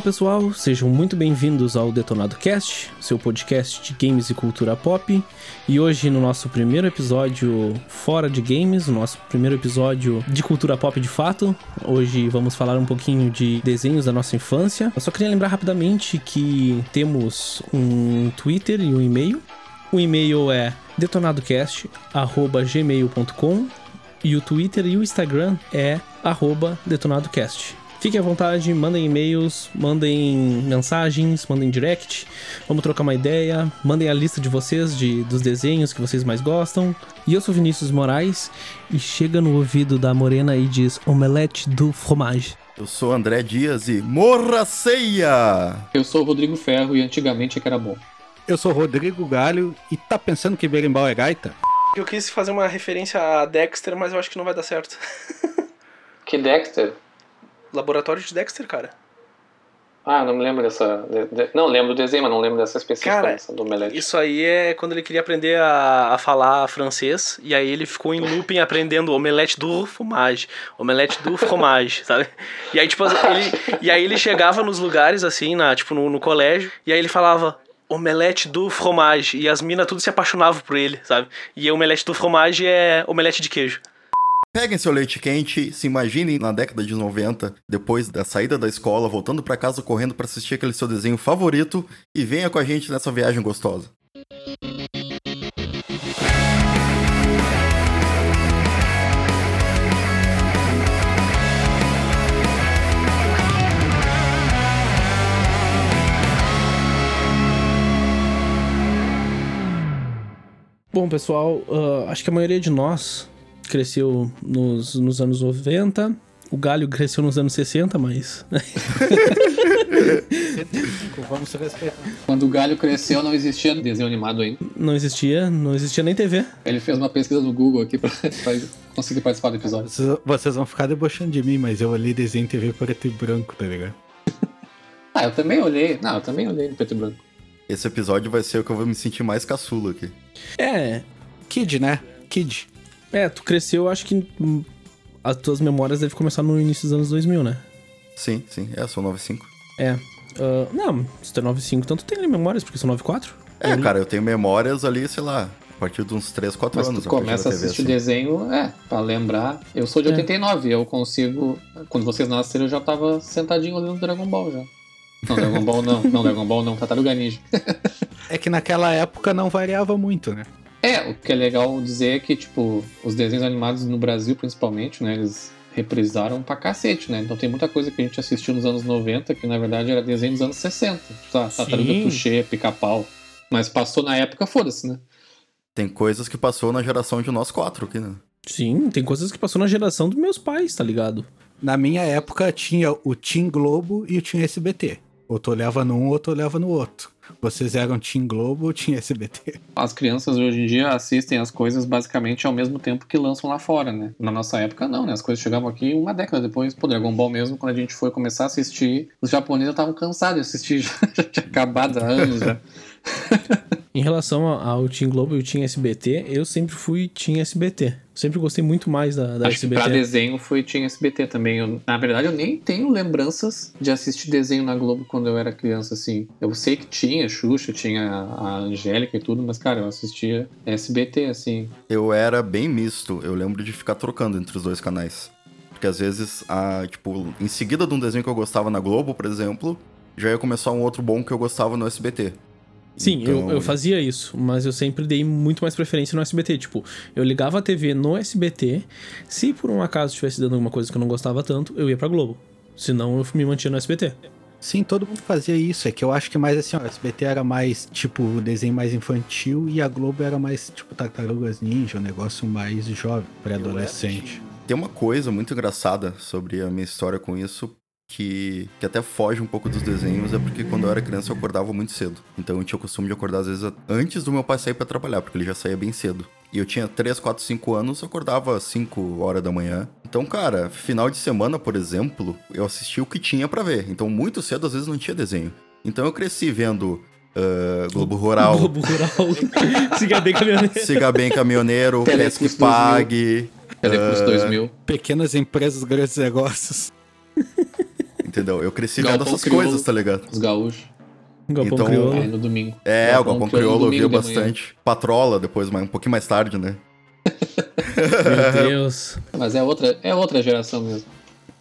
Fala pessoal, sejam muito bem-vindos ao Detonado Cast, seu podcast de games e cultura pop. E hoje, no nosso primeiro episódio fora de games, o nosso primeiro episódio de cultura pop de fato, hoje vamos falar um pouquinho de desenhos da nossa infância. Eu só queria lembrar rapidamente que temos um Twitter e um e-mail. O e-mail é detonadocast@gmail.com e o Twitter e o Instagram é detonadocast. Fiquem à vontade, mandem e-mails, mandem mensagens, mandem direct. Vamos trocar uma ideia. Mandem a lista de vocês, de, dos desenhos que vocês mais gostam. E eu sou Vinícius Moraes e chega no ouvido da Morena e diz Omelete do fromage. Eu sou André Dias e morra ceia! Eu sou o Rodrigo Ferro e antigamente é que era bom. Eu sou Rodrigo Galho e tá pensando que berimbau é gaita? Eu quis fazer uma referência a Dexter, mas eu acho que não vai dar certo. Que Dexter? Laboratório de Dexter, cara. Ah, não me lembro dessa. de- de- não, lembro do desenho, mas não lembro dessa específica Cara, dessa do Omelete. Isso aí é quando ele queria aprender a, a falar francês, e aí ele ficou em looping aprendendo omelete do fromage, omelete do fromage, sabe? E aí, tipo, ele, e aí ele chegava nos lugares, assim, na, tipo, no, no colégio, e aí ele falava omelete do fromage, e as minas tudo se apaixonavam por ele, sabe? E omelete do fromage é omelete de queijo. Peguem seu leite quente, se imaginem na década de 90, depois da saída da escola, voltando pra casa correndo pra assistir aquele seu desenho favorito e venha com a gente nessa viagem gostosa. Bom, pessoal, ah, acho que a maioria de nós cresceu nos, nos anos 90. O Galho cresceu nos anos 60, mas. Vamos se respeitar. Quando o Galho cresceu, não existia desenho animado ainda. Não existia, não existia nem TV. Ele fez uma pesquisa no Google aqui pra, pra conseguir participar do episódio. Vocês, vocês vão ficar debochando de mim, mas eu olhei desenho em TV preto e branco, tá ligado? Ah, eu também olhei. Não, eu também olhei no preto e branco. Esse episódio vai ser o que eu vou me sentir mais caçulo aqui. É, Kid, né? Kid. É, tu cresceu, acho que as tuas memórias devem começar no início dos anos 2000, né? Sim, sim, é, eu sou 95. É. ah, não, se tu é 95, então tu tem memórias, porque são 94. É, cara, eu tenho memórias ali, sei lá, a partir de uns 3, 4 Mas anos. tu começa a TV, assistir assim. desenho, é, pra lembrar. Eu sou de É. 89, eu consigo. Quando vocês nasceram, eu já tava sentadinho olhando Dragon Ball já. Não, Dragon Ball não. Não, Dragon Ball não, Tartaruga Ninja. É que naquela época não variava muito, né? É, o que é legal dizer é que, tipo, os desenhos animados no Brasil, principalmente, né, eles reprisaram pra cacete, né? Então tem muita coisa que a gente assistiu nos anos 90 que na verdade era desenho dos anos 60. Tá, Tartaruga Sim. Tuxê, Pica-Pau. Mas passou na época, foda-se, né? Tem coisas que passou na geração de nós quatro aqui, né? Sim, tem coisas que passou na geração dos meus pais, tá ligado? Na minha época tinha o Team Globo e o Team SBT. Ou tu olhava num, ou tu olhava no outro. Vocês eram Team Globo ou Team SBT? As crianças hoje em dia assistem as coisas basicamente ao mesmo tempo que lançam lá fora, né? Na nossa época, não, né? As coisas chegavam aqui uma década depois. Pô, Dragon Ball mesmo, quando a gente foi começar a assistir, os japoneses já estavam cansados de assistir, já, já tinha acabado há anos já. Em relação ao Team Globo e o Team SBT, eu sempre fui Team SBT. Sempre gostei muito mais da, da Acho que SBT. pra desenho foi tinha SBT também. Eu- na verdade, eu nem tenho lembranças de assistir desenho na Globo quando eu era criança, assim. Eu sei que tinha Xuxa, tinha a Angélica e tudo, mas, cara, eu assistia SBT, assim. Eu era bem misto, eu lembro de ficar trocando entre os dois canais. Porque às vezes, a, tipo, em seguida de um desenho que eu gostava na Globo, por exemplo, já ia começar um outro bom que eu gostava no SBT. Sim, eu, Então, eu fazia isso, mas eu sempre dei muito mais preferência no SBT. Tipo, eu ligava a TV no SBT, se por um acaso estivesse dando alguma coisa que eu não gostava tanto, eu ia pra Globo. Senão eu me mantinha no SBT. Sim, todo mundo fazia isso. É que eu acho que mais assim, ó, o SBT era mais, tipo, o desenho mais infantil e a Globo era mais, tipo, Tartarugas Ninja, um negócio mais jovem, pré-adolescente. Tem uma coisa muito engraçada sobre a minha história com isso, que, que até foge um pouco dos desenhos, é porque quando eu era criança eu acordava muito cedo. Então eu tinha o costume de acordar às vezes antes do meu pai sair pra trabalhar, porque ele já saía bem cedo. E eu tinha 3, 4, 5 anos, eu acordava às 5 horas da manhã. Então, cara, final de semana, por exemplo, eu assistia o que tinha pra ver. Então, muito cedo, às vezes, não tinha desenho. Então, eu cresci vendo ah, Globo Rural, Globo Rural. Siga bem caminhoneiro. Siga Bem Caminhoneiro, Pesque Pague. Telecurso Ah. 2000. Pequenas empresas, grandes negócios. Entendeu? Eu cresci Galpão vendo essas crioulo. coisas, tá ligado? Os gaúchos. Galpão Então- crioulo. É, no domingo. É, o Galpão Crioulo eu manhã. bastante. Patrola depois, mas um pouquinho mais tarde, né? Meu Deus. Mas é outra, é outra geração mesmo.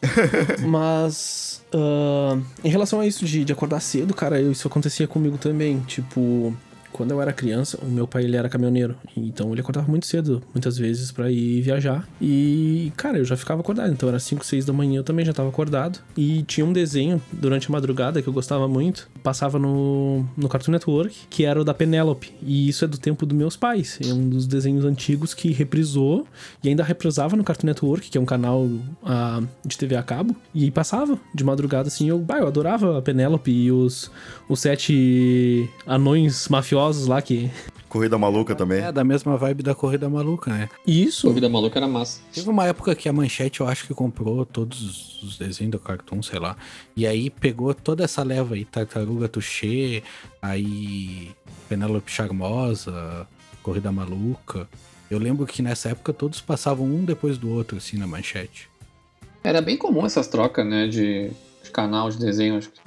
Mas, ah, em relação a isso de, de acordar cedo, cara, isso acontecia comigo também. Tipo, quando eu era criança, o meu pai ele era caminhoneiro. Então ele acordava muito cedo, muitas vezes, pra ir viajar. E, cara, eu já ficava acordado. Então era 5, 6 da manhã, eu também já tava acordado. E tinha um desenho durante a madrugada que eu gostava muito. Passava no, no Cartoon Network, que era o da Penélope. E isso é do tempo dos meus pais. É um dos desenhos antigos que reprisou e ainda reprisava no Cartoon Network, que é um canal ah, de TV a cabo. E passava de madrugada, assim. Eu, bah, eu adorava a Penélope e os, os sete anões mafiosos lá que. Corrida Maluca também. É da mesma vibe da Corrida Maluca, né? Isso. Corrida Maluca era massa. Teve uma época que a Manchete, eu acho que comprou todos os desenhos do Cartoon, sei lá. E aí pegou toda essa leva aí, Tartaruga Touché, aí Penélope Charmosa, Corrida Maluca. Eu lembro que nessa época todos passavam um depois do outro, assim, na Manchete. Era bem comum essas trocas, né, de, de canal, de desenho. Acho que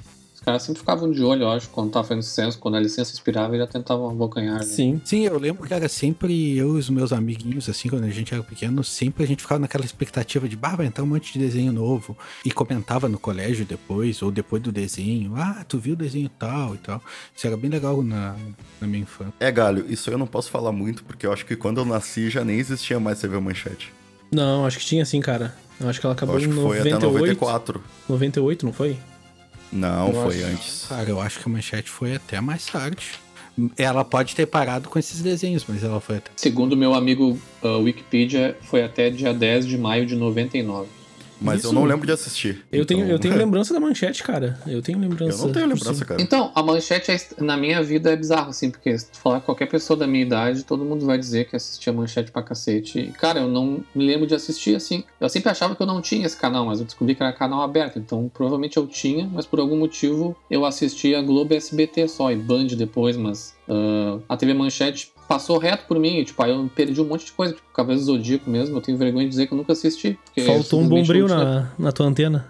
caras sempre ficavam de olho, eu acho, quando tava fazendo sucesso, quando a licença expirava, eles já tentavam abocanhar. Né? Sim. Sim, eu lembro que era sempre eu e os meus amiguinhos, assim, quando a gente era pequeno, sempre a gente ficava naquela expectativa de, bah, vai entrar um monte de desenho novo. E comentava no colégio depois, ou depois do desenho, ah, tu viu o desenho tal e tal. Isso era bem legal na, na minha infância. É, Galho, isso eu não posso falar muito, porque eu acho que quando eu nasci já nem existia mais TV Manchete. Não, acho que tinha sim, cara. Eu acho que ela acabou acho em que foi até 98. 94. 98, não foi? Não, Eu foi acho- antes. Cara, eu acho que a Manchete foi até mais tarde. Ela pode ter parado com esses desenhos, mas ela foi até. Segundo meu amigo uh, Wikipedia, foi até dia 10 de maio de 99. Mas Isso- eu não lembro de assistir. Eu, tenho, então- eu tenho lembrança da manchete, cara. Eu tenho lembrança. Eu não tenho lembrança, cima. cara. Então, a manchete é na minha vida é bizarro, assim, porque se tu falar com qualquer pessoa da minha idade, todo mundo vai dizer que assistia manchete pra cacete. E, cara, eu não me lembro de assistir assim. Eu sempre achava que eu não tinha esse canal, mas eu descobri que era canal aberto. Então, provavelmente eu tinha, mas por algum motivo eu assistia Globo SBT só, e Band depois, mas ah, a TV Manchete passou reto por mim. Tipo, aí eu perdi um monte de coisa, tipo, Cavaleiro do Zodíaco mesmo. Eu tenho vergonha de dizer que eu nunca assisti. porque Faltou um bombril tinha- na, na tua antena.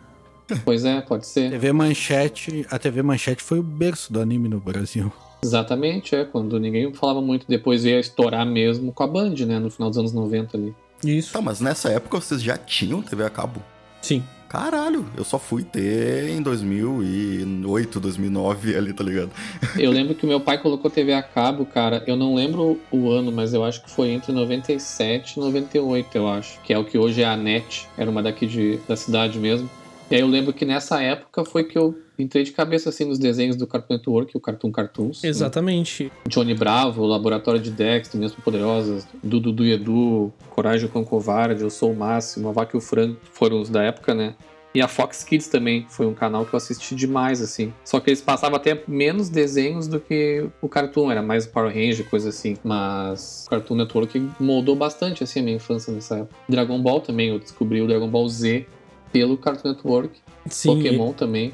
Pois é, pode ser. TV Manchete, a TV Manchete foi o berço do anime no Brasil. Exatamente, é. Quando ninguém falava muito, depois veio a estourar mesmo com a Band, né? No final dos anos 90 ali. Isso. Tá, mas nessa época vocês já tinham TV a cabo? Sim. Caralho, eu só fui ter em 2008, 2009 ali, tá ligado? Eu lembro que meu pai colocou TV a cabo, cara. Eu não lembro o ano, mas eu acho que foi entre 97 e 98, eu acho. Que é o que hoje é a NET. Era uma daqui de, da cidade mesmo. E aí eu lembro que nessa época foi que eu entrei de cabeça assim nos desenhos do Cartoon Network, o Cartoon Cartoons. né? Exatamente. Johnny Bravo, Laboratório de Dexter, Mesmo Poderosas, Dudu do Edu, Coragem com Covarde, Eu Sou o Máximo, A Vaca e o Frango, foram os da época, né? E a Fox Kids também foi um canal que eu assisti demais, assim. Só que eles passavam até menos desenhos do que o Cartoon, era mais Power Ranger, coisa assim. Mas o Cartoon Network moldou bastante, assim, a minha infância nessa época. Dragon Ball também, eu descobri o Dragon Ball Z pelo Cartoon Network. Sim. Pokémon também.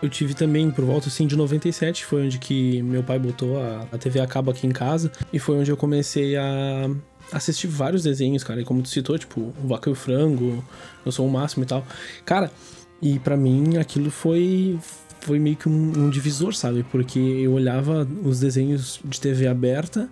Eu tive também por volta assim de 97, foi onde que meu pai botou a, a TV a cabo aqui em casa e foi onde eu comecei a assistir vários desenhos, cara, e como tu citou, tipo, o Vaca e o Frango, Eu Sou o Máximo e tal. Cara, e pra mim aquilo foi foi meio que um, um divisor, sabe? Porque eu olhava os desenhos de TV aberta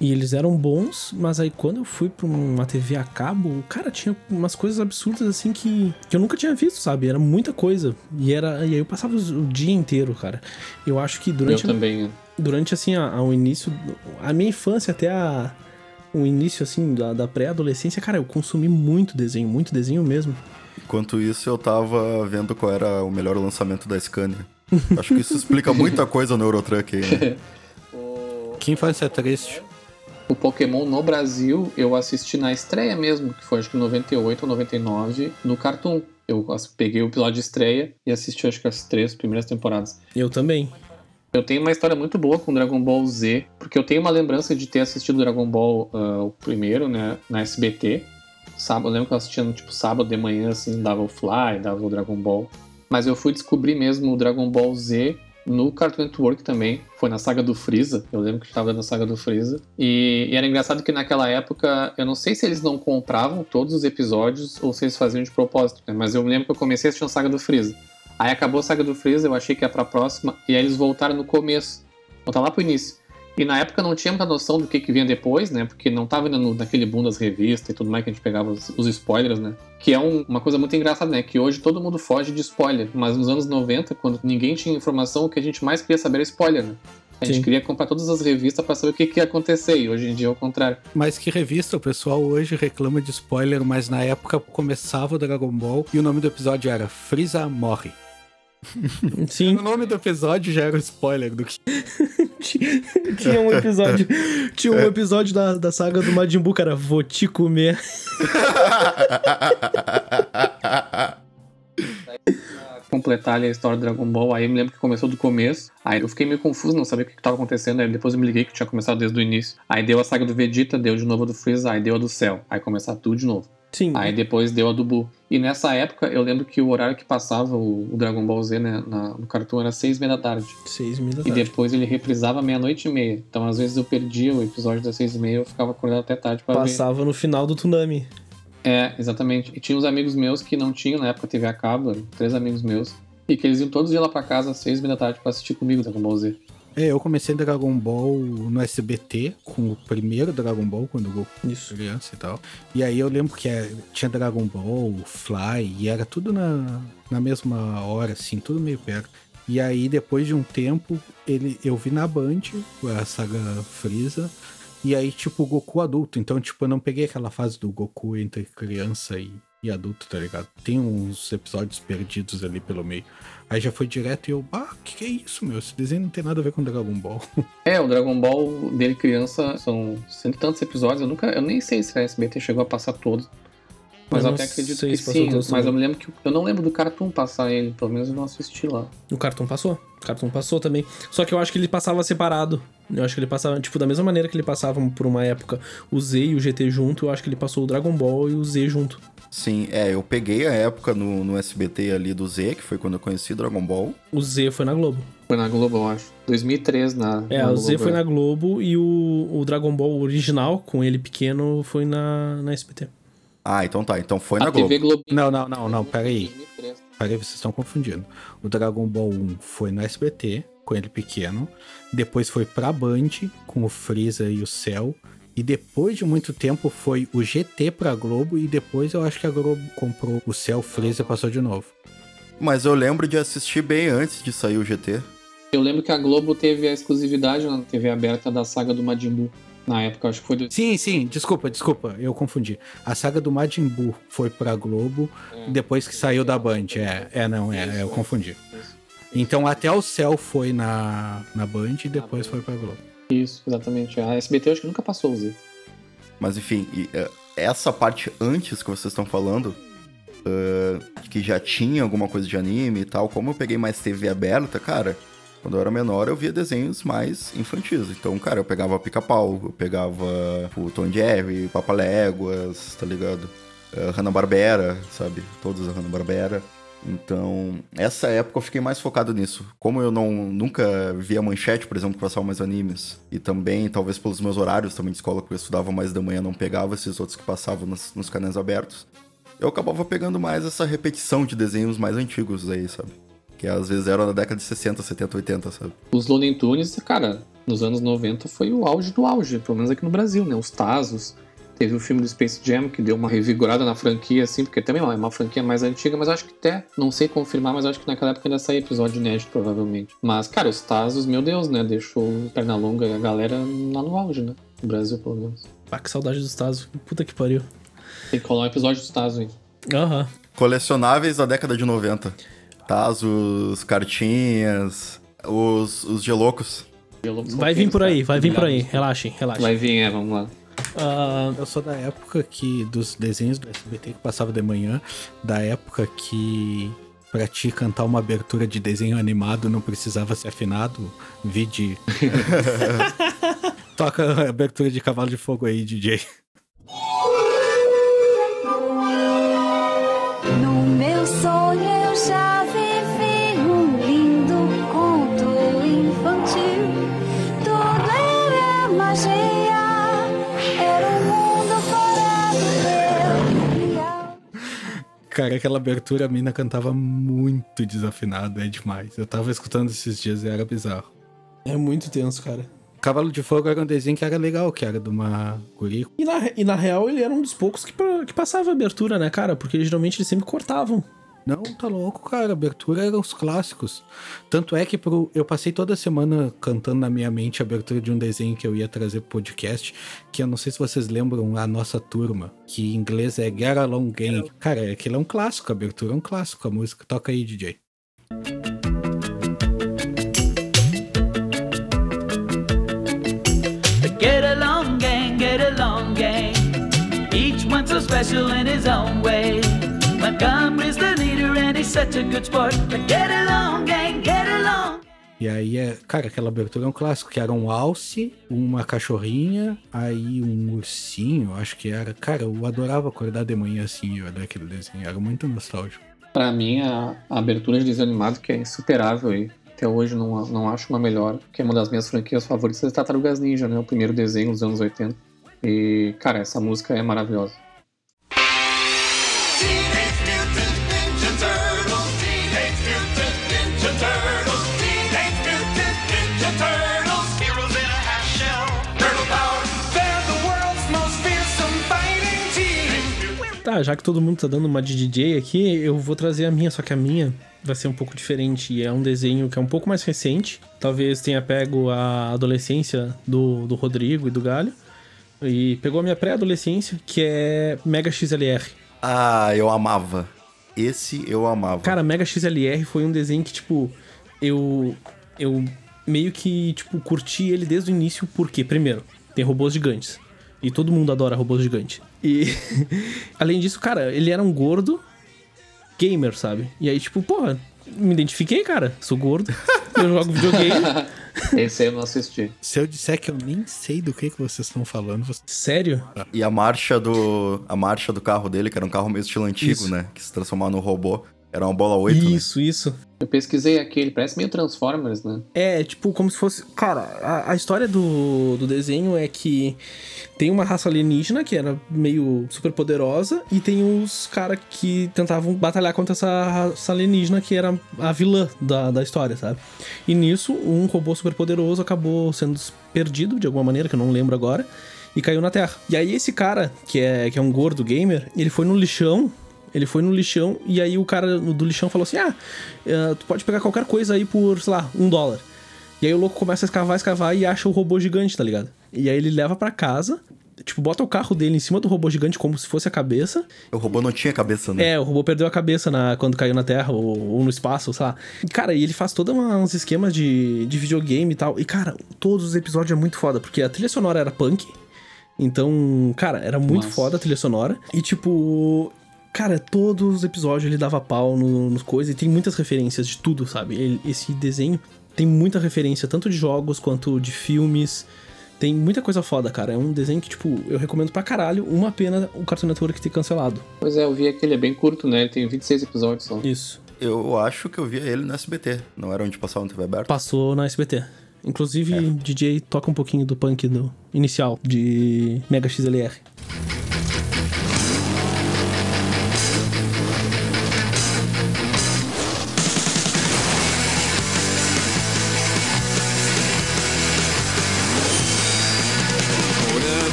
e eles eram bons, mas aí quando eu fui pra uma TV a cabo, cara, tinha umas coisas absurdas assim que, que eu nunca tinha visto, sabe? Era muita coisa. E era e aí eu passava o dia inteiro, cara. Eu acho que Eu durante, também. durante assim, a, ao início, a minha infância até a, o início, assim, da, da pré-adolescência, cara, eu consumi muito desenho, muito desenho mesmo. Enquanto isso, eu tava vendo qual era o melhor lançamento da Scania. Acho que isso explica muita coisa no Eurotruck aí, né? Que infância triste. O Pokémon no Brasil eu assisti na estreia mesmo, que foi acho que 98 ou 99, no Cartoon. Eu peguei o episódio de estreia e assisti acho que as três primeiras temporadas. Eu também. Eu tenho uma história muito boa com Dragon Ball Z, porque eu tenho uma lembrança de ter assistido Dragon Ball ah, o primeiro, né, na SBT. Sábado, eu lembro que eu assistia tipo sábado de manhã assim, dava o Fly, dava o Dragon Ball. Mas eu fui descobrir mesmo o Dragon Ball Z no Cartoon Network também. Foi na saga do Freeza. Eu lembro que estava na saga do Freeza. E, e era engraçado que naquela época, eu não sei se eles não compravam todos os episódios ou se eles faziam de propósito, né? Mas eu lembro que eu comecei a assistir a saga do Freeza. Aí acabou a saga do Freeza, eu achei que ia pra próxima, e aí eles voltaram no começo. Voltaram lá pro início. E na época não tinha muita noção do que, que vinha depois, né? Porque não tava indo no, naquele boom das revistas e tudo mais que a gente pegava os, os spoilers, né? Que é um- uma coisa muito engraçada, né? Que hoje todo mundo foge de spoiler. Mas nos anos 90, quando ninguém tinha informação, o que a gente mais queria saber era spoiler, né? A gente Sim. queria comprar todas as revistas pra saber o que, que ia acontecer. E hoje em dia é o contrário. Mas que revista, o pessoal hoje reclama de spoiler, mas na época começava o Dragon Ball e o nome do episódio era Freeza morre. Sim, O nome do episódio já era o spoiler do que. tinha um episódio. Tinha um episódio da, da saga do Majin Buu, cara. Vou te comer. completar ali a história do Dragon Ball, aí eu me lembro que começou do começo, aí eu fiquei meio confuso, não sabia o que estava acontecendo, aí depois eu me liguei que tinha começado desde o início. Aí deu a saga do Vegeta, deu de novo a do Freeza, aí deu a do Cell, aí começar tudo de novo. Sim. Aí depois deu a do Buu. E nessa época, eu lembro que o horário que passava o, o Dragon Ball Z né, na- no cartoon era seis e meia da tarde. Seis mil da E tarde. depois ele reprisava meia-noite e meia. Então às vezes eu perdia o episódio das seis e meia, eu ficava acordado até tarde pra ver. Passava no final do Tsunami. É, exatamente. E tinha uns amigos meus que não tinham na época TV a cabo, três amigos meus, e que eles iam todos os dias lá pra casa às seis e meia da tarde pra assistir comigo Dragon Ball Z. É, eu comecei Dragon Ball no SBT, com o primeiro Dragon Ball, quando eu Goku Isso. criança e tal. E aí eu lembro que é, tinha Dragon Ball, Fly, e era tudo na, na mesma hora, assim, tudo meio perto. E aí, depois de um tempo, ele, eu vi na Band a saga Freeza. E aí, tipo, o Goku adulto. Então, tipo, eu não peguei aquela fase do Goku entre criança e, e adulto, tá ligado? Tem uns episódios perdidos ali pelo meio. Aí já foi direto e eu, ah, que que é isso, meu? Esse desenho não tem nada a ver com Dragon Ball. É, o Dragon Ball dele criança são cento e tantos episódios. Eu nunca, eu nem sei se a SBT chegou a passar todos. Mas Eu até acredito que sim. Mas também. eu me lembro que eu não lembro do Cartoon passar ele. Pelo menos eu não assisti lá. O Cartoon passou. O Cartoon passou também. Só que eu acho que ele passava separado. Eu acho que ele passava, tipo, da mesma maneira que ele passava por uma época o Z e o GT junto, eu acho que ele passou o Dragon Ball e o Z junto. Sim, é, eu peguei a época no, no SBT ali do Z, que foi quando eu conheci Dragon Ball. O Z foi na Globo. Foi na Globo, eu acho. 2003 na. É, na o Z Globo, foi é. na Globo e o, o Dragon Ball original, com ele pequeno, foi na, na SBT. Ah, então tá, então foi na A Globo. TV Globo. Não, não, não, não, peraí. 2003. Peraí, vocês estão confundindo. O Dragon Ball 1 foi no SBT, com ele pequeno. Depois foi pra Band, com o Freeza e o Cell. E depois de muito tempo foi o GT pra Globo. E depois eu acho que a Globo comprou o Cell, Freeza e passou de novo. Mas eu lembro de assistir bem antes de sair o GT. Eu lembro que a Globo teve a exclusividade na TV aberta da saga do Majin Buu. Na época, acho que foi do. Sim, sim, desculpa, desculpa, eu confundi. A saga do Majin Buu foi pra Globo depois que saiu da Band. É, é não, é, eu confundi. Então até o Cell foi na, na Band e depois foi pra Globo. Isso, exatamente. A SBT acho que nunca passou o Z. Mas enfim, é, essa parte antes que vocês estão falando, é, que já tinha alguma coisa de anime e tal, como eu peguei mais TV aberta, cara, quando eu era menor eu via desenhos mais infantis. Então, cara, eu pegava Pica-Pau, eu pegava o Tom Jerry, Papaléguas, tá ligado? É, Hanna-Barbera, sabe? Todos da Hanna-Barbera. Então, essa época eu fiquei mais focado nisso. Como eu não nunca via manchete, por exemplo, que passava mais animes, e também, talvez pelos meus horários também de escola, porque eu estudava mais da manhã, não pegava esses outros que passavam nos, nos canais abertos, eu acabava pegando mais essa repetição de desenhos mais antigos aí, sabe? Que às vezes eram da década de 60, 70, 80, sabe? Os Looney Tunes, cara, nos anos 90 foi o auge do auge, pelo menos aqui no Brasil, né? Os Tazos. Teve o filme do Space Jam, que deu uma revigorada na franquia, assim, porque também ó, é uma franquia mais antiga, mas acho que até, não sei confirmar, mas eu acho que naquela época ainda saía episódio inédito, provavelmente. Mas, cara, os Tazos, meu Deus, né? Deixou o Pernalonga e a galera lá no auge, né? No Brasil, pelo menos. Ah, que saudade dos Tazos. Puta que pariu. Tem que colar um episódio dos Tazos, hein? Aham. Colecionáveis da década de 90. Tazos, cartinhas, os, os gelocos. Vai vir por aí, vai vir por aí. Relaxem, relaxem. Vai vir, é, vamos lá. Ah, Eu sou da época que dos desenhos do SBT que passava de manhã, da época que pra ti cantar uma abertura de desenho animado não precisava ser afinado, vide. Toca a abertura de Cavalo de Fogo aí, DJ. Cara, aquela abertura a mina cantava muito desafinado, é demais. Eu tava escutando esses dias e era bizarro. É muito tenso, cara. Cavalo de Fogo era um desenho que era legal, que era de uma guria. E na, e na real, ele era um dos poucos que, que passava abertura, né, cara? Porque geralmente eles sempre cortavam. Não, tá louco, cara. A abertura era os clássicos. Tanto é que pro, eu passei toda semana cantando na minha mente a abertura de um desenho que eu ia trazer pro podcast, que eu não sei se vocês lembram, a nossa turma, que em inglês é Get Along Gang. Cara, aquilo é um clássico, a abertura é um clássico, a música toca aí, DJ. Get Along Gang, Get Along Gang. Each one so special in his own way. Montgomery's the he's such a good sport. Get Along Gang, Get Along. E aí, é, cara, aquela abertura é um clássico, que era um alce, uma cachorrinha, aí um ursinho, acho que era. Cara, eu adorava acordar de manhã assim e olhar aquele desenho, era muito nostálgico. Pra mim, a, a abertura de desenho animado que é insuperável e até hoje não, não acho uma melhor, que é uma das minhas franquias favoritas, é Tartarugas Ninja, né? O primeiro desenho dos anos 80. E, cara, essa música é maravilhosa. Tá, já que todo mundo tá dando uma de DJ aqui, eu vou trazer a minha, só que a minha vai ser um pouco diferente. E é um desenho que é um pouco mais recente. Talvez tenha pego a adolescência do, do Rodrigo e do Galho. E pegou a minha pré-adolescência, que é Mega XLR. Ah, eu amava. Esse eu amava. Cara, Mega XLR foi um desenho que, tipo, eu. Eu meio que, tipo, curti ele desde o início, porque, primeiro, tem robôs gigantes. E todo mundo adora robôs gigantes. E. além disso, cara, ele era um gordo gamer, sabe? E aí, tipo, porra, me identifiquei, cara. Sou gordo. eu jogo videogame. Esse aí eu não assisti. Se eu disser que eu nem sei do que, que vocês estão falando, vocês... Sério? E a marcha do. A marcha do carro dele, que era um carro meio estilo antigo, Isso. né? Que se transformava no robô. Era uma bola 8, né? isso, isso. Eu pesquisei aqui, ele parece meio Transformers, né? É, tipo, como se fosse. Cara, a, a história do, do desenho é que tem uma raça alienígena que era meio super poderosa e tem os caras que tentavam batalhar contra essa raça alienígena que era a vilã da, da história, sabe? E nisso, um robô super poderoso acabou sendo perdido de alguma maneira, que eu não lembro agora, e caiu na Terra. E aí, esse cara, que é, que é um gordo gamer, ele foi no lixão ele foi no lixão e aí o cara do lixão falou assim: Ah, eh, tu pode pegar qualquer coisa aí por, sei lá, um dólar. E aí o louco começa a escavar, escavar e acha o robô gigante, tá ligado? E aí ele leva pra casa, tipo, bota o carro dele em cima do robô gigante como se fosse a cabeça. O robô não tinha cabeça, né? É, o robô perdeu a cabeça na, quando caiu na Terra ou, ou no espaço, sei lá. E, cara, e ele faz todos uns esquemas de, de videogame e tal. E, cara, todos os episódios é muito foda, porque a trilha sonora era punk. Então, cara, era muito Nossa. foda a trilha sonora. E, tipo, cara, todos os episódios ele dava pau no- nos coisas. E tem muitas referências de tudo, sabe? Ele- esse desenho tem muita referência, tanto de jogos quanto de filmes. Tem muita coisa foda, cara. É um desenho que, tipo, eu recomendo pra caralho. Uma pena o Cartoon Network ter cancelado. Pois é, eu vi que ele é bem curto, né? Ele tem 26 episódios só. Isso. Eu acho que eu via ele no SBT. Não era onde passava no TV aberto? Passou na SBT. Inclusive, DJ toca um pouquinho do punk do inicial de Mega XLR.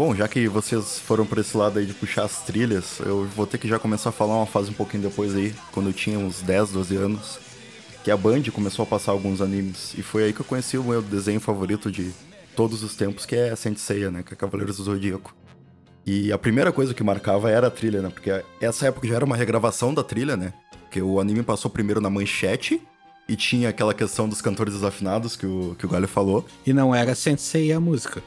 Bom, já que vocês foram por esse lado aí de puxar as trilhas, eu vou ter que já começar a falar uma fase um pouquinho depois aí, quando eu tinha uns 10, 12 anos, que a Band começou a passar alguns animes. E foi aí que eu conheci o meu desenho favorito de todos os tempos, que é a Saint Seiya, né? Que é Cavaleiros do Zodíaco. E a primeira coisa que marcava era a trilha, né? Porque essa época já era uma regravação da trilha, né? Porque o anime passou primeiro na manchete e tinha aquela questão dos cantores desafinados que o, que o Galho falou. E não era Sensei a música.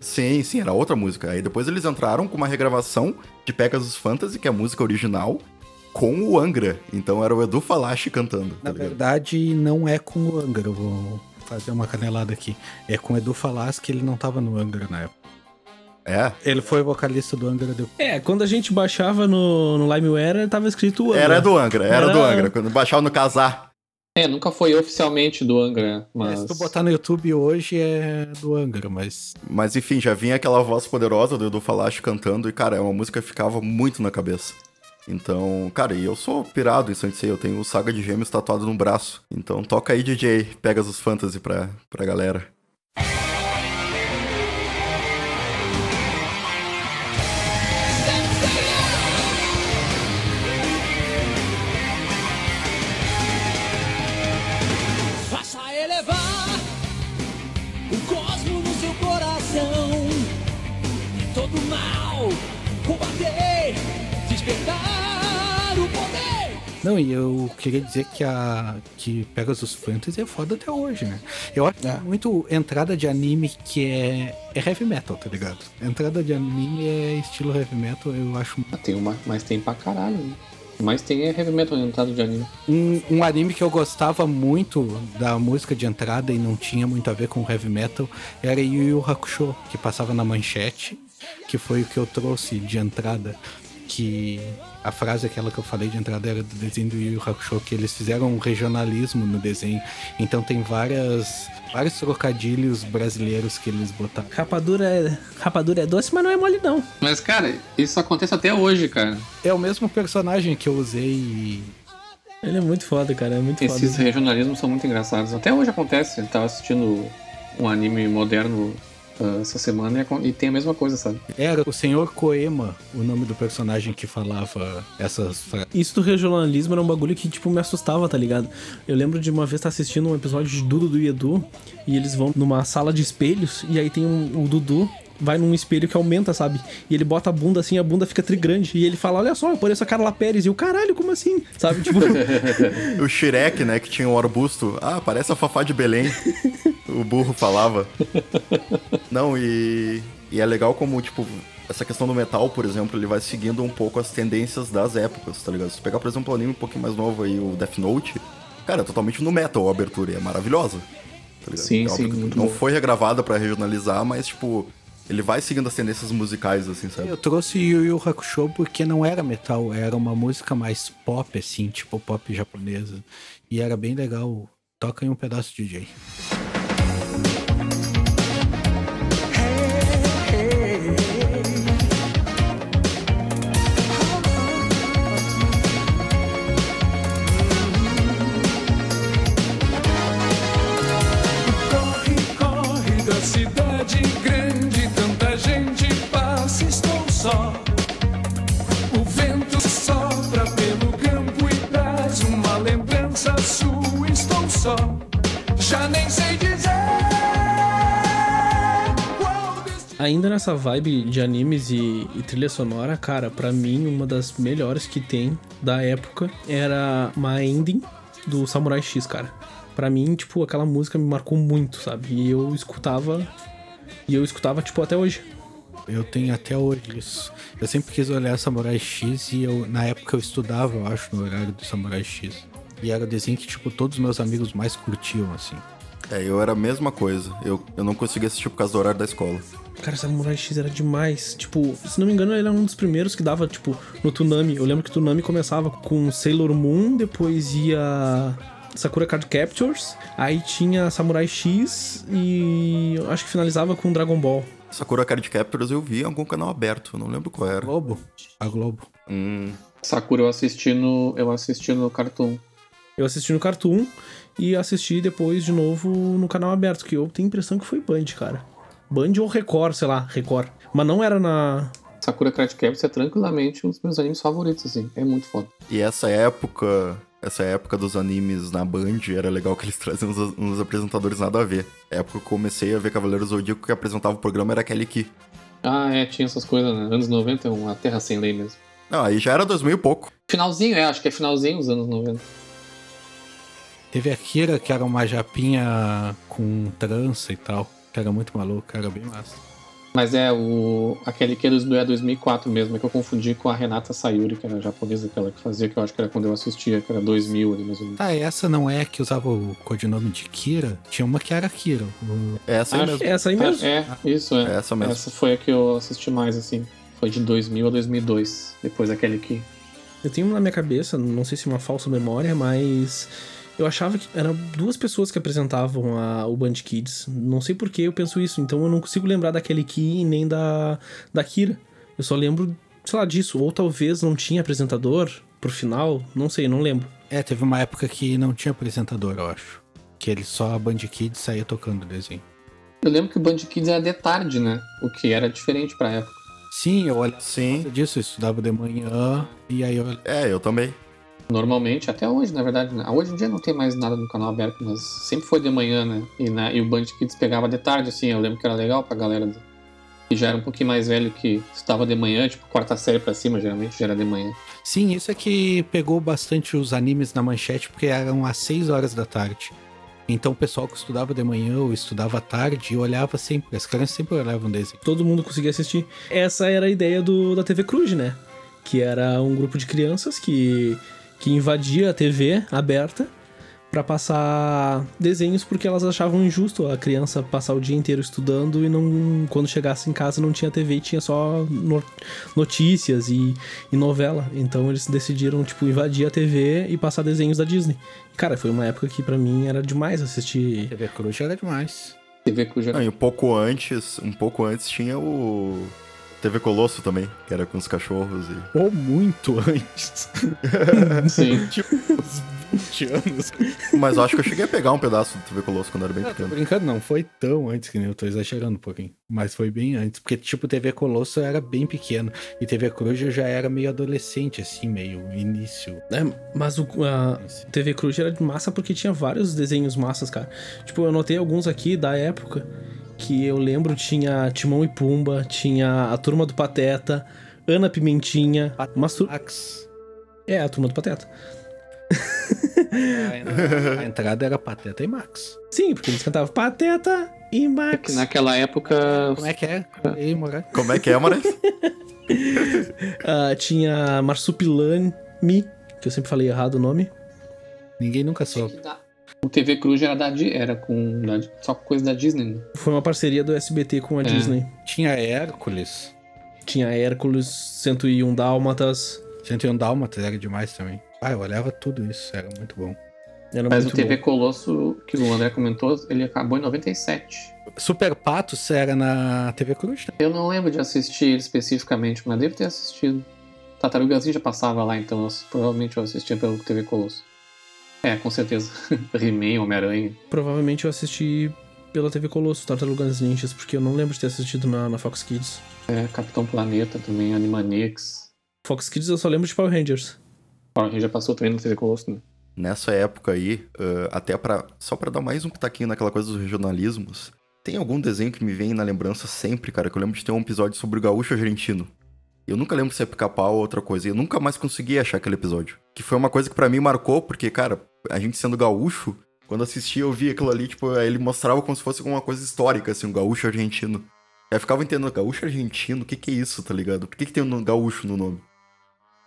Sim, sim, era outra música. Aí depois eles entraram com uma regravação de Pegasus Fantasy, que é a música original, com o Angra. Então era o Edu Falache cantando. Na tá ligado? verdade, não é com o Angra, eu vou fazer uma canelada aqui. É com o Edu Falas que ele não tava no Angra na época. É, Ele foi vocalista do Angra depois. É, quando a gente baixava no, no LimeWare, tava escrito Angra. era do Angra, era, Era- do Angra. Quando baixava no casar. É, nunca foi oficialmente do Angra, mas. Se tu botar no YouTube hoje é do Angra, mas Mas enfim, já vinha aquela voz poderosa do Edu Falache cantando e, cara, é uma música que ficava muito na cabeça. Então, cara, e eu sou pirado em Sansei, eu tenho o Saga de Gêmeos tatuado no braço. Então toca aí, DJ, Pegasus Fantasy pra, pra galera. Não, e eu queria dizer que a que Pegasus Fantasy é foda até hoje, né? Eu acho É. muito entrada de anime que é, é heavy metal, tá ligado? Entrada de anime é estilo heavy metal, eu acho Ah, tem uma, mas tem pra caralho. Né? Mas tem é heavy metal entrado de anime. um, um anime que eu gostava muito da música de entrada e não tinha muito a ver com heavy metal era Yu Yu Hakusho, que passava na manchete, que foi o que eu trouxe de entrada, que a frase aquela que eu falei de entrada era do desenho do Yu Yu Hakusho, que eles fizeram um regionalismo no desenho, então tem várias vários trocadilhos brasileiros que eles botaram. Rapadura é, rapadura é doce, mas não é mole, não. Mas, cara, isso acontece até hoje, cara. É o mesmo personagem que eu usei e Ele é muito foda, cara. É muito Esses foda. regionalismos são muito engraçados. Até hoje acontece. Eu tava assistindo um anime moderno essa semana e, tem a mesma coisa, sabe? era o Senhor Koema, o nome do personagem que falava essas frases. Isso do regionalismo era um bagulho que, tipo, me assustava, tá ligado? Eu lembro de uma vez estar assistindo um episódio de Dudu do Edu e eles vão numa sala de espelhos e aí tem um, o Dudu vai num espelho que aumenta, sabe? E ele bota a bunda assim, a bunda fica trigrande. E ele fala, olha só, eu pareço a Carla Pérez. E o caralho, como assim? Sabe? Tipo, O Shrek, né, que tinha um arbusto. Ah, parece a Fafá de Belém. o burro falava. Não, e, e é legal como, tipo, essa questão do metal, por exemplo, ele vai seguindo um pouco as tendências das épocas, tá ligado? Se tu pegar, por exemplo, um anime um pouquinho mais novo aí, o Death Note, cara, é totalmente no metal a abertura, e é maravilhosa. Tá ligado? Sim, É sim, Não bom. foi regravada pra regionalizar, mas, tipo, ele vai seguindo as tendências musicais, assim, sabe? Eu trouxe Yu Yu Hakusho porque não era metal, era uma música mais pop, assim, tipo pop japonesa. E era bem legal. Toca aí um pedaço, DJ. Já nem sei dizer ainda nessa vibe de animes e, e trilha sonora, cara, pra mim, uma das melhores que tem da época era uma ending do Samurai X, cara. Pra mim, tipo, aquela música me marcou muito, sabe? E eu escutava. E eu escutava, tipo, até hoje. Eu tenho até hoje isso. Eu sempre quis olhar Samurai X e eu, na época eu estudava, eu acho, no horário do Samurai X. E era o desenho que, tipo, todos os meus amigos mais curtiam, assim. É, eu era a mesma coisa. Eu, eu não conseguia assistir por causa do horário da escola. Cara, Samurai X era demais. Tipo, se não me engano, ele era um dos primeiros que dava, tipo, no Toonami. Eu lembro que o Toonami começava com Sailor Moon, depois ia Sakura Card Captures, aí tinha Samurai X e eu acho que finalizava com Dragon Ball. Sakura Card Captors eu vi em algum canal aberto, eu não lembro qual era. Globo. A Globo. Hum, Sakura eu assisti no. Eu assisti no Cartoon. Eu assisti no Cartoon e assisti depois de novo no canal aberto, que eu tenho a impressão que foi Band, cara. Band ou Record, sei lá, Record. Mas não era na. Sakura Card Captors é tranquilamente um dos meus animes favoritos, assim. É muito foda. E essa época, essa época dos animes na Band, era legal que eles traziam uns, uns apresentadores nada a ver. A época que eu comecei a ver Cavaleiros do Zodíaco, que apresentava o programa era Kelly Key. Ah, é, tinha essas coisas, né? Anos 90 é uma terra sem lei mesmo. Não, aí já era 2000 e pouco. Finalzinho, é, acho que é finalzinho dos anos 90. Teve a Kira, que era uma japinha com trança e tal. Que era muito maluca, era bem massa. Mas é o aquele que é dos- é 2004 mesmo, é que eu confundi com a Renata Sayuri, que era japonesa, aquela que fazia, que eu acho que era quando eu assistia, que era 2000 ali mais ou menos. Tá, essa não é que usava o codinome de Kira? Tinha uma que era Kira. O- essa aí Acho- mesmo. Essa aí mesmo. É, é, isso é. É essa mesmo. Essa foi a que eu assisti mais, assim. Foi de 2000 a 2002. Depois aquele que. Eu tenho na minha cabeça, não sei se é uma falsa memória, mas eu achava que eram duas pessoas que apresentavam a, o Band Kids. Não sei por que eu penso isso, então eu não consigo lembrar daquele Ki nem da, da Kira. Eu só lembro, sei lá, disso. Ou talvez não tinha apresentador pro final, não sei, não lembro. É, teve uma época que não tinha apresentador, eu acho. Que ele só a Band Kids saía tocando o desenho. Eu lembro que o Band Kids era de tarde, né? O que era diferente pra época. Sim, eu olhava Sim. disso, eu estudava de manhã e aí eu É, eu também. Normalmente, até hoje, na verdade. Né? Hoje em dia não tem mais nada no canal aberto, mas sempre foi de manhã, né? E, na, e o Band Kids pegava de tarde, assim. Eu lembro que era legal pra galera do- que já era um pouquinho mais velho que estava de manhã, tipo, quarta série pra cima, geralmente já era de manhã. Sim, isso é que pegou bastante os animes na manchete, porque eram às 6 horas da tarde. Então o pessoal que estudava de manhã ou estudava tarde olhava sempre. As crianças sempre olhavam desenho. Todo mundo conseguia assistir. Essa era a ideia do, da TV Cruz, né? Que era um grupo de crianças que, que invadia a TV aberta pra passar desenhos porque elas achavam injusto a criança passar o dia inteiro estudando e não quando chegasse em casa não tinha TV e tinha só no- notícias e, e novela. Então eles decidiram tipo invadir a TV e passar desenhos da Disney. Cara, foi uma época que pra mim era demais assistir. TV Cruz era demais. TV Cruz já Ah, e um pouco antes, um pouco antes tinha o TV Colosso também, que era com os cachorros e Ou muito antes. Sim. tipo, uns 20 anos. Mas eu acho que eu cheguei a pegar um pedaço do TV Colosso quando era bem Não, tô pequeno. brincando, não foi tão antes que nem eu tô exagerando um pouquinho. Mas foi bem antes. Porque, tipo, TV Colosso era bem pequeno. E TV Cruz eu já era meio adolescente, assim, meio início. É, mas o, a TV Cruz era de massa porque tinha vários desenhos massas, cara. Tipo, eu anotei alguns aqui da época que eu lembro tinha Timão e Pumba, tinha a Turma do Pateta, Ana Pimentinha, Max. É, a Turma do Pateta. A entrada era Pateta e Max. Sim, porque eles cantavam Pateta e Que Max. naquela época. Como é que é? Ei. Como é que é, Moraes? Ah, tinha Marsupilame, que eu sempre falei errado o nome. Ninguém nunca soube. O TV Cruz era, da, era com, da- só com coisa da Disney, né? Foi uma parceria do SBT com a É. Disney. Tinha Hércules. Tinha Hércules, 101 Dálmatas. 101 Dálmatas era demais também. Ah, eu olhava tudo isso, era muito bom. Era Mas muito o TV bom. Colosso, que o André comentou, ele acabou em 97. Super Patos era na TV Cruz, né? Eu não lembro de assistir ele especificamente, mas devo ter assistido. Tartarugazinho já passava lá, então eu- provavelmente eu assistia pelo TV Colosso. É, com certeza. He-Man, Homem-Aranha. Provavelmente eu assisti pela TV Colosso, Tartarugas Ninjas, porque eu não lembro de ter assistido na, na Fox Kids. É, Capitão Planeta também, Animaniacs. Fox Kids eu só lembro de Power Rangers. Power Ranger já passou também no TV Colosso, né? Nessa época aí, ah, até para só pra dar mais um pitaquinho naquela coisa dos regionalismos, tem algum desenho que me vem na lembrança sempre, cara, que eu lembro de ter um episódio sobre o gaúcho argentino. Eu nunca lembro se é pica-pau ou outra coisa, eu nunca mais consegui achar aquele episódio. Que foi uma coisa que pra mim marcou, porque, cara, a gente sendo gaúcho, quando assistia eu via aquilo ali, tipo, ele mostrava como se fosse alguma coisa histórica, assim, um gaúcho argentino. Eu ficava entendendo, gaúcho argentino, o que que é isso, tá ligado? Por que que tem um gaúcho no nome?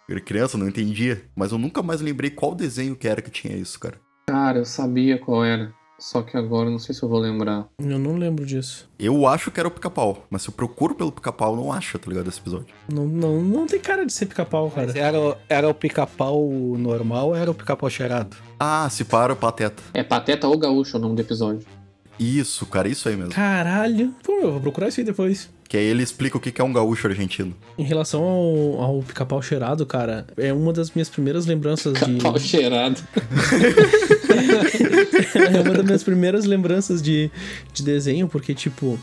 Eu era criança, não entendia, mas eu nunca mais lembrei qual desenho que era que tinha isso, cara. Cara, eu sabia qual era. Só que agora eu não sei se eu vou lembrar. Eu não lembro disso. Eu acho que era o pica-pau, mas se eu procuro pelo pica-pau, eu não acho, tá ligado, esse episódio. Não, não, não tem cara de ser pica-pau, cara. Mas era, o- era o pica-pau normal ou era o pica-pau cheirado? Ah, se para o Pateta. É Pateta ou Gaúcho o nome do episódio. Isso, cara, isso aí mesmo. Caralho. Pô, eu vou procurar isso aí depois. Que aí ele explica o que que é um gaúcho argentino. Em relação ao, ao pica-pau cheirado, cara, é uma das minhas primeiras lembranças de. Pau cheirado. é uma das minhas primeiras lembranças de, de desenho, porque, tipo,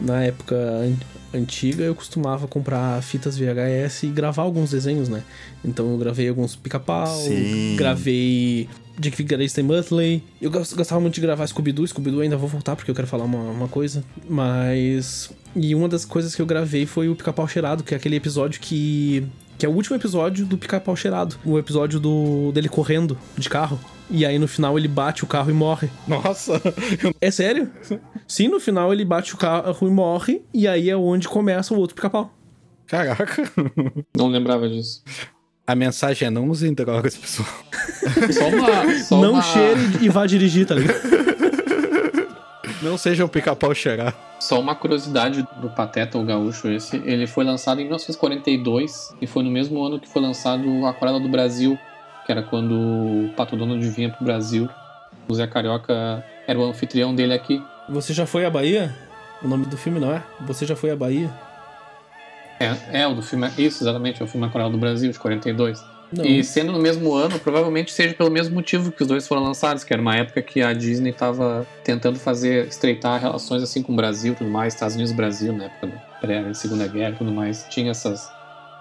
na época an- antiga eu costumava comprar fitas VHS e gravar alguns desenhos, né? Então eu gravei alguns pica-pau, Sim. gravei Dick Vigarista e Muttley. Eu gos- gostava muito de gravar Scooby-Doo. Scooby-Doo ainda vou voltar porque eu quero falar uma, uma coisa. Mas. E uma das coisas que eu gravei foi o pica-pau cheirado, que é aquele episódio que Que é o último episódio do Pica-Pau Cheirado. O episódio do dele correndo de carro. E aí no final ele bate o carro e morre. Nossa! É sério? Sim, no final ele bate o carro e morre. E aí é onde começa o outro pica-pau. Caraca! Não lembrava disso. A mensagem é não usem drogas, pessoal. Só uma. Só Não uma... cheire e vá dirigir, tá ligado? Não sejam pica-pau cheirar. Só uma curiosidade do Pateta, o gaúcho esse, ele foi lançado em 1942 e foi no mesmo ano que foi lançado o Aquarela do Brasil, que era quando o Pato Donald vinha pro Brasil. O Zé Carioca era o anfitrião dele aqui. Você já foi à Bahia? O nome do filme não é? Você já foi à Bahia? É, é o do filme, isso exatamente, é o filme Aquarela do Brasil, de 42. Não. E sendo no mesmo ano, provavelmente seja pelo mesmo motivo que os dois foram lançados, que era uma época que a Disney estava tentando fazer, estreitar relações assim com o Brasil e tudo mais, Estados Unidos e Brasil, na época da pré Segunda Guerra e tudo mais. Tinha essas,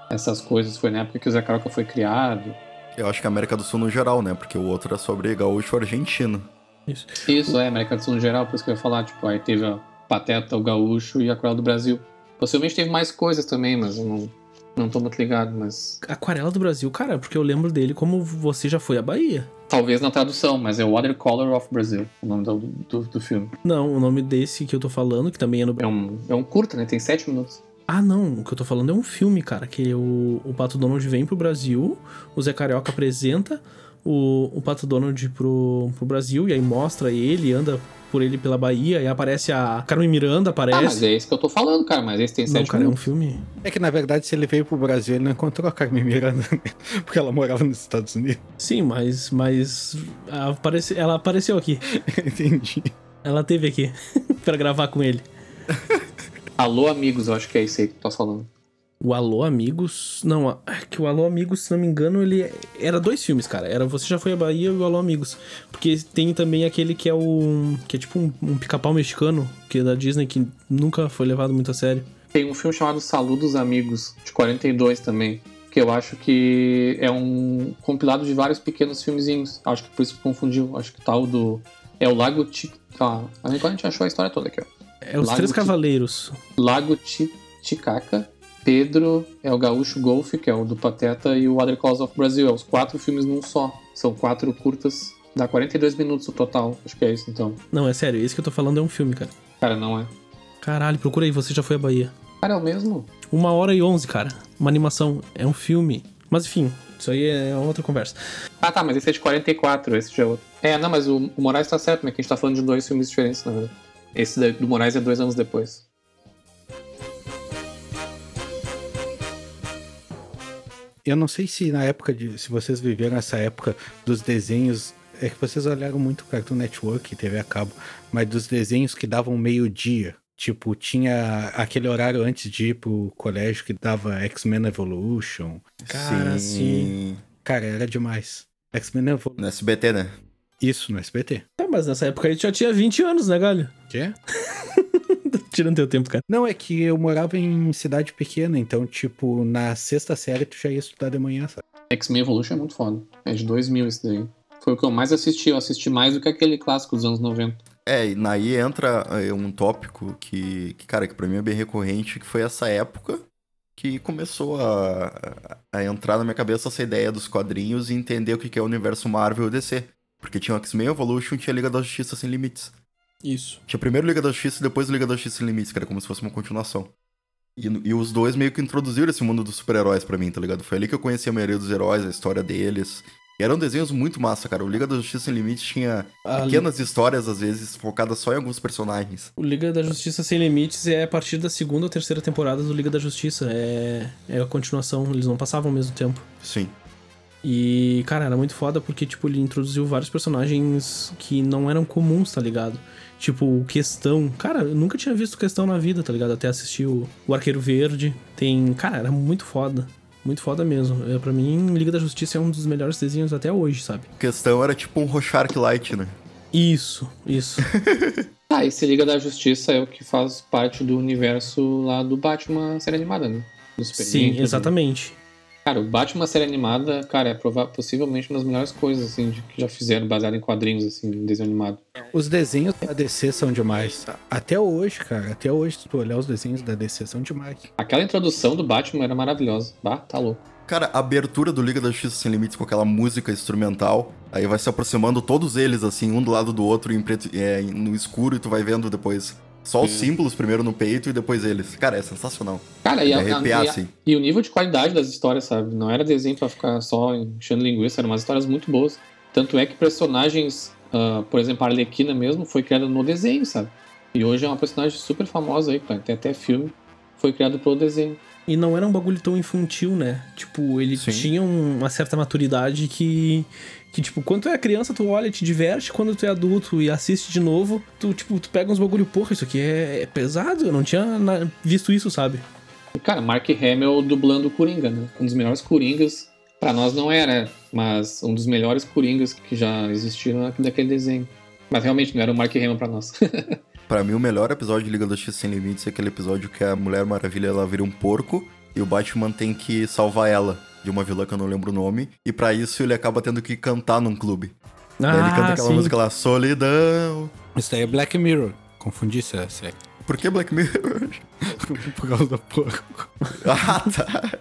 essas coisas, foi na época que o Zé Carioca foi criado. Eu acho que a América do Sul no geral, né? Porque o outro é sobre gaúcho argentino. Isso. Isso, é, América do Sul no geral, por isso que eu ia falar, tipo, aí teve a Pateta, o Gaúcho e a Aquarela do Brasil. Possivelmente teve mais coisas também, mas eu não, não tô muito ligado, mas... Aquarela do Brasil, cara, porque eu lembro dele como você já foi à Bahia. Talvez na tradução, mas é Watercolor of Brazil, o nome do, do, do filme. Não, o nome desse que eu tô falando, que também é no. É um, é um curta, né? Tem sete minutos. Ah, não. O que eu tô falando é um filme, cara. Que o, o Pato Donald vem pro Brasil, o Zé Carioca apresenta o, o Pato Donald pro, pro Brasil, e aí mostra ele, anda por ele pela Bahia, e aparece a Carmen Miranda, Ah, mas aparece. é isso que eu tô falando, cara, mas esse tem não, sete cara, é um minutos. filme. É que na verdade, se ele veio pro Brasil, ele não encontrou a Carmen Miranda, porque ela morava nos Estados Unidos. Sim, mas. mas aparece, ela apareceu aqui. Entendi. Ela teve aqui pra gravar com ele. Alô, amigos, eu acho que é isso aí que tu tá falando. O Alô Amigos. Não, é que o Alô Amigos, se não me engano, ele era dois filmes, cara. Era Você Já Foi à Bahia e o Alô Amigos. Porque tem também aquele que é o. que é tipo um, um pica-pau mexicano, que é da Disney, que nunca foi levado muito a sério. Tem um filme chamado Saludos Amigos, de 42 também, que eu acho que é um compilado de vários pequenos filmezinhos. Acho que por isso que confundiu. Acho que tal do. É o Lago Tic. Ah, agora a gente achou a história toda aqui, ó. É Os Lago Três Cavaleiros. Lago Titicaca, Pedro é o Gaúcho Golf, que é o do Pateta, e o Other Calls of Brazil. É os quatro filmes num só. São quatro curtas. Dá 42 minutos o total. Acho que é isso, então. Não, é sério, esse que eu tô falando é um filme, cara. Cara, não é. Caralho, procura aí, Você Já Foi à Bahia. Cara, é o mesmo? Uma hora e onze, cara. Uma animação. É um filme. Mas enfim, isso aí é outra conversa. Ah, tá, mas esse é de 44, esse já é outro. É, não, mas o, o Moraes tá certo, né? Que a gente tá falando de dois filmes diferentes, na verdade. Esse do Moraes é dois anos depois. Eu não sei se na época de. Se vocês viveram essa época dos desenhos. É que vocês olharam muito Cartoon Network, TV a cabo, mas dos desenhos que davam meio-dia. Tipo, tinha aquele horário antes de ir pro colégio que dava X-Men Evolution. Cara, sim. Cara, era demais. X-Men Evolution. No SBT, né? Isso, no SBT. Tá, mas nessa época aí tu já tinha 20 anos, né, galho? Quê? Tirando teu tempo, cara. Não, é que eu morava em cidade pequena, então, tipo, na sexta série tu já ia estudar de manhã, sabe? X-Men Evolution é muito foda. É de 2000 esse daí. Foi o que eu mais assisti. Eu assisti mais do que aquele clássico dos anos 90. É, e naí entra é, um tópico que, que, cara, que pra mim é bem recorrente, que foi essa época que começou a, a entrar na minha cabeça essa ideia dos quadrinhos e entender o que que é o universo Marvel e DC. Porque tinha o X-Men Evolution e tinha a Liga da Justiça Sem Limites. Isso. Tinha primeiro Liga da Justiça e depois Liga da Justiça Sem Limites, que era como se fosse uma continuação. E, e os dois meio que introduziram esse mundo dos super-heróis pra mim, tá ligado? Foi ali que eu conheci a maioria dos heróis, a história deles. E eram desenhos muito massa, cara. O Liga da Justiça Sem Limites tinha A pequenas histórias, às vezes, focadas só em alguns personagens. O Liga da Justiça Sem Limites é a partir da segunda ou terceira temporada do Liga da Justiça. É, é a continuação, eles não passavam ao mesmo tempo. Sim. E, cara, era muito foda porque, tipo, ele introduziu vários personagens que não eram comuns, tá ligado? Tipo, o Questão. Cara, eu nunca tinha visto Questão na vida, tá ligado? Até assistir o, o Arqueiro Verde. Tem. Cara, era muito foda. Muito foda mesmo. É, pra mim, Liga da Justiça é um dos melhores desenhos até hoje, sabe? A questão era tipo um Rorschach Light, né? Isso, isso. Ah, esse Liga da Justiça é o que faz parte do universo lá do Batman série animada, né? Sim, exatamente. Cara, o Batman série animada, cara, é possivelmente uma das melhores coisas, assim, de- que já fizeram, baseado em quadrinhos, assim, em desenho animado. Os desenhos da DC são demais. Até hoje, cara, até hoje, se tu olhar os desenhos da DC são demais. Aquela introdução do Batman era maravilhosa. Bah, tá louco. Cara, a abertura do Liga da Justiça Sem Limites com aquela música instrumental, aí vai se aproximando todos eles, assim, um do lado do outro, em preto, é, no escuro, e tu vai vendo depois só os símbolos primeiro no peito e depois eles. Cara, é sensacional. Cara, e, De a- arrepiar, e a- assim. e o nível de qualidade das histórias, sabe? Não era desenho pra ficar só enchendo linguiça, eram umas histórias muito boas. Tanto é que personagens, ah, por exemplo, a Arlequina mesmo, foi criada no desenho, sabe? E hoje é uma personagem super famosa aí, cara. tem até filme, foi criado pelo desenho. E não era um bagulho tão infantil, né? Tipo, ele Sim. tinha um- uma certa maturidade que. Que, tipo, quando tu é criança, tu olha e te diverte. Quando tu é adulto e assiste de novo, tu, tipo, tu pega uns bagulho, porra, isso aqui é, é pesado. Eu não tinha na- visto isso, sabe? Cara, Mark Hamill dublando o Coringa, né? Um dos melhores Coringas, pra nós não era, mas um dos melhores Coringas que já existiram aqui daquele desenho. Mas realmente não era o Mark Hamill pra nós. Pra mim, o melhor episódio de Liga da Justiça Sem Limites é aquele episódio que a Mulher Maravilha ela vira um porco e o Batman tem que salvar ela de uma vilã que eu não lembro o nome. E pra isso ele acaba tendo que cantar num clube. Daí ele canta aquela Ah, sim. música lá, Solidão. Isso daí é Black Mirror. Confundi essa é série. Por que Black Mirror? Por causa do porco. ah, tá.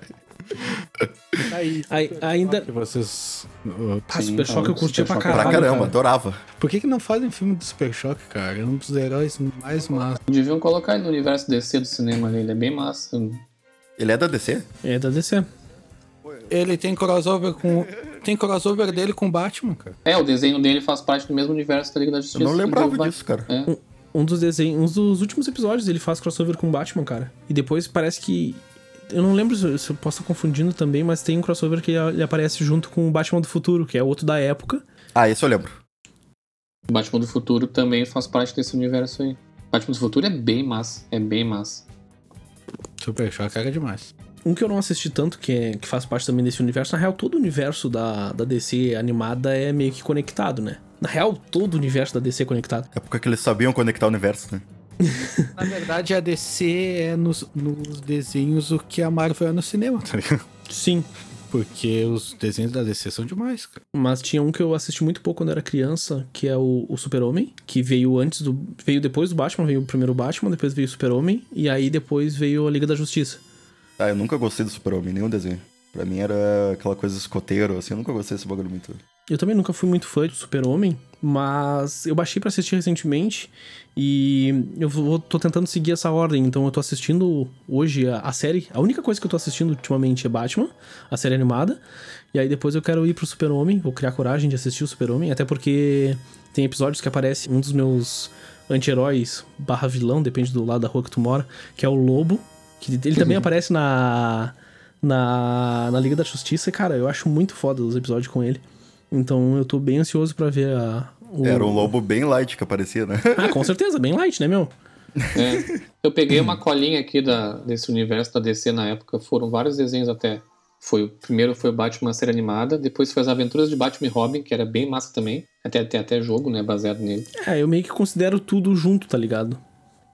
Aí, Aí- ainda- Que vocês. uh, Ah, Sim, Super Choque eu curtia Super pra caralho. Pra caramba, cara. adorava. Por que, que não fazem filme do Super Choque, cara? É um dos heróis mais massa. Deviam colocar ele no universo DC do cinema ali, ele é bem massa. Ele é da DC? É da DC. Ele tem crossover com. Tem crossover dele com o Batman, cara. É, o desenho dele faz parte do mesmo universo da Liga da Eu Justiça. não do lembrava Batman. disso, cara. É. Um dos desenhos, um dos últimos episódios ele faz crossover com o Batman, cara. E depois parece que. Eu não lembro se se eu posso estar confundindo também, mas tem um crossover que ele aparece junto com o Batman do Futuro, que é outro da época. Ah, esse eu lembro. O Batman do Futuro também faz parte desse universo aí. O Batman do Futuro é bem massa, é bem massa. Super Choque era demais. Um que eu não assisti tanto, que, é, que faz parte também desse universo, na real, todo o universo da, da DC animada é meio que conectado, né? Na real, todo o universo da DC é conectado. É porque eles sabiam conectar o universo, né? Na verdade, a DC é nos, nos desenhos o que a Marvel é no cinema, tá ligado? Sim. Porque os desenhos da DC são demais, cara. Mas tinha um que eu assisti muito pouco quando era criança, que é o, o Super-Homem, que veio antes do. veio depois do Batman, veio o primeiro Batman, depois veio o Super-Homem, e aí depois veio a Liga da Justiça. Ah, eu nunca gostei do Super-Homem, nenhum desenho. Pra mim era aquela coisa escoteiro, assim, eu nunca gostei desse bagulho muito. Eu também nunca fui muito fã do Super-Homem, mas eu baixei pra assistir recentemente e eu vou, tô tentando seguir essa ordem. Então eu tô assistindo hoje a, a série. A única coisa que eu tô assistindo ultimamente é Batman, a série animada. E aí depois eu quero ir pro Super-Homem, vou criar coragem de assistir o Super-Homem, até porque tem episódios que aparece um dos meus anti-heróis barra vilão, depende do lado da rua que tu mora, que é o Lobo. Que ele também aparece na, na, na Liga da Justiça. E, cara, eu acho muito foda os episódios com ele. Então eu tô bem ansioso pra ver a. o- Era um lobo bem light que aparecia, né? Ah, com certeza, bem light, né, meu? É. Eu peguei uma colinha aqui da, desse universo da DC na época, foram vários desenhos até. Foi, o primeiro foi o Batman série animada, depois foi as aventuras de Batman e Robin, que era bem massa também. Até, tem até jogo, né, baseado nele. É, eu meio que considero tudo junto, tá ligado?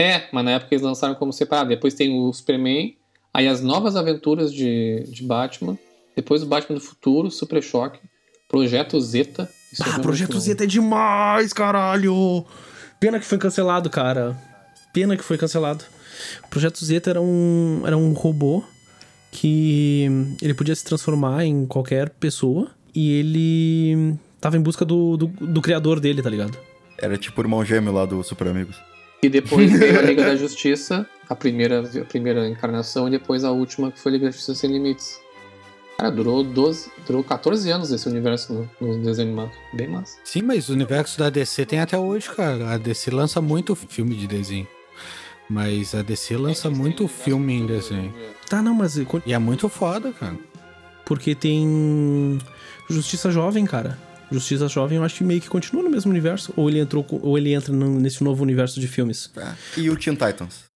É, mas na época eles lançaram como separado. Depois tem o Superman, aí as novas aventuras de, de Batman, depois o Batman do Futuro, Super Choque, Projeto Zeta. Isso é Ah, muito Projeto bom. Zeta é demais, caralho! Pena que foi cancelado, cara. Pena que foi cancelado. O Projeto Zeta era um, era um robô que ele podia se transformar em qualquer pessoa e ele tava em busca do, do, do criador dele, tá ligado? Era tipo o irmão gêmeo lá do Super Amigos. E depois veio a Liga da Justiça, a primeira, a primeira encarnação, e depois a última, que foi a Liga da Justiça Sem Limites. Cara, durou, 12, durou 14 anos esse universo no, no desenho animado. Bem massa. Sim, mas o universo da DC tem até hoje, cara. A DC lança muito filme de desenho. Mas a DC lança muito filme em desenho. Tá, não, mas E é muito foda, cara. porque tem Justiça Jovem, cara. Justiça Jovem eu acho que meio que continua no mesmo universo. Ou ele entrou ou ele entra nesse novo universo de filmes. E o Teen Titans?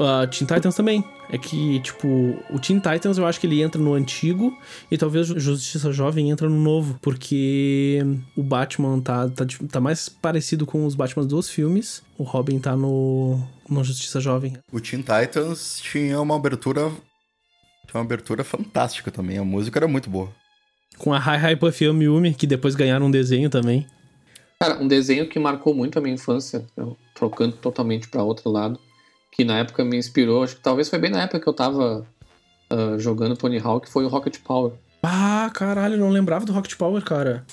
Uh, Teen Titans também. É que, tipo, o Teen Titans eu acho que ele entra no antigo e talvez Justiça Jovem entra no novo. Porque o Batman tá, tá, tipo, tá mais parecido com os Batman dos filmes. O Robin tá no, no Justiça Jovem. O Teen Titans tinha uma abertura. Tinha uma abertura fantástica também. A música era muito boa. Com a Hi Hi Puffy Miyumi, que depois ganharam um desenho também. Cara, um desenho que marcou muito a minha infância, eu, trocando totalmente pra outro lado, que na época me inspirou, acho que talvez foi bem na época que eu tava ah, jogando Tony Hawk foi o Rocket Power. Ah, caralho, não lembrava do Rocket Power, cara.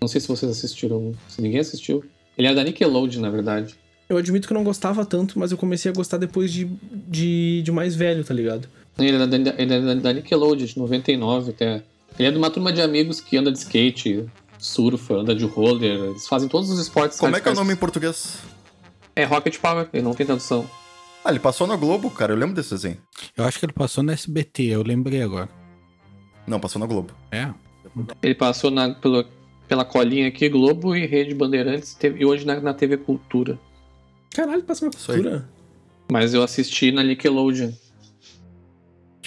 Não sei se vocês assistiram, se ninguém assistiu. Ele é da Nickelodeon, na verdade. Eu admito que eu não gostava tanto, mas eu comecei a gostar depois de, de, de mais velho, tá ligado? Ele é, da, ele é da Nickelodeon, de 99 até. Ele é de uma turma de amigos que anda de skate, surfa, anda de roller. Eles fazem todos os esportes. Como é que é o nome em português? É Rocket Power, ele não tem tradução. Ah, ele passou na Globo, cara. Eu lembro desse desenho. Eu acho que ele passou no SBT, eu lembrei agora. Não, passou na Globo. É. Ele passou na, pela, pela colinha aqui, Globo e Rede Bandeirantes, e hoje na, na TV Cultura. Caralho, Isso aí. cultura. Mas eu assisti na Nickelodeon.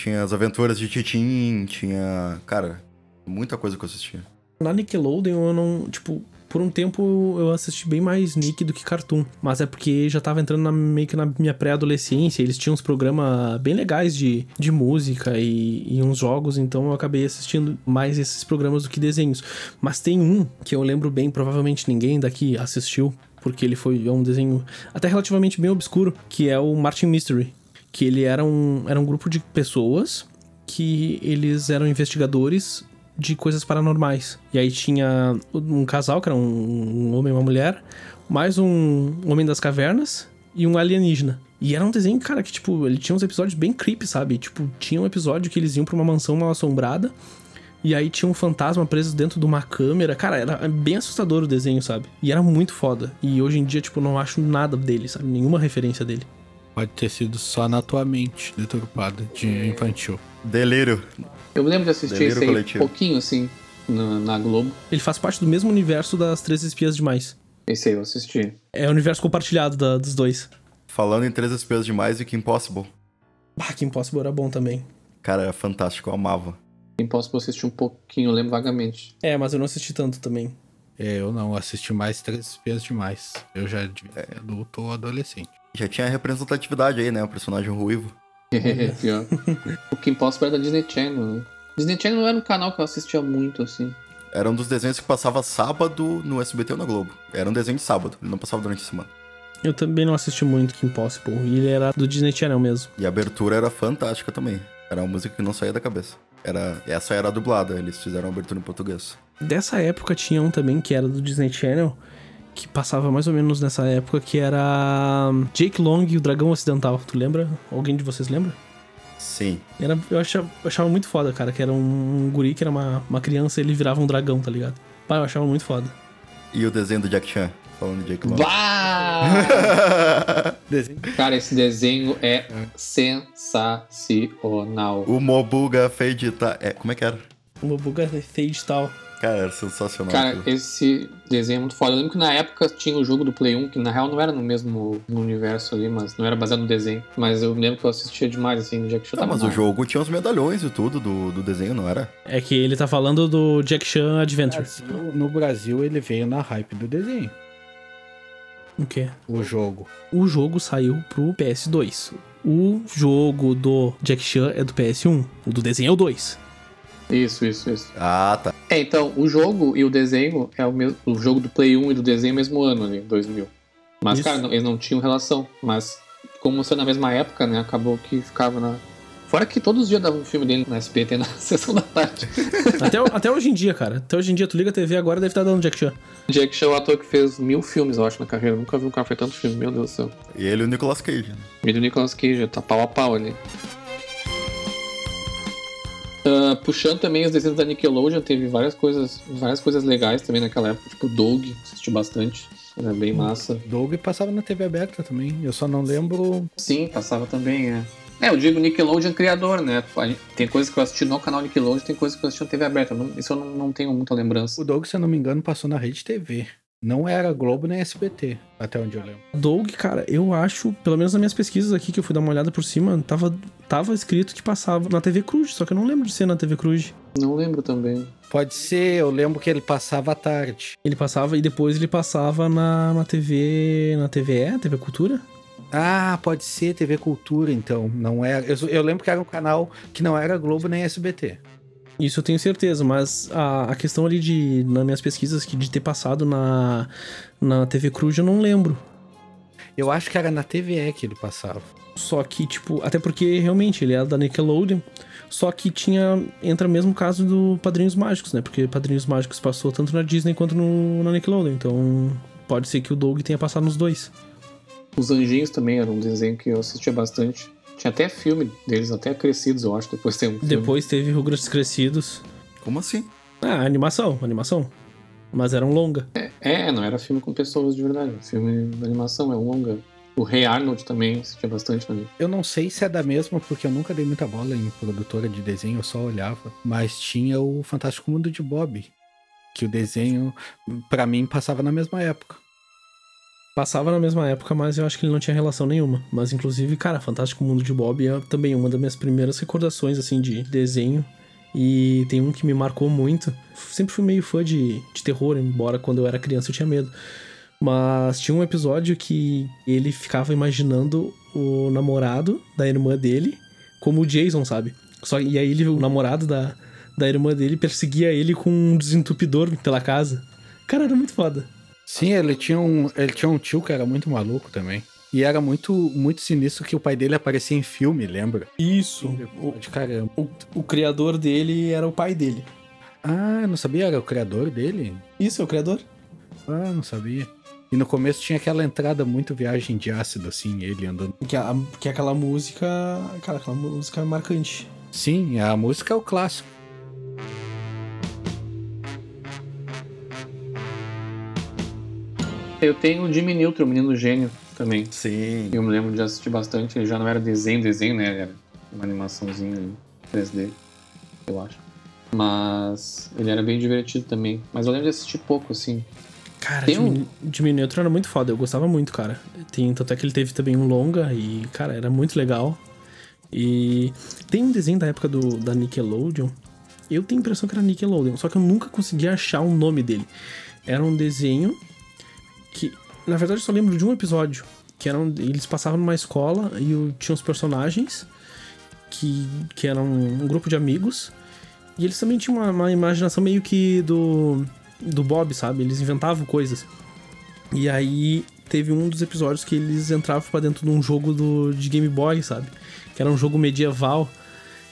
Tinha as aventuras de Titim, tinha. Cara, muita coisa que eu assistia. Na Nickelodeon eu não. Tipo, por um tempo eu assisti bem mais Nick do que Cartoon. Mas é porque já tava entrando na- meio que na minha pré-adolescência. Eles tinham uns programas bem legais de, de música e, e uns jogos. Então eu acabei assistindo mais esses programas do que desenhos. Mas tem um que eu lembro bem, provavelmente ninguém daqui assistiu. Porque ele foi é um desenho até relativamente bem obscuro, que é o Martin Mystery. Que ele era um, era um grupo de pessoas que eles eram investigadores de coisas paranormais. E aí tinha um casal, que era um, um homem e uma mulher, mais um homem das cavernas e um alienígena. E era um desenho, cara, que, tipo, ele tinha uns episódios bem creepy, sabe? Tipo, tinha um episódio que eles iam pra uma mansão mal assombrada. E aí tinha um fantasma preso dentro de uma câmera. Cara, era bem assustador o desenho, sabe? E era muito foda. E hoje em dia, tipo, não acho nada dele, sabe? Nenhuma referência dele. Pode ter sido só na tua mente, deturpada, de infantil. Delírio. Eu me lembro de assistir Delírio esse aí coletivo. pouquinho, assim, na, na Globo. Ele faz parte do mesmo universo das Três Espias Demais. Esse aí eu assisti. É o universo compartilhado da- dos dois. Falando em Três Espias Demais e Kim Possible. Bah, que Impossible era bom também. Cara, era fantástico, eu amava. Impossible eu assisti um pouquinho, eu lembro vagamente. É, mas eu não assisti tanto também. É, eu não assisti mais Três Espias Demais. Eu já devia ser adulto ou adolescente. Já tinha representatividade aí, né? O personagem ruivo. Pior. o Kim Possible era da Disney Channel, né? Disney Channel não era um canal que eu assistia muito, assim. Era um dos desenhos que passava sábado no SBT ou na Globo. Era um desenho de sábado, ele não passava durante a semana. Eu também não assisti muito Kim Possible. E ele era do Disney Channel mesmo. E a abertura era fantástica também. Era uma música que não saía da cabeça. Era, essa era dublada, eles fizeram a abertura em português. Dessa época tinha um também que era do Disney Channel. Que passava mais ou menos nessa época, que era hum, Jake Long e o Dragão Ocidental. Tu lembra? Alguém de vocês lembra? Sim. Era, eu, achava, achava muito foda, cara. Que era um guri que era uma, uma criança e ele virava um dragão, tá ligado? Pai, eu achava muito foda. E o desenho do Jack Chan, falando de Jake Long. Cara, esse desenho é sensacional. o Mobuga Feidita. É, como é que era? Uma buga fade tal. Cara, era sensacional. Cara, aquilo. esse desenho é muito foda. Eu lembro que na época tinha o jogo do Play 1, que na real não era no mesmo universo ali, mas não era baseado no desenho. Mas eu lembro que eu assistia demais, assim, no Jack Chan. Não, tava mas na- o jogo tinha os medalhões e tudo do, do desenho, não era? É que ele tá falando do Jack Chan Adventure. No, no Brasil, ele veio na hype do desenho. O quê? O jogo. O jogo saiu pro PS2. O jogo do Jack Chan é do PS1. O do desenho é o 2. Isso, isso, isso. Ah, tá. É, então, o jogo e o desenho é o mesmo. O jogo do Play 1 e do desenho é o mesmo ano ali, 2000. Mas, Isso. cara, não- eles não tinham relação. Mas, como sendo na mesma época, né, acabou que ficava na. Fora que todos os dias dava um filme dele na SBT na sessão da tarde. Até, até hoje em dia, cara. Até hoje em dia, tu liga a TV agora deve estar dando Jack Chan. Jack Chan é o ator que fez mil filmes, eu acho, na carreira. Nunca vi um cara fazer tanto filme, meu Deus do céu. E ele e o Nicolas Cage. né? E do Nicolas Cage, tá pau a pau ali. Ah, puxando também os desenhos da Nickelodeon, teve várias coisas, várias coisas legais também naquela época, tipo Doug, assisti bastante, era bem massa. Doug passava na TV aberta também. Eu só não lembro. Sim, passava também, é. É, eu digo Nickelodeon criador, né? Tem coisas que eu assisti no canal Nickelodeon, tem coisas que eu assisti na TV aberta. Isso eu não, não tenho muita lembrança. O Doug, se eu não me engano, passou na Rede TV. Não era Globo nem SBT, até onde eu lembro. Doug, cara, eu acho, pelo menos nas minhas pesquisas aqui, que eu fui dar uma olhada por cima, tava, tava escrito que passava na TV Cruz, só que eu não lembro de ser na TV Cruz. Não lembro também. Pode ser, eu lembro que ele passava à tarde. Ele passava e depois ele passava na, na TV. Na TVE, TV Cultura? Ah, pode ser TV Cultura, então. Não era. Eu, eu lembro que era um canal que não era Globo nem SBT. Isso eu tenho certeza, mas a, a questão ali de, nas minhas pesquisas, que de ter passado na, na TV Cruz, eu não lembro. Eu acho que era na TVE que ele passava. Só que, tipo, até porque realmente ele era da Nickelodeon. Só que tinha. Entra mesmo o caso do Padrinhos Mágicos, né? Porque Padrinhos Mágicos passou tanto na Disney quanto no, na Nickelodeon. Então pode ser que o Doug tenha passado nos dois. Os Anjinhos também era um desenho que eu assistia bastante. Tinha até filme deles, até crescidos, eu acho. Depois tem um filme. Depois teve Rugrats Crescidos. Como assim? Ah, animação, animação. Mas era um longa. É, não era filme com pessoas de verdade. Filme de animação, é um longa. O Rei Arnold também assistia bastante também. Eu não sei se é da mesma, porque eu nunca dei muita bola em produtora de desenho, eu só olhava. Mas tinha o Fantástico Mundo de Bob. Que o desenho, pra mim, passava na mesma época. Passava na mesma época, mas eu acho que ele não tinha relação nenhuma. Mas, inclusive, cara, Fantástico Mundo de Bob é também uma das minhas primeiras recordações, assim, de desenho. E tem um que me marcou muito. Sempre fui meio fã de, de terror, embora quando eu era criança eu tinha medo. Mas tinha um episódio que ele ficava imaginando o namorado da irmã dele como o Jason, sabe? Só, e aí ele, o namorado da, da irmã dele perseguia ele com um desentupidor pela casa. Cara, era muito foda. Sim, ele tinha um, ele tinha um tio que era muito maluco também. E era muito, muito sinistro que o pai dele aparecia em filme, lembra? Isso. O, De caramba. o, o criador dele era o pai dele. Ah, não sabia? Era o criador dele? Isso, é o criador? Ah, não sabia. E no começo tinha aquela entrada muito viagem de ácido, assim, ele andando. Que, a, que é aquela música. Cara, aquela música marcante. Sim, a música é o clássico. Eu tenho o Jimmy Neutron, o Menino Gênio, também. Sim. Eu me lembro de assistir bastante. Ele já não era desenho, desenho, né? Ele era uma animaçãozinha em 3D, eu acho. Mas ele era bem divertido também. Mas eu lembro de assistir pouco, assim. Cara, Tem um- Jimmy, Jimmy Neutron era muito foda, eu gostava muito, cara. Tem, tanto é que ele teve também um longa e, cara, era muito legal. E tem um desenho da época do, da Nickelodeon. Eu tenho a impressão que era Nickelodeon, só que eu nunca consegui achar o nome dele. Era um desenho que, na verdade, eu só lembro de um episódio. Que eram, eles passavam numa escola e o- tinha uns personagens que, que eram um grupo de amigos. E eles também tinham uma, uma imaginação meio que do, do Bob, sabe? Eles inventavam coisas. E aí teve um dos episódios que eles entravam pra dentro de um jogo do, de Game Boy, sabe? Que era um jogo medieval.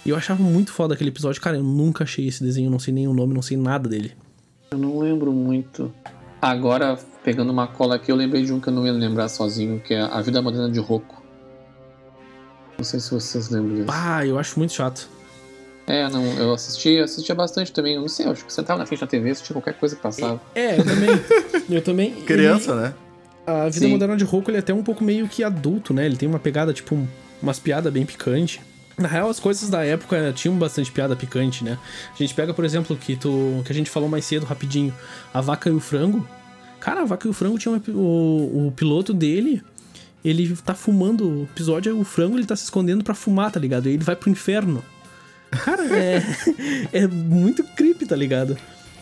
E eu achava muito foda aquele episódio. Cara, eu nunca achei esse desenho, não sei nem o nome, não sei nada dele. Eu não lembro muito. Agora, pegando uma cola aqui, eu lembrei de um que eu não ia lembrar sozinho, que é A Vida Moderna de Rocco. Não sei se vocês lembram disso. Ah, eu acho muito chato. É, não, eu assisti, assistia bastante também. Eu não sei, eu acho que sentava na frente da TV, assistia qualquer coisa que passava. É, eu também. eu também. Criança, né? A vida Sim. moderna de Roku, ele é até um pouco meio que adulto, né? Ele tem uma pegada, tipo, um- umas piadas bem picantes. Na real, as coisas da época tinham bastante piada picante, né? A gente pega, por exemplo, que, tu, que a gente falou mais cedo, rapidinho, a vaca e o frango. Cara, a vaca e o frango tinha uma, o, o piloto dele, ele tá fumando. O episódio, o frango, ele tá se escondendo pra fumar, tá ligado? E ele vai pro inferno. Cara, é, é muito creepy, tá ligado?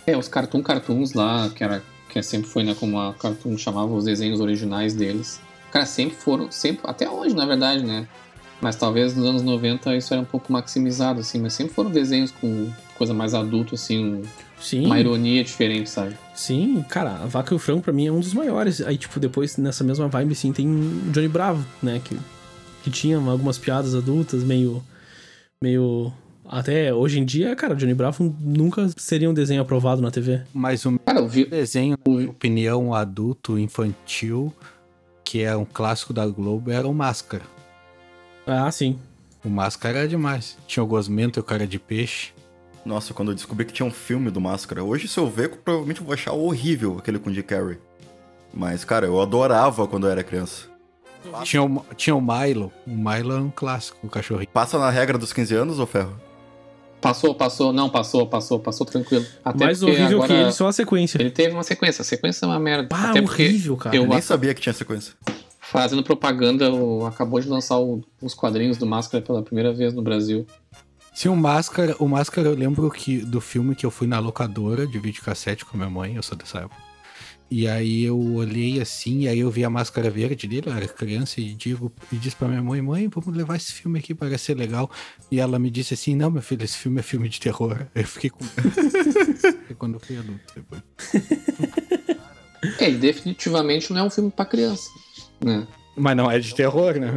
É, os Cartoon Cartoons lá, que era que sempre foi, né, como a Cartoon chamava os desenhos originais deles. Cara, sempre foram, sempre, até hoje, na verdade, né? Mas talvez nos anos 90 isso era um pouco maximizado, assim, mas sempre foram desenhos com coisa mais adulto, assim, Sim. uma ironia diferente, sabe? Sim, cara, a Vaca e o Frango pra mim é um dos maiores. Aí, tipo, depois, nessa mesma vibe, assim, tem o Johnny Bravo, né? Que, que tinha algumas piadas adultas, meio. meio. Até hoje em dia, cara, Johnny Bravo nunca seria um desenho aprovado na TV. Mas o Cara, eu vi, desenho, na minha opinião, adulto, infantil, que é um clássico da Globo, era o Máscara. Ah, sim. O Máscara era demais. Tinha o Gosmento e o Cara de Peixe. Nossa, quando eu descobri que tinha um filme do Máscara. Hoje, se eu ver, provavelmente eu vou achar horrível aquele com o Jim Carrey. Mas, cara, eu adorava quando eu era criança. Tinha o, tinha o Milo. O Milo é um clássico, o cachorrinho. Passa na regra dos 15 anos, ô Ferro? passou, passou, não, passou, passou, passou tranquilo. Até Mais horrível agora que ele, só a sequência. ele teve uma sequência, a sequência é uma merda. Pá, Até horrível, cara. eu Eu nem a- sabia que tinha sequência. fazendo propaganda, o- acabou de lançar o- os quadrinhos do Máscara pela primeira vez no Brasil. Sim, o Máscara, o Máscara eu lembro que do filme que eu fui na locadora de videocassete com minha mãe, eu sou dessa época. E aí eu olhei assim, e aí eu vi a máscara verde dele, eu era criança, e digo, e disse pra minha mãe, mãe, vamos levar esse filme aqui, parece ser legal. E ela me disse assim, não, meu filho, esse filme é filme de terror. Eu fiquei com. Quando eu fui adulto depois. É, definitivamente não é um filme pra criança, né? Mas não é de terror, né?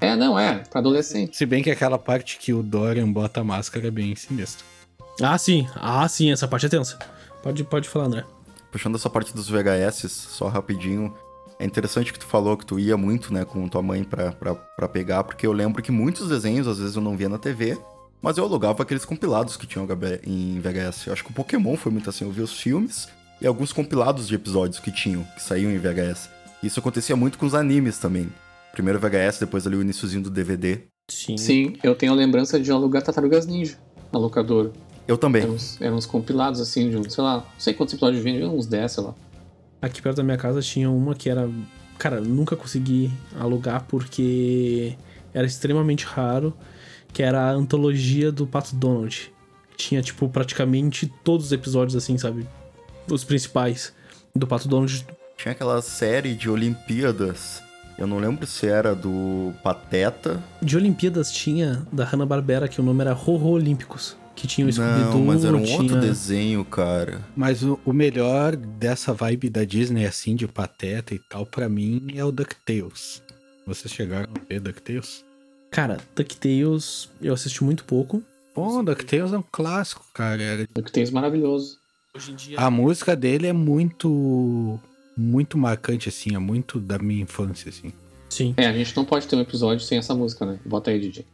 É, não, é, pra adolescente. Se bem que aquela parte que o Dorian bota a máscara é bem sinistra. Ah, sim. Ah, sim, essa parte é tensa. Pode, pode falar, André. Puxando essa parte dos VHS, só rapidinho. É interessante que tu falou que tu ia muito, né, com tua mãe pra, pra, pra pegar, porque eu lembro que muitos desenhos, às vezes, eu não via na TV, mas eu alugava aqueles compilados que tinham em VHS. Eu acho que o Pokémon foi muito assim, eu via os filmes e alguns compilados de episódios que tinham, que saíam em VHS. Isso acontecia muito com os animes também. Primeiro VHS, depois ali o iniciozinho do DVD. Sim. Sim, eu tenho a lembrança de alugar Tartarugas Ninja na locadora. Eu também. Eram uns, eram uns compilados assim de, um, sei lá, não sei quantos episódios vinha, uns 10, sei lá. Aqui perto da minha casa tinha uma que era. Cara, nunca consegui alugar porque era extremamente raro. Que era a antologia do Pato Donald. Tinha, tipo, praticamente todos os episódios, assim, sabe? Os principais do Pato Donald. Tinha aquela série de Olimpíadas. Eu não lembro se era do Pateta. De Olimpíadas tinha da Hanna-Barbera, que o nome era Rorro Olímpicos. Que tinha o Scooby-Doo, Não, mas era um tinha... outro desenho, cara. Mas o, o melhor dessa vibe da Disney, assim, de pateta e tal, pra mim, é o DuckTales. Vocês chegaram a ver DuckTales? Cara, DuckTales eu assisti muito pouco. Pô, DuckTales é um clássico, cara. Era- que tem maravilhoso. Hoje em dia... A música dele é muito... Muito marcante, assim. É muito da minha infância, assim. Sim. É, a gente não pode ter um episódio sem essa música, né? Bota aí, DJ.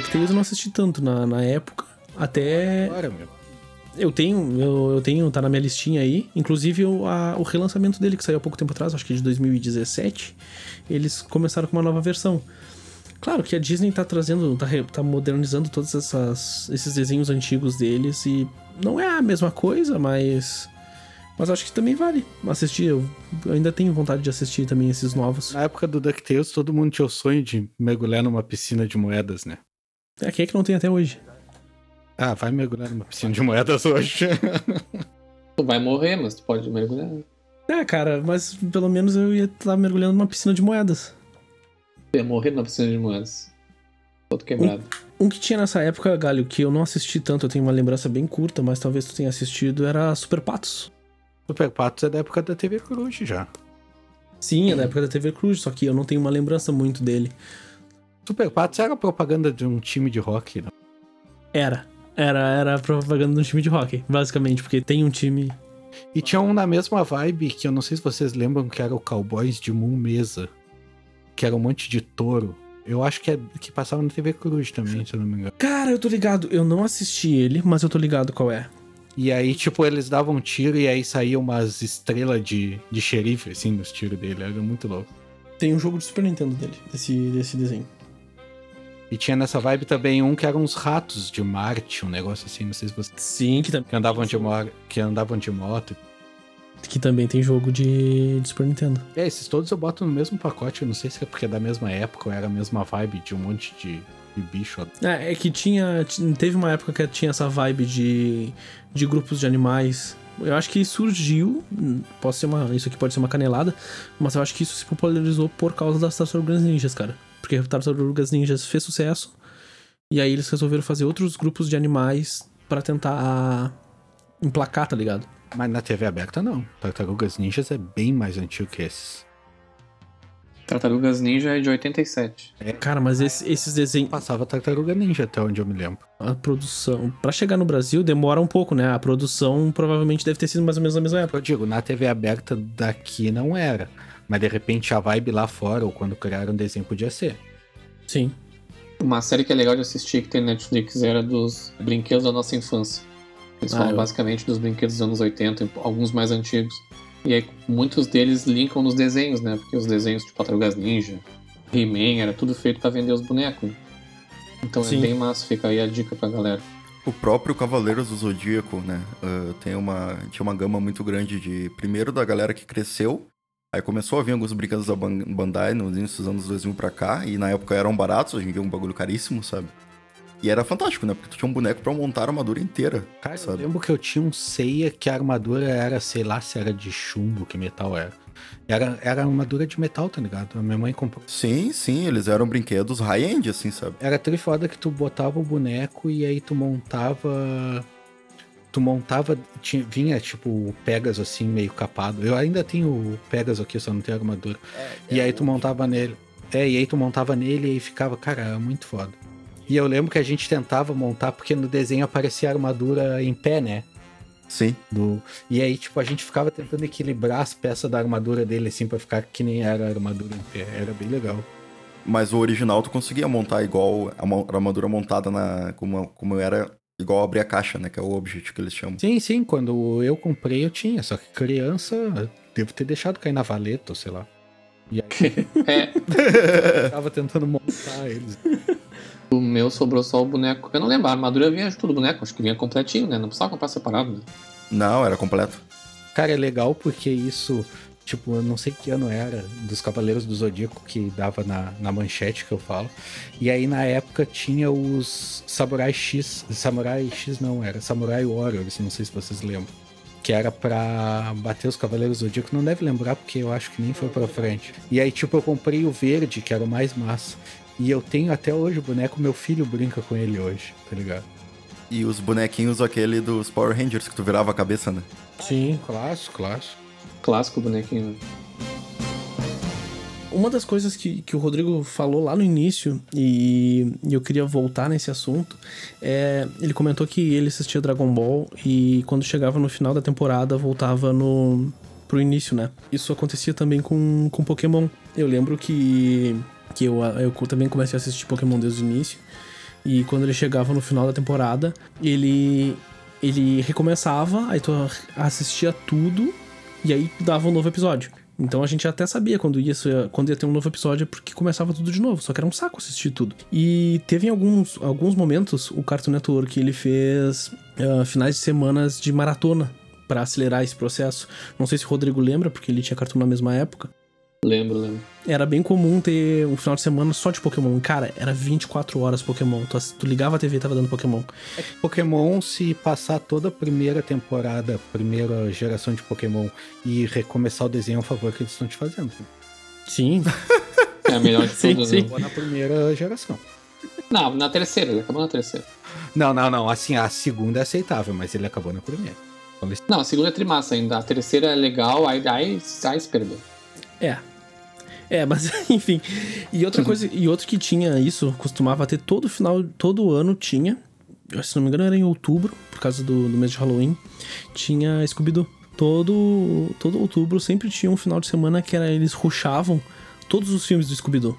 DuckTales eu não assisti tanto na, na época. Até Agora, meu. Eu tenho, eu, eu tenho, tá na minha listinha aí. Inclusive o, a- o relançamento dele, que saiu há pouco tempo atrás, acho que de 2017. Eles começaram com uma nova versão. Claro que a Disney tá trazendo, tá, tá modernizando todos essas, esses desenhos antigos deles e não é a mesma coisa, mas. Mas acho que também vale assistir. Eu ainda tenho vontade de assistir também esses novos. Na época do DuckTales, todo mundo tinha o sonho de mergulhar numa piscina de moedas, né? É, quem é que não tem até hoje? Ah, vai mergulhar numa piscina de moedas hoje. Tu vai morrer, mas tu pode mergulhar. É, cara, mas pelo menos eu ia estar mergulhando numa piscina de moedas. Tu ia morrer na piscina de moedas. Todo quebrado. Um que tinha nessa época, Galho, que eu não assisti tanto, eu tenho uma lembrança bem curta, mas talvez tu tenha assistido, era Super Patos. Super Patos é da época da TV Cruz já. Sim, é da época da TV Cruz, só que eu não tenho uma lembrança muito dele. Super Patos era propaganda de um time de rock, né? Era. Era, era propaganda de um time de hockey, basicamente, porque tem um time. E tinha um na mesma vibe, que eu não sei se vocês lembram, que era o Cowboys de Moon Mesa. Que era um monte de touro. Eu acho que, é, que passava na TV Cruz também, se eu não me engano. Cara, eu tô ligado, eu não assisti ele, mas eu tô ligado qual é. E aí, tipo, eles davam um tiro e aí saíam umas estrelas de, de xerife, assim, nos tiros dele. Era muito louco. Tem um jogo de Super Nintendo dele, desse, desse desenho. E tinha nessa vibe também um que eram uns ratos de Marte, um negócio assim, não sei se vocês... Sim, que, tam Que andavam de, mo que andavam de moto. que também tem jogo de, de Super Nintendo. É, esses todos eu boto no mesmo pacote, eu não sei se é porque é da mesma época ou era a mesma vibe de um monte de, de bicho. É, é que tinha. ti- Teve uma época que tinha essa vibe de, de grupos de animais. Eu acho que surgiu. hum, Pode ser uma. Isso aqui pode ser uma canelada. Mas eu acho que isso se popularizou por causa das tartarugas ninjas, cara. Porque tartarugas ninjas fez sucesso. E aí eles resolveram fazer outros grupos de animais pra tentar emplacar, tá ligado? Mas na TV aberta não. Tartarugas Ninjas é bem mais antigo que esses. Tartarugas Ninja é de 87. Cara, mas esse- esses desenhos. Passava Tartaruga Ninja até onde eu me lembro. A produção. Pra chegar no Brasil demora um pouco, né? A produção provavelmente deve ter sido mais ou menos na mesma época. Eu digo, na TV aberta daqui não era. Mas de repente a vibe lá fora, ou quando criaram um desenho, podia ser. Sim. Uma série que é legal de assistir que tem Netflix era dos brinquedos da nossa infância. Eles Ah, falam eu- basicamente dos brinquedos dos anos 80, alguns mais antigos. E aí muitos deles linkam nos desenhos, né? Porque os desenhos de Tartarugas Ninja, He-Man, era tudo feito pra vender os bonecos. Então Sim. é bem massa, fica aí a dica pra galera. O próprio Cavaleiros do Zodíaco, né? ah, tem uma, tinha uma gama muito grande de. Primeiro da galera que cresceu. Aí começou a vir alguns brinquedos da Ban- Bandai nos inícios dos anos 2000 pra cá. E na época eram baratos, hoje em dia é um bagulho caríssimo, sabe? E era fantástico, né? Porque tu tinha um boneco pra montar a armadura inteira. Cara, eu sabe? lembro que eu tinha um ceia que a armadura era, sei lá, se era de chumbo, que metal era. Era, era armadura de metal, tá ligado? A minha mãe comprou. Sim, sim, eles eram brinquedos high-end, assim, sabe? Era trifoda que tu botava o boneco e aí tu montava. Tu montava. Tinha, vinha tipo o Pegasus assim, meio capado. Eu ainda tenho o Pegasus aqui, só não tenho armadura. e aí tu montava nele. É, e aí tu montava nele e aí ficava, cara, era muito foda. E eu lembro que a gente tentava montar, porque no desenho aparecia a armadura em pé, né? Sim. Do... E aí, tipo, a gente ficava tentando equilibrar as peças da armadura dele, assim, pra ficar que nem era a armadura em pé. Era bem legal. Mas o original tu conseguia montar igual a armadura montada na. Como, como era. Igual abrir a caixa, né? Que é o objetivo que eles chamam. Sim, sim, quando eu comprei eu tinha, só que criança, devo ter deixado cair na valeta, ou sei lá. E aí É, eu tava tentando montar eles. o meu sobrou só o boneco. Eu não lembro, a armadura vinha junto do boneco, acho que vinha completinho, né? Não precisava comprar separado, né? Não, era completo. Cara, é legal porque isso, tipo, eu não sei que ano era, dos Cavaleiros do Zodíaco, que dava na, na manchete que eu falo. E aí na época tinha os Samurai X. Samurai X não, era Samurai Warriors, não sei se vocês lembram. Que era pra bater os Cavaleiros do Zodíaco, não deve lembrar porque eu acho que nem foi pra frente. E aí, tipo, eu comprei o verde, que era o mais massa. E eu tenho até hoje o boneco, meu filho brinca com ele hoje, tá ligado? E os bonequinhos aquele dos Power Rangers que tu virava a cabeça, né? Sim, clássico, clássico. Clássico bonequinho. Uma das coisas que, que o Rodrigo falou lá no início, e, e eu queria voltar nesse assunto, é. Ele comentou que ele assistia Dragon Ball e quando chegava no final da temporada voltava no. pro início, né? Isso acontecia também com, com Pokémon. Eu lembro que. que eu, eu também comecei a assistir Pokémon desde o início. E quando ele chegava no final da temporada, ele. ele recomeçava, aí tu assistia tudo e aí dava um novo episódio. Então a gente até sabia quando ia, quando ia ter um novo episódio porque começava tudo de novo, só que era um saco assistir tudo. E teve em alguns, alguns momentos o Cartoon Network ele fez ah, finais de semanas de maratona pra acelerar esse processo. Não sei se o Rodrigo lembra, porque ele tinha Cartoon na mesma época. Lembro, lembro. Era bem comum ter um final de semana só de Pokémon. Cara, era 24 horas Pokémon. Tu, tu ligava a TV e tava dando Pokémon. Pokémon, se passar toda a primeira temporada, primeira geração de Pokémon e recomeçar o desenho, é um favor que eles estão te fazendo. Sim, É a melhor de todas, sim. né? Na primeira geração. Não, na terceira, ele acabou na terceira. Não, não, não. Assim, a segunda é aceitável, mas ele acabou na primeira. Não, a segunda é trimassa ainda. A terceira é legal, aí, aí, aí se perdeu. É. É, mas enfim. E outra coisa, e outro que tinha isso, costumava ter todo final, todo ano tinha. Se não me engano, era em outubro, por causa do, do mês de Halloween. Tinha Scooby-Doo. Todo, todo outubro sempre tinha um final de semana que era eles rushavam todos os filmes do Scooby-Doo.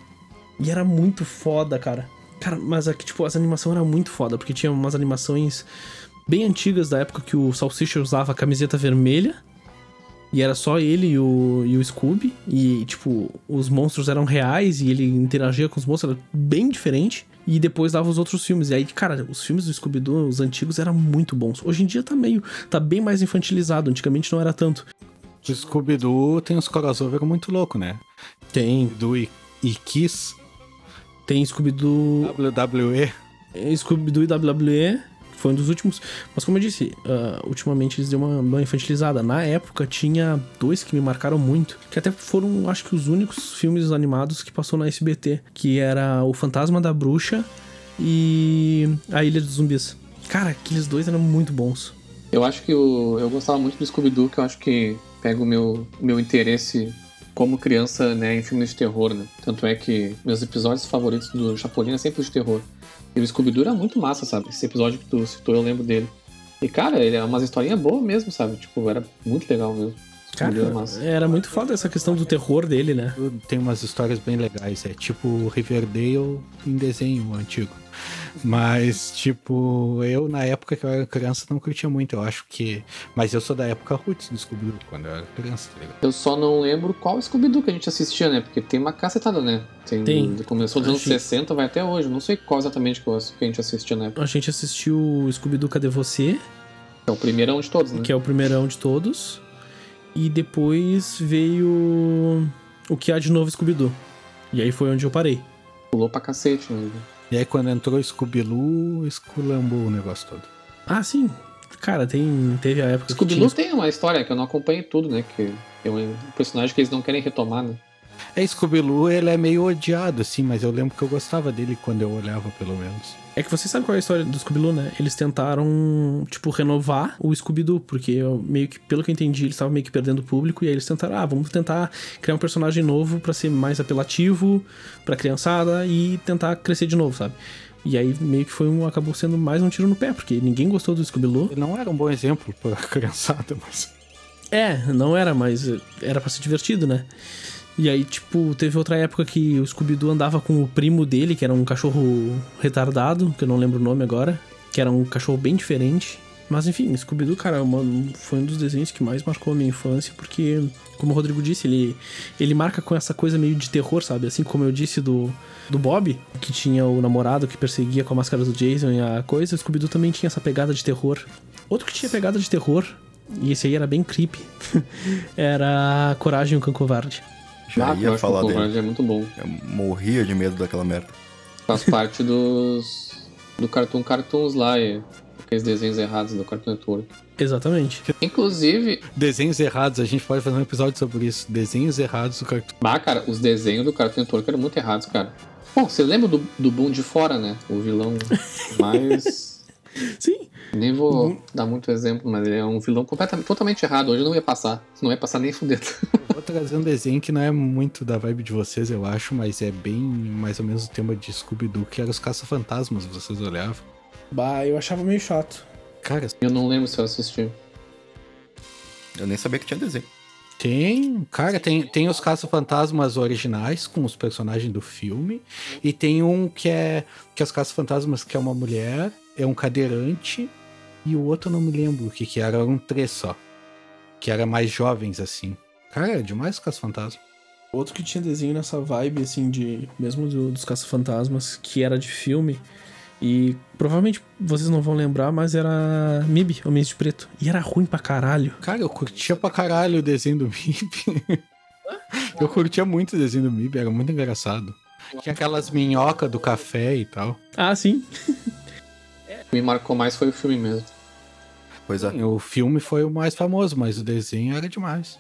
E era muito foda, cara. Cara, mas aqui, tipo, as animações eram muito foda, porque tinha umas animações bem antigas da época que o Salsicha usava a camiseta vermelha. E era só ele e o, e o Scooby. E, tipo, os monstros eram reais e ele interagia com os monstros, era bem diferente. E depois dava os outros filmes. E aí, cara, os filmes do Scooby-Doo, os antigos, eram muito bons. Hoje em dia tá meio. tá bem mais infantilizado. Antigamente não era tanto. O Scooby-Doo tem uns crossover muito louco, né? Tem. Do e, e Kiss, Tem Scooby-Doo. WWE. Scooby-Doo e WWE, foi um dos últimos. Mas como eu disse, ah, ultimamente eles deu uma, uma infantilizada. Na época tinha dois que me marcaram muito, que até foram, acho que, os únicos filmes animados que passou na SBT, que era O Fantasma da Bruxa e A Ilha dos Zumbis. Cara, aqueles dois eram muito bons. Eu acho que o, eu gostava muito do Scooby-Doo, que eu acho que pega o meu, meu interesse como criança, né, em filmes de terror, né? Tanto é que meus episódios favoritos do Chapolin é sempre de terror. E o Scooby-Doo era muito massa, sabe? Esse episódio que tu citou, eu lembro dele. E, cara, ele é umas historinhas boas mesmo, sabe? Tipo, era muito legal mesmo. Cara, era muito foda essa questão do terror dele, né? Tem umas histórias bem legais. É tipo Riverdale em desenho antigo. Mas, tipo, eu na época que eu era criança não curtia muito. Eu acho que. Mas eu sou da época roots do Scooby-Doo, quando eu era criança, tá ligado? Eu só não lembro qual Scooby-Doo que a gente assistia, né? Porque tem uma cacetada, né? Tem, Tem. Começou dos anos Achei. 60, vai até hoje. Não sei qual exatamente que eu- que a gente assistia na época. A gente assistiu o Scooby-Doo Cadê Você? É o primeirão de todos, né? que é o primeirão de todos. E depois veio o que há de novo Scooby-Doo. E aí foi onde eu parei. Pulou pra cacete, né? E aí quando entrou Scooby-Doo, esculambou o negócio todo. Ah, sim. Cara, tem, teve a época tinha... tem uma história que eu não acompanhei tudo, né? Que é um personagem que eles não querem retomar, né? É, Scooby-Doo, ele é meio odiado, assim, mas eu lembro que eu gostava dele quando eu olhava, pelo menos. É que você sabe qual é a história do Scooby-Doo, né? Eles tentaram, tipo, renovar o Scooby-Doo, porque eu, meio que, pelo que eu entendi, eles estavam meio que perdendo o público, e aí eles tentaram, ah, vamos tentar criar um personagem novo pra ser mais apelativo pra criançada e tentar crescer de novo, sabe? E aí meio que foi um, acabou sendo mais um tiro no pé, porque ninguém gostou do Scooby-Doo. Não era um bom exemplo pra criançada, mas... É, não era, mas era pra ser divertido, né? E aí, tipo, teve outra época que o Scooby-Doo andava com o primo dele, que era um cachorro retardado, que eu não lembro o nome agora, que era um cachorro bem diferente. Mas enfim, Scooby-Doo, cara, uma- foi um dos desenhos que mais marcou a minha infância, porque, como o Rodrigo disse, ele, ele marca com essa coisa meio de terror, sabe? Assim como eu disse do, do Bob, que tinha o namorado que perseguia com a máscara do Jason e a coisa, o Scooby-Doo também tinha essa pegada de terror. Outro que tinha pegada de terror, e esse aí era bem creepy, era Coragem o Cão Covarde. Já Ah, ia falar dele. Covarde é muito bom. Eu morria de medo daquela merda. Faz parte dos. do Cartoon Cartoons lá, e aqueles desenhos errados do Cartoon Network. Exatamente. Inclusive, Desenhos errados, a gente pode fazer um episódio sobre isso. Desenhos errados do cartoon. ah, cara, os desenhos do Cartoon Network eram muito errados, cara. Bom, você lembra do, do Boom de Fora, né? O vilão mais. Sim. Nem vou dar muito exemplo, mas ele é um vilão completamente, totalmente errado. Hoje não ia passar. Não ia passar nem fudendo. Vou trazer um desenho que não é muito da vibe de vocês, eu acho, mas é bem mais ou menos o tema de Scooby-Doo, que era os caça-fantasmas, vocês olhavam. Bah, eu achava meio chato. Cara, Eu não lembro se eu assisti. Eu nem sabia que tinha desenho. tem. Cara, tem, tem os caça-fantasmas originais com os personagens do filme. E tem um que é. Que é os caça-fantasmas, que é uma mulher, é um cadeirante. E o outro eu não me lembro o que, que era, eram três só. Que era mais jovens, assim. Cara, é demais os caça-fantasmas. Outro que tinha desenho nessa vibe, assim, de. Mesmo do- dos Caça-Fantasmas, que era de filme. E provavelmente vocês não vão lembrar, mas era MIB, Homens de Preto. E era ruim pra caralho. Cara, eu curtia pra caralho o desenho do MIB. eu curtia muito o desenho do MIB, era muito engraçado. Tinha aquelas minhocas do café e tal. Ah, sim. O que me marcou mais foi o filme mesmo. Pois é. O filme foi o mais famoso, mas o desenho era demais.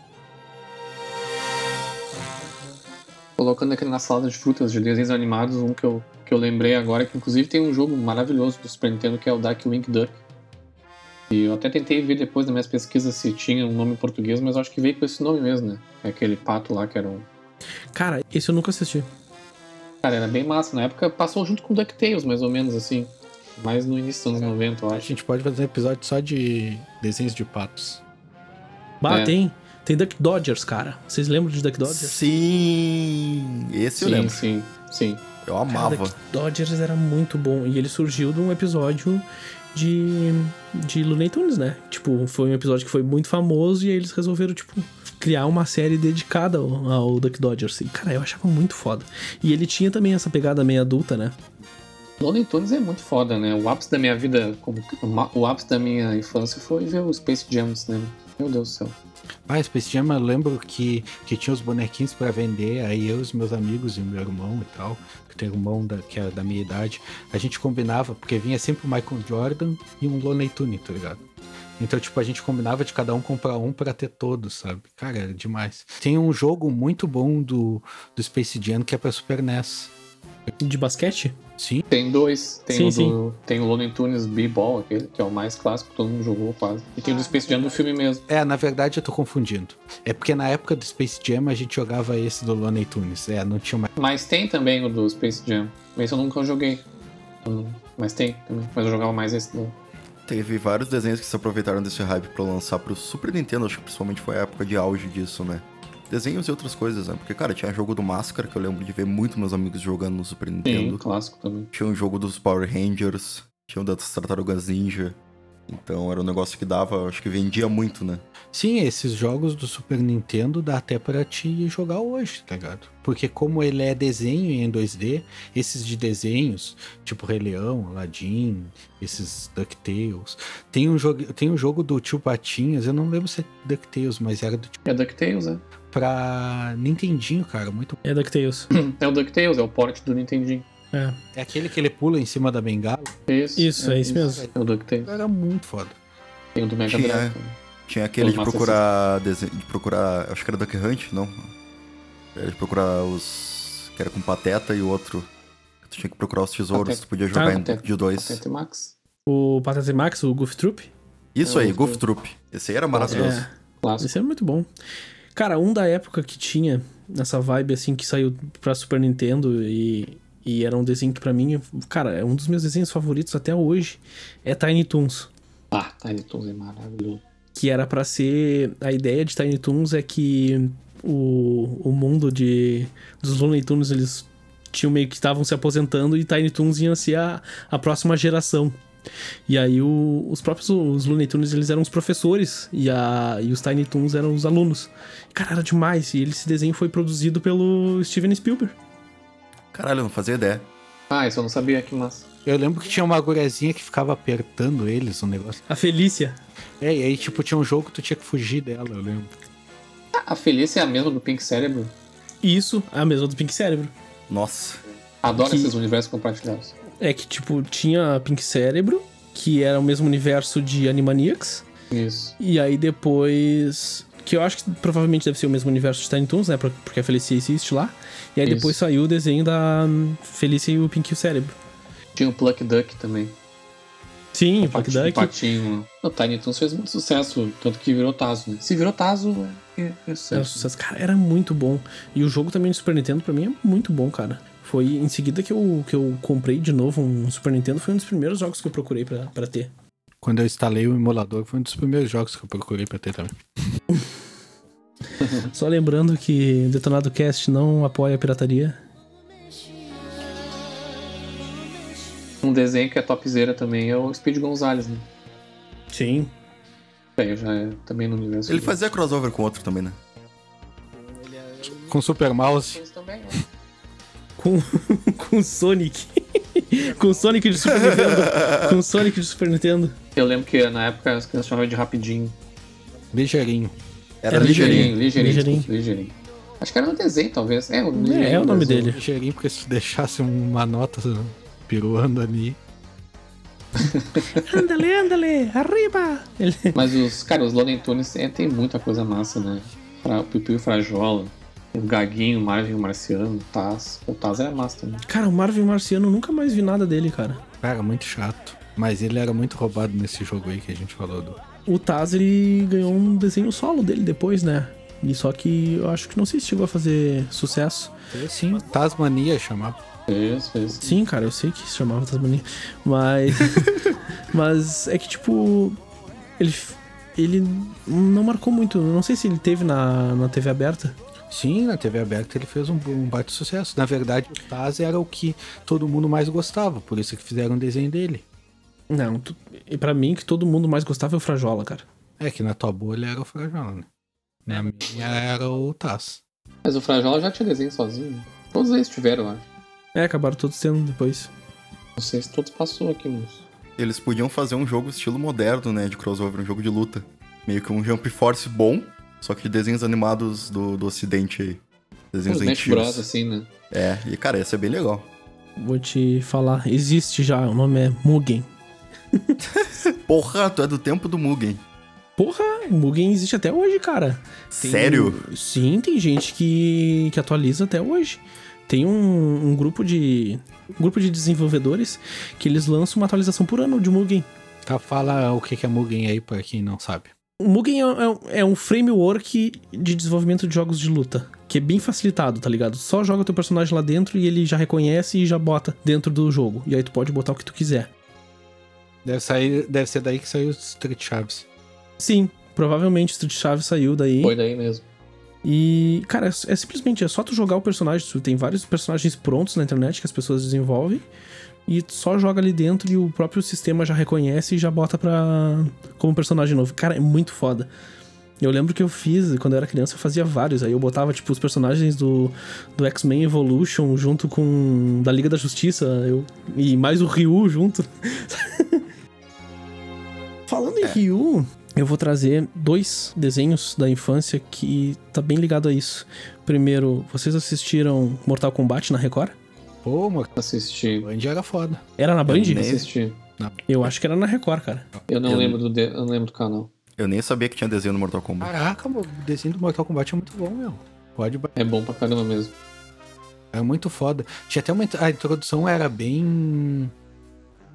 Colocando aqui na salada de frutas de desenhos animados, um que eu, que eu lembrei agora, que inclusive tem um jogo maravilhoso do Super Nintendo que é o Darkwing Duck. E eu até tentei ver depois nas minhas pesquisas se tinha um nome em português, mas eu acho que veio com esse nome mesmo, né? É aquele pato lá que era um. Cara, esse eu nunca assisti. Cara, era bem massa. Na época passou junto com DuckTales, mais ou menos assim. Mais no início dos anos 90, eu A acho. gente pode fazer um episódio só de desenhos de patos. Bah, É. tem. Tem Duck Dodgers, cara. Vocês lembram de Duck Dodgers? Sim! Esse eu Sim, lembro. sim, sim. Eu Cara, amava. Duck Dodgers era muito bom. E ele surgiu de um episódio de, de Looney Tunes, né? Tipo, foi um episódio que foi muito famoso e aí eles resolveram, tipo, criar uma série dedicada ao, ao Duck Dodgers. E, cara, eu achava muito foda. E ele tinha também essa pegada meio adulta, né? Looney Tunes é muito foda, né? O ápice da minha vida, como, o ápice da minha infância foi ver o Space Jam no cinema. Meu Deus do céu. Ah, Space Jam, eu lembro que, que tinha os bonequinhos pra vender, aí eu, os meus amigos e meu irmão e tal, que tem um irmão da, que é da minha idade, a gente combinava, porque vinha sempre o Michael Jordan e um Looney Tunes, tá ligado? Então, tipo, a gente combinava de cada um comprar um pra ter todos, sabe? Cara, era demais. Tem um jogo muito bom do, do Space Jam que é pra Super NES. De basquete? Sim, Tem dois. Tem, Sim, o, sim. do, tem o Looney Tunes B-Ball, aquele, que é o mais clássico, todo mundo jogou quase. E tem o do Space Jam do filme mesmo. É, na verdade eu tô confundindo. É porque na época do Space Jam a gente jogava esse do Looney Tunes. É, não tinha mais. Mas tem também o do Space Jam. Esse eu nunca joguei. Hum, Mas tem também. Mas eu jogava mais esse do. Teve vários desenhos que se aproveitaram desse hype pra lançar pro Super Nintendo, acho que principalmente foi a época de auge disso, né? Desenhos e outras coisas, né? Porque, cara, tinha jogo do Máscara, que eu lembro de ver muito meus amigos jogando no Super Sim, Nintendo. clássico também. Tinha um jogo dos Power Rangers, tinha um das Tartarugas Ninja. Então era um negócio que dava, acho que vendia muito, né? Sim, esses jogos do Super Nintendo dá até pra te jogar hoje, tá ligado? Porque como ele é desenho em 2D, esses de desenhos, tipo Rei Leão, Aladdin, esses DuckTales. Tem um jogo, tem um jogo do Tio Patinhas, eu não lembro se é DuckTales, mas era do, É DuckTales, é. Pra Nintendinho, cara, muito É DuckTales. É o DuckTales, é o porte do Nintendinho. É. É aquele que ele pula em cima da bengala. Isso, Isso, é isso mesmo. É o DuckTales. Era muito foda. Tem o do Mega Tinha- Drive. também. Tinha aquele de procurar. desen- De procurar. Acho que era Duck Hunt, não? Era de procurar os. Que era com pateta e o outro. Tu tinha que procurar os tesouros, Pateta. tu podia jogar em Pateta. de dois. Pateta e Max. O Pateta e Max, o Goof Troop. Isso É, aí, Goof. Troop. Esse aí era maravilhoso. É. Clássico. Esse é muito bom. Cara, um da época que tinha nessa vibe assim que saiu pra Super Nintendo e, e era um desenho que pra mim, cara, é um dos meus desenhos favoritos até hoje, é Tiny Toons. Ah, Tiny Toons é maravilhoso. Que era pra ser. A ideia de Tiny Toons é que o, o mundo de dos Looney Tunes eles tinham meio que estavam se aposentando e Tiny Toons ia ser a, a próxima geração. E aí o- os próprios os Looney Tunes eles eram os professores e, a, e os Tiny Toons eram os alunos. Cara, era demais. E esse desenho foi produzido pelo Steven Spielberg. Caralho, eu não fazia ideia. Ah, isso eu não sabia, que massa. Eu lembro que tinha uma guriazinha que ficava apertando eles, um negócio. A Felícia. É, e aí, tipo, tinha um jogo que tu tinha que fugir dela, eu lembro. Ah, A Felícia é a mesma do Pink Cérebro. Isso, a mesma do Pink Cérebro. Nossa. Adoro Que- esses universos compartilhados. É que, tipo, tinha Pink Cérebro, que era o mesmo universo de Animaniacs. Isso. E aí depois. Que eu acho que provavelmente deve ser o mesmo universo de Tiny Toons, né? por- Porque a Felícia existe lá. E aí Isso. depois saiu o desenho da hum, Felícia e o Pink e o Cérebro. Tinha o Pluck Duck também. Sim, o O Pluck Duck. patinho. O Tiny Toons fez muito sucesso, tanto que virou Tazo, né? Se virou Tazo, é, é Era sucesso. sucesso. Cara, era muito bom. E o jogo também de Super Nintendo, pra mim, é muito bom, cara. Foi em seguida que eu, que eu comprei de novo um Super Nintendo. Foi um dos primeiros jogos que eu procurei pra, pra ter. Quando eu instalei o emulador, foi um dos primeiros jogos que eu procurei pra ter também. Só lembrando que Detonado Cast não apoia a pirataria. Um desenho que é topzera também é o Speed Gonzalez, né? Sim. É, já é também no universo. Ele fazia crossover com outro também, né? Com Super Mouse. também, né? Com, com Sonic. com Sonic de Super Nintendo. com Sonic de Super Nintendo. Eu lembro que na época as crianças chamavam de rapidinho. Ligeirinho. Era ligeirinho, ligeirinho. ligeirinho, Ligeirinho. ligeirinho. Acho que era no desenho, talvez. É, o, É, é o nome dele. Ligeirinho, porque se deixasse uma nota piruando ali. Andale, andale, arriba! Mas os, cara, os Looney Tunes é, tem muita coisa massa, né? Fra- O Pipiu e Frajola, o Gaguinho, o Marvin o Marciano, o Taz. O Taz é massa também. Cara, o Marvin Marciano, eu nunca mais vi nada dele, cara. Cara, muito chato. Mas ele era muito roubado nesse jogo aí que a gente falou do. O Taz, ele ganhou um desenho solo dele depois, né? E só que eu acho que não sei se chegou a fazer sucesso. Sim, Tasmania chamava. Fez, fez. Sim, cara, eu sei que se chamava Tasmania. Mas. mas é que, tipo. Ele. Ele não marcou muito. Não sei se ele teve na, na TV aberta. Sim, na TV aberta ele fez um, um baita sucesso. Na verdade, o Taz era o que todo mundo mais gostava, por isso que fizeram um desenho dele. Não, tu, e pra mim, que todo mundo mais gostava é o Frajola, cara. É que na tua bolha era o Frajola, né? Na minha era o Taz. Mas o Frajola já tinha desenho sozinho. né? Todos eles tiveram, acho. É, acabaram todos tendo depois. Não sei se todos passou aqui, moço. Eles podiam fazer um jogo estilo moderno, né? De crossover, um jogo de luta. Meio que um Jump Force bom, só que de desenhos animados do, do ocidente aí. Desenhos Os antigos. Bros, assim, né? É, e cara, ia ser bem legal. Vou te falar, existe já, o nome é Mugen. Porra, tu é do tempo do Mugen. Porra, Mugen existe até hoje, cara. Tem- Sério? Sim, tem gente que, que atualiza até hoje. Tem um, um grupo de um grupo de desenvolvedores que eles lançam uma atualização por ano de Mugen. Tá, fala o que que é Mugen aí pra quem não sabe. O Mugen é, é- é um framework de desenvolvimento de jogos de luta. Que é bem facilitado, tá ligado? Só joga o teu personagem lá dentro e ele já reconhece e já bota dentro do jogo. E aí tu pode botar o que tu quiser. Deve, sair, deve ser daí que saiu o Street Chaves. Sim, provavelmente Street Chave saiu daí. Foi daí mesmo. E, cara, é, é simplesmente é só tu jogar o personagem. Tu tem vários personagens prontos na internet que as pessoas desenvolvem. E só joga ali dentro e o próprio sistema já reconhece e já bota pra. como personagem novo. Cara, é muito foda. Eu lembro que eu fiz, quando eu era criança, eu fazia vários. Aí eu botava, tipo, os personagens do, do X-Men Evolution junto com. da Liga da Justiça. Eu, e mais o Ryu junto. Falando em Ryu, eu vou trazer dois desenhos da infância que tá bem ligado a isso. Primeiro, vocês assistiram Mortal Kombat na Record? Pô, Mortal Assisti. Kombat era foda. Era na Band? nem- Assisti. Eu acho que era na Record, cara. Eu não Eu- lembro do, de... eu não lembro do canal. Eu nem sabia que tinha desenho no Mortal Kombat. Caraca, o desenho do Mortal Kombat é muito bom, meu. Pode É bom pra caramba mesmo. É muito foda. Tinha até uma. A introdução era bem.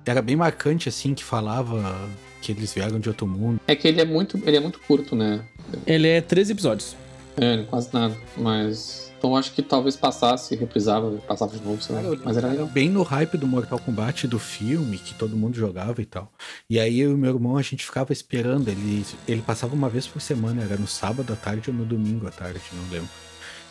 Era bem marcante, assim, que falava que eles vieram de outro mundo. É que ele é muito, ele é muito curto, né? Ele é 13 episódios. É, quase nada. Mas. Então acho que talvez passasse, reprisava, passava de novo, sei lá. Mas era legal. Bem no hype do Mortal Kombat do filme, que todo mundo jogava e tal. E aí eu e meu irmão, a gente ficava esperando. Ele, ele passava uma vez por semana, era no sábado à tarde ou no domingo à tarde, não lembro.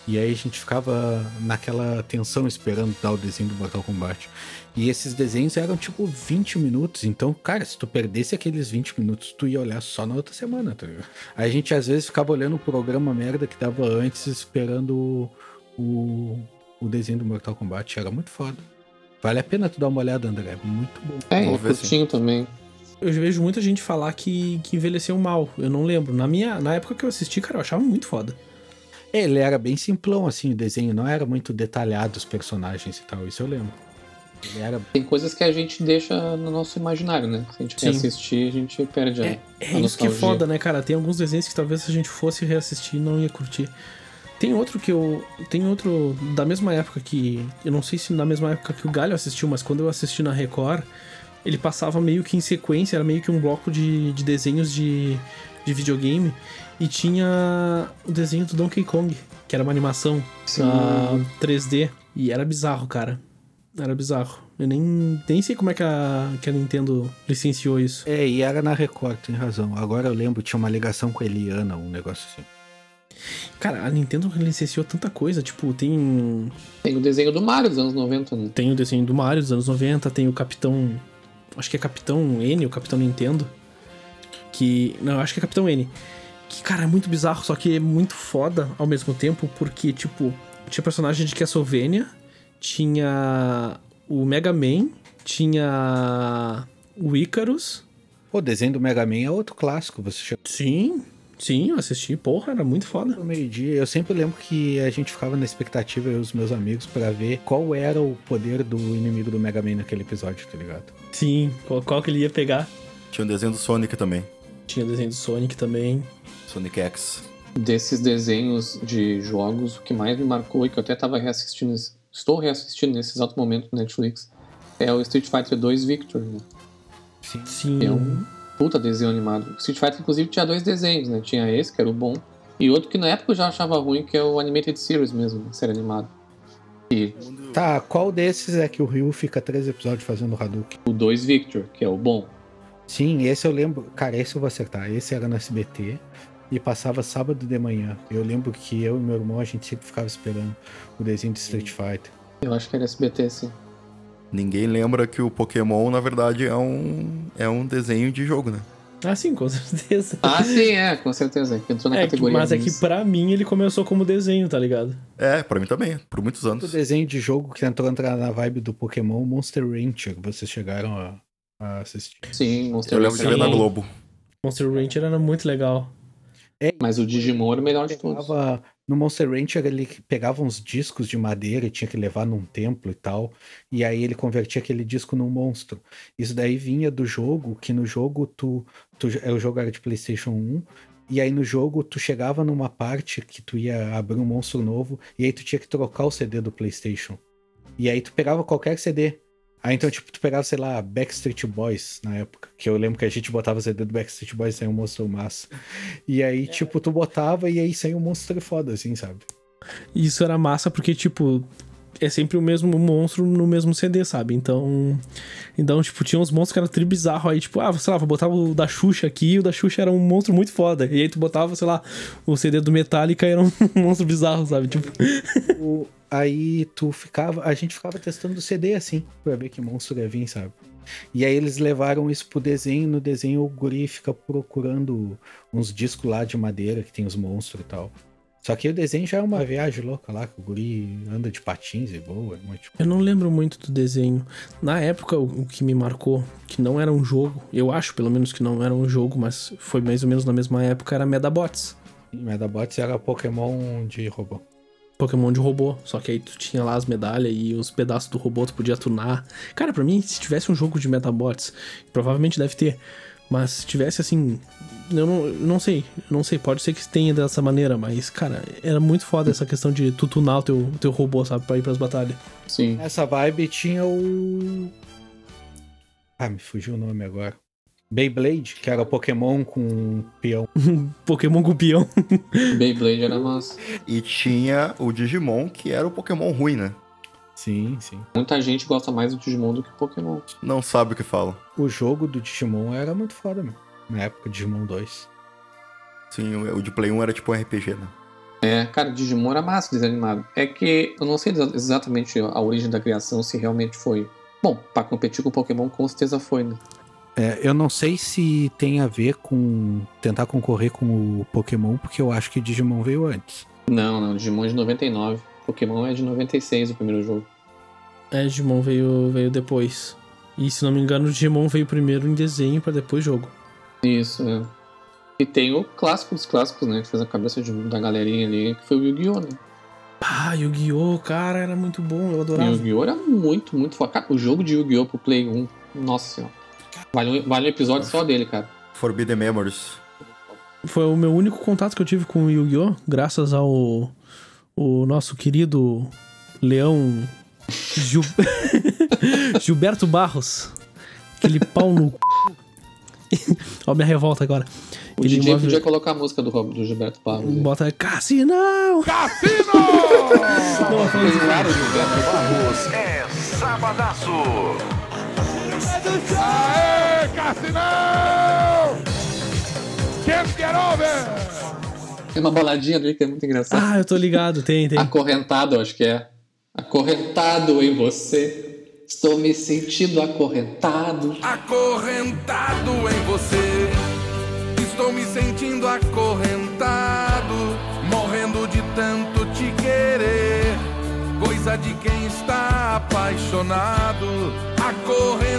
E aí a gente ficava naquela tensão esperando dar o desenho do Mortal Kombat. E esses desenhos eram tipo 20 minutos. Então, cara, se tu perdesse aqueles 20 minutos, tu ia olhar só na outra semana, tá ligado? Aí a gente às vezes ficava olhando o programa merda que dava antes, esperando o, o, o desenho do Mortal Kombat. Era muito foda. Vale a pena tu dar uma olhada, André. Muito bom. É, é curtinho também. Eu vejo muita gente falar que, que envelheceu mal. Eu não lembro. Na minha, na época que eu assisti, cara, eu achava muito foda. Ele era bem simplão, assim, o desenho. Não era muito detalhado os personagens e tal. Isso eu lembro. Era Tem coisas que a gente deixa no nosso imaginário, né? Se a gente Sim. reassistir, a gente perde a, É, a é isso que é foda, né, cara? Tem alguns desenhos que talvez se a gente fosse reassistir não ia curtir. Tem outro que eu. Tem outro da mesma época que. Eu não sei se na mesma época que o Galho assistiu, mas quando eu assisti na Record, ele passava meio que em sequência, era meio que um bloco de, de desenhos de, de videogame. E tinha o desenho do Donkey Kong, que era uma animação Sim. ah, 3D. E era bizarro, cara. Era bizarro. Eu nem, nem sei como é que a, que a Nintendo licenciou isso. É, e era na Record, tem razão. Agora eu lembro, tinha uma ligação com a Eliana, um negócio assim. Cara, a Nintendo licenciou tanta coisa, tipo, tem Tem o desenho do Mario dos anos 90, né? tem o desenho do Mario dos anos 90, tem o Capitão, acho que é Capitão N, o Capitão Nintendo, que, não, acho que é Capitão N. Que, cara, é muito bizarro, só que é muito foda ao mesmo tempo, porque, tipo, tinha personagem de Castlevania, tinha o Mega Man, tinha o Icarus. Pô, o desenho do Mega Man é outro clássico. Você chegou Sim, sim, eu assisti, porra, era muito foda. no meio-dia. Eu sempre lembro que a gente ficava na expectativa, eu e os meus amigos, pra ver qual era o poder do inimigo do Mega Man naquele episódio, tá ligado? Sim, qual, qual que ele ia pegar? Tinha o desenho do Sonic também. Tinha o desenho do Sonic também. Sonic X. Desses desenhos de jogos, o que mais me marcou e que eu até tava reassistindo, estou reassistindo nesse exato momento no Netflix, é o Street Fighter 2 Victory, né? Sim. É um puta desenho animado. Street Fighter, inclusive, tinha dois desenhos, né? Tinha esse, que era o bom, e outro que na época eu já achava ruim, que é o Animated Series mesmo, a série animada. E Tá, qual desses é que o Ryu fica três episódios fazendo Hadouken? o 2 Victor, que é o bom. Sim, esse eu lembro. Cara, esse eu vou acertar. Esse era no SBT e passava sábado de manhã. Eu lembro que eu e meu irmão a gente sempre ficava esperando o desenho de Street Fighter. Eu acho que era SBT, sim. Ninguém lembra que o Pokémon, na verdade, é um, é um desenho de jogo, né? Ah, sim, com certeza. Ah, sim, é, com certeza. Entrou na É categoria. mas é que pra mim ele começou como desenho, tá ligado? É, pra mim também, por muitos O anos. desenho de jogo que entrou entrar na vibe do Pokémon Monster Rancher, vocês chegaram a, a assistir. Sim, Monster Eu lembro de ver Rancher na. Globo. Monster Rancher era muito legal. Mas o Digimon era o melhor de todos. No Monster Rancher ele pegava uns discos de madeira e tinha que levar num templo e tal. E aí ele convertia aquele disco num monstro. Isso daí vinha do jogo, que no jogo tu. tu o jogo era de PlayStation 1. E aí no jogo tu chegava numa parte que tu ia abrir um monstro novo. E aí tu tinha que trocar o CD do PlayStation. E aí tu pegava qualquer CD. Aí então, tipo, tu pegava, sei lá, Backstreet Boys na época. Que eu lembro que a gente botava o CD do Backstreet Boys e saiu um monstro massa. E aí, tipo, tu botava e aí saiu um monstro foda, assim, sabe? Isso era massa porque, tipo, é sempre o mesmo monstro no mesmo CD, sabe? Então. Então, tipo, tinha uns monstros que eram tri bizarro aí, tipo, ah, sei lá, vou botar o da Xuxa aqui, e o da Xuxa era um monstro muito foda. E aí tu botava, sei lá, o CD do Metallica era um monstro bizarro, sabe? Tipo. O- aí tu ficava. A gente ficava testando o CD assim, pra ver que monstro ia vir, sabe? E aí eles levaram isso pro desenho. No desenho o guri fica procurando uns discos lá de madeira que tem os monstros e tal. Só que o desenho já é uma viagem louca lá, que o guri anda de patins e voa. é muito- Eu não lembro muito do desenho. Na época, o que me marcou, que não era um jogo, eu acho pelo menos que não era um jogo, mas foi mais ou menos na mesma época, era Medabots. Medabots era Pokémon de robô. Pokémon de robô. Só que aí tu tinha lá as medalhas e os pedaços do robô tu podia tunar. Cara, pra mim, se tivesse um jogo de Metabots, provavelmente deve ter. Mas se tivesse assim. Eu não, não sei, não sei, pode ser que tenha dessa maneira, mas, cara, era muito foda essa questão de tu tunar o teu, teu robô, sabe, pra ir pras batalhas. Sim. Nessa vibe tinha o. Ah, me fugiu o nome agora. Beyblade, que era o Pokémon com um peão. Pokémon com peão. Beyblade era massa. E tinha o Digimon, que era o Pokémon ruim, né? Sim, sim. Muita gente gosta mais do Digimon do que Pokémon. Não sabe o que fala. O jogo do Digimon era muito foda, meu. Na época, Digimon 2. Sim, o de Play 1 era tipo um RPG, né? É, cara, Digimon era massa desanimado. É que eu não sei exa- exatamente a origem da criação, se realmente foi. Bom, pra competir com o Pokémon, com certeza foi, né? É, eu não sei se tem a ver com tentar concorrer com o Pokémon, porque eu acho que Digimon veio antes. Não, não, Digimon é de 99. Pokémon é de 96 o primeiro jogo. É, Digimon veio, veio depois. E se não me engano, o Digimon veio primeiro em desenho pra depois jogo. Isso, é. E tem o clássico dos clássicos, né? Que fez a cabeça de- da galerinha ali, que foi o Yu-Gi-Oh! né? Ah, Yu-Gi-Oh! Cara, era muito bom, eu E adorava. o Yu-Gi-Oh! era muito, muito foda. O jogo de Yu-Gi-Oh! pro Play 1, nossa senhora. Vale um, vale um episódio só dele, cara. Forbidden Memories. Foi o meu único contato que eu tive com o Yu-Gi-Oh! Graças ao o nosso querido Leão Gil- Gilberto Barros. Aquele pau no. c****. Ó, minha revolta agora. O Ele DJ move- podia colocar a música do, Rob- do Gilberto Barros. né? Bota Cassinão! Cassino! Não, falando. Claro, Gilberto Barros é sabadaço. Aê, Cassinão! Can't get over! Tem uma baladinha ali que é muito engraçada. Ah, eu tô ligado, tem, tem. Acorrentado, acho que é. Acorrentado em você. Estou me sentindo acorrentado. Acorrentado em você. Estou me sentindo acorrentado. Morrendo de tanto te querer. Coisa de quem está apaixonado. Acorrentado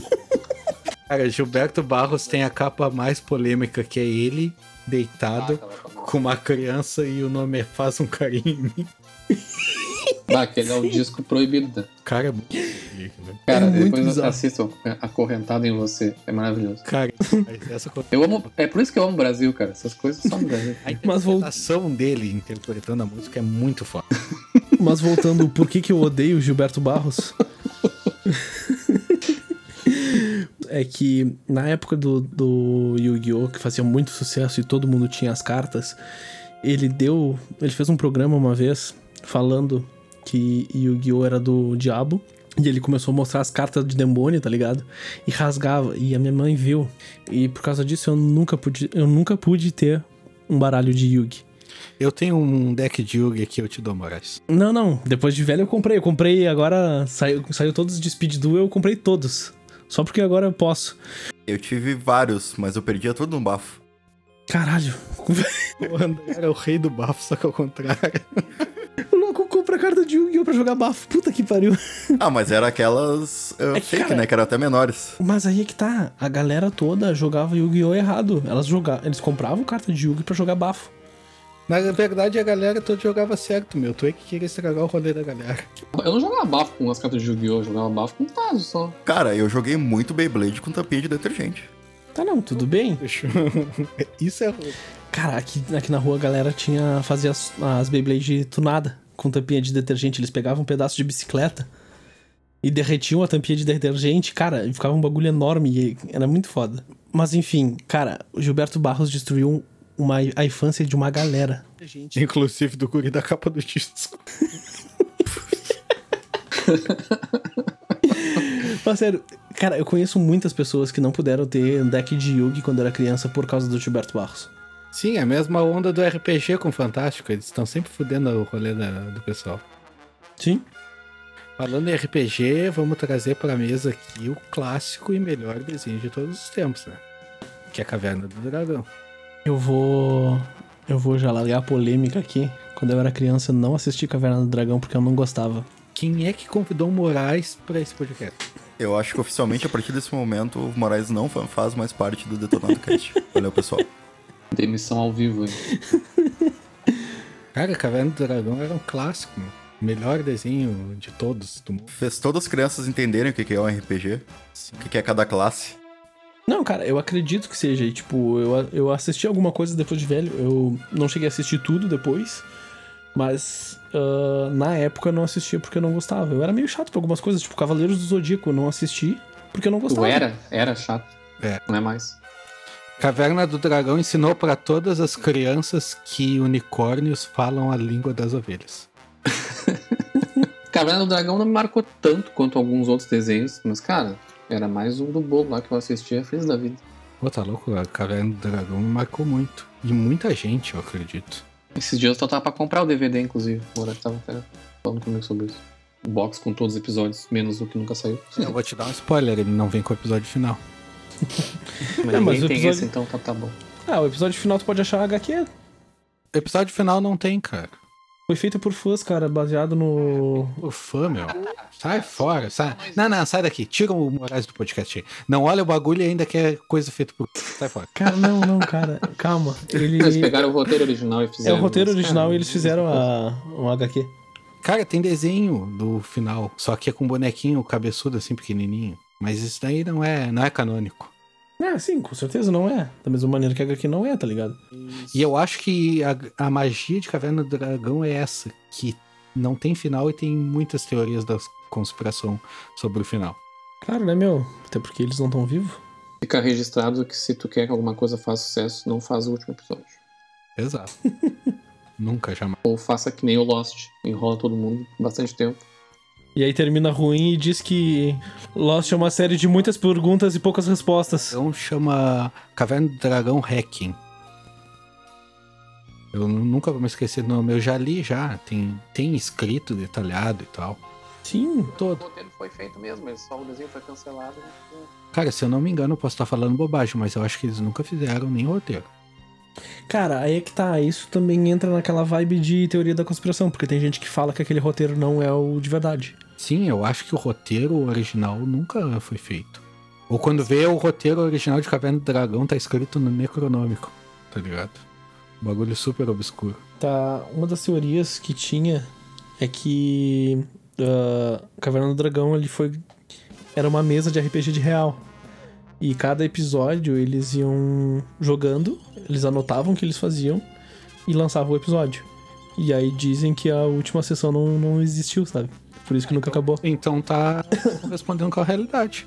Cara, Gilberto Barros tem a capa mais polêmica que é ele deitado com uma criança e o nome é Faz um Carinho em mim. Ah, aquele é o disco proibido. né? Cara, é muito? Cara, É muito depois bizarro. assistam Acorrentado em Você. É maravilhoso. Cara, mas essa coisa. Eu amo. É por isso que eu amo o Brasil, cara. Essas coisas só no Brasil. A Mas vou- interpretação dele interpretando a música é muito foda. Mas voltando, por que, que eu odeio o Gilberto Barros? É que na época do, do Yu-Gi-Oh! que fazia muito sucesso e todo mundo tinha as cartas, ele deu. Ele fez um programa uma vez falando que Yu-Gi-Oh! era do diabo. E ele começou a mostrar as cartas de demônio, tá ligado? E rasgava. E a minha mãe viu. E por causa disso eu nunca pude, eu nunca pude ter um baralho de Yu-Gi. Eu tenho um deck de Yugi aqui, eu te dou, Moraes. Não, não. Depois de velho eu comprei. Eu comprei agora. Saiu, saiu todos de Speed Duel, eu comprei todos. Só porque agora eu posso. Eu tive vários, mas eu perdia tudo no bafo. Caralho. O André era o rei do bafo, só que ao contrário. O louco compra carta de Yu-Gi-Oh! pra jogar bafo. Puta que pariu. Ah, mas era aquelas uh, É que, fake, cara- né? Que eram até menores. Mas aí é que tá. A galera toda jogava Yu-Gi-Oh! errado. Elas jogavam. Eles compravam carta de Yu-Gi pra jogar bafo. Na verdade, a galera toda jogava certo, meu. Tu é que queria estragar o rolê da galera. Eu não jogava bafo com as cartas de Yu-Gi-Oh! Eu jogava bafo com Tazo só. Cara, eu joguei muito Beyblade com tampinha de detergente. Tá não, tudo bem. Isso é. Cara, aqui, aqui na rua a galera tinha. fazia as, as Beyblade tunada com tampinha de detergente. Eles pegavam um pedaço de bicicleta e derretiam a tampinha de detergente. Cara, e ficava um bagulho enorme e era muito foda. Mas enfim, cara, o Gilberto Barros destruiu uma, a infância de uma galera. Inclusive do guri da capa do disco. Mas sério, cara, eu conheço muitas pessoas que não puderam ter um deck de Yugi quando era criança por causa do Gilberto Barros. Sim, é a mesma onda do RPG com o Fantástico. Eles estão sempre fudendo o rolê da- do pessoal. Sim. Falando em RPG, vamos trazer pra mesa aqui o clássico e melhor desenho de todos os tempos, né? Que é a Caverna do Dragão. Eu vou. Eu vou já largar a polêmica aqui. Quando eu era criança, eu não assisti Caverna do Dragão porque eu não gostava. Quem é que convidou o Moraes pra esse podcast? Eu acho que oficialmente, a partir desse momento, o Moraes não fa- faz mais parte do Detonado Cast. Valeu, pessoal. Demissão ao vivo. hein? Cara, Caverna do Dragão era um clássico, meu. Melhor desenho de todos do mundo. Fez todas as crianças entenderem o que é um RPG, o que que é cada classe. Não, cara, eu acredito que seja. E, tipo, eu, eu assisti alguma coisa depois de velho. Eu não cheguei a assistir tudo depois. Mas ah, na época eu não assistia porque eu não gostava. Eu era meio chato pra algumas coisas, tipo Cavaleiros do Zodíaco, eu não assisti porque eu não gostava. era, era chato. É. Não é mais. Caverna do Dragão ensinou pra todas as crianças que unicórnios falam a língua das ovelhas. Caverna do Dragão não me marcou tanto quanto alguns outros desenhos, mas, cara, era mais um do bolo lá que eu assistia feliz da vida. Pô, tá louco? A Caverna do Dragão me marcou muito. E muita gente, eu acredito. Esses dias eu tava pra comprar o DVD, inclusive. O Morato tava até falando comigo sobre isso. O box com todos os episódios, menos o que nunca saiu. Eu vou te dar um spoiler, ele não vem com o episódio final. Mas É, mas o tem episódio- esse, então tá, tá bom. Ah, o episódio final tu pode achar HQ. Episódio final não tem, cara. Foi feito por fãs, cara, baseado no. O fã, meu. Sai fora, sai. Não, não, sai daqui. Tira o Moraes do podcast aí. Não olha o bagulho e ainda que é coisa feita por. Sai fora. Cara, não, não, cara. Calma. Ele. Eles pegaram o roteiro original e É fizeram. o roteiro mas, original cara, e eles fizeram a, um HQ. Cara, tem desenho do final, só que é com um bonequinho cabeçudo assim, pequenininho. Mas isso daí não é, não é canônico. É, sim, com certeza não é. Da mesma maneira que a HQ não é, tá ligado? E eu acho que a, a magia de Caverna do Dragão é essa, que não tem final e tem muitas teorias da conspiração sobre o final. Claro, né, meu? Até porque eles não estão vivos. Fica registrado que se tu quer que alguma coisa faça sucesso, não faz o último episódio. Exato. Nunca, jamais. Ou faça que nem o Lost, enrola todo mundo bastante tempo. E aí termina ruim e diz que Lost é uma série de muitas perguntas e poucas respostas. Então chama Caverna do Dragão Hacking. Eu nu- nunca vou me esquecer do nome. Eu já li já. Tem, tem escrito detalhado e tal. Sim. Todo. O roteiro foi feito mesmo, mas só o desenho foi cancelado. né? Cara, se eu não me engano, eu posso estar falando bobagem, mas eu acho que eles nunca fizeram nem roteiro. Cara, aí é que tá. Isso também entra naquela vibe de teoria da conspiração, porque tem gente que fala que aquele roteiro não é o de verdade. Sim, eu acho que o roteiro original nunca foi feito. Ou quando vê o roteiro original de Caverna do Dragão, tá escrito no Necronômico, tá ligado? Um bagulho super obscuro. Tá. Uma das teorias que tinha é que ah, Caverna do Dragão ele foi. Era uma mesa de RPG de real. E cada episódio eles iam jogando, eles anotavam o que eles faziam e lançavam o episódio. E aí dizem que a última sessão não, não existiu, sabe? Por isso que nunca acabou. Então tá correspondendo com a realidade.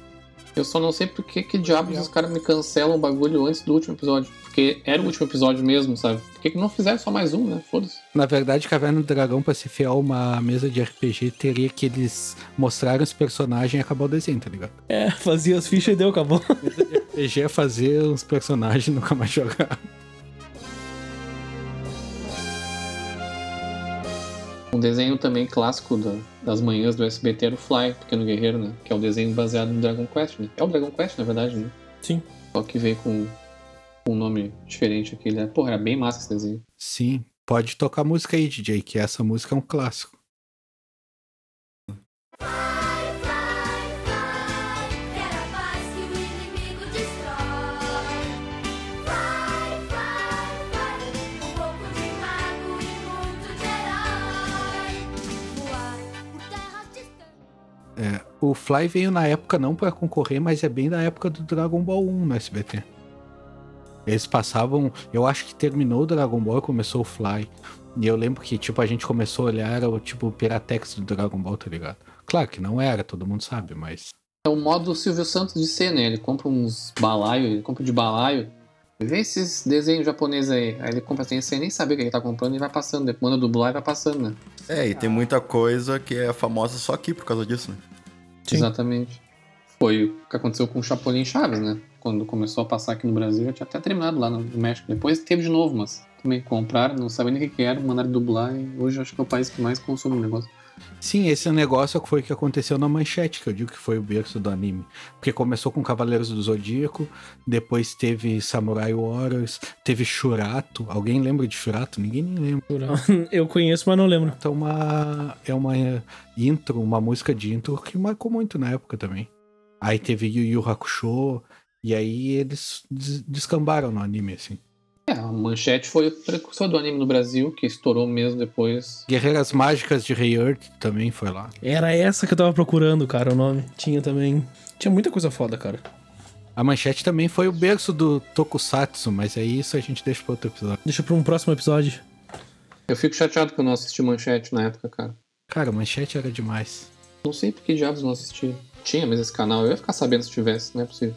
Eu só não sei por que, que diabos os caras me cancelam o bagulho antes do último episódio. Porque era o último episódio mesmo, sabe? Por que, que não fizeram só mais um, né? Foda-se. Na verdade, Caverna do Dragão, pra ser fiel a uma mesa de RPG, teria que eles mostrarem os personagens e acabar o desenho, tá ligado? É, fazia as fichas e deu, acabou. Mesa de RPG é fazer os personagens e nunca mais jogar. Um desenho também clássico da- das manhãs do SBT era o Fly, Pequeno Guerreiro, né? Que é o desenho baseado no Dragon Quest, né? É o Dragon Quest, na verdade, né? Sim. Só que veio com com um nome diferente aqui. Né? Porra, era bem massa esse desenho. Sim, pode tocar música aí, DJ, que essa música é um clássico. É, o Fly veio na época não pra concorrer, mas é bem da época do Dragon Ball 1 no SBT. Eles passavam, eu acho que terminou o Dragon Ball e começou o Fly. E eu lembro que, tipo, a gente começou a olhar era o tipo Piratex do Dragon Ball, tá ligado? Claro que não era, todo mundo sabe, mas. É o modo Silvio Santos de ser, né? Ele compra uns balaio, ele compra de balaio. Vê esses desenhos japoneses aí. Aí ele compra assim, sem nem saber o que ele tá comprando e vai passando. Depois manda dublar e vai passando, né? É, e tem muita coisa que é famosa só aqui por causa disso, né? Sim. Exatamente. Foi o que aconteceu com o Chapolin Chaves, né? Quando começou a passar aqui no Brasil, já tinha até terminado lá no México. Depois teve de novo, mas também compraram, não sabia nem o que que era, mandaram dublar e hoje acho que é o país que mais consome o negócio. Sim, esse negócio foi o que aconteceu na manchete, que eu digo que foi o berço do anime. Porque começou com Cavaleiros do Zodíaco, depois teve Samurai Warriors, teve Shurato. Alguém lembra de Shurato? Ninguém nem lembra. Eu conheço, mas não lembro. Então uma, é uma intro, uma música de intro que marcou muito na época também. Aí teve Yu Yu Hakusho, e aí eles des- descambaram no anime, assim. É, a Manchete foi o precursor do anime no Brasil, que estourou mesmo depois. Guerreiras Mágicas de Rei Earth também foi lá. Era essa que eu tava procurando, cara, o nome. Tinha também. Tinha muita coisa foda, cara. A Manchete também foi o berço do Tokusatsu, mas aí isso a gente deixa pra outro episódio. Deixa pra um próximo episódio. Eu fico chateado que eu não assisti Manchete na época, cara. Cara, Manchete era demais. Não sei por que diabos não assisti. Tinha mesmo esse canal, eu ia ficar sabendo se tivesse, não é possível.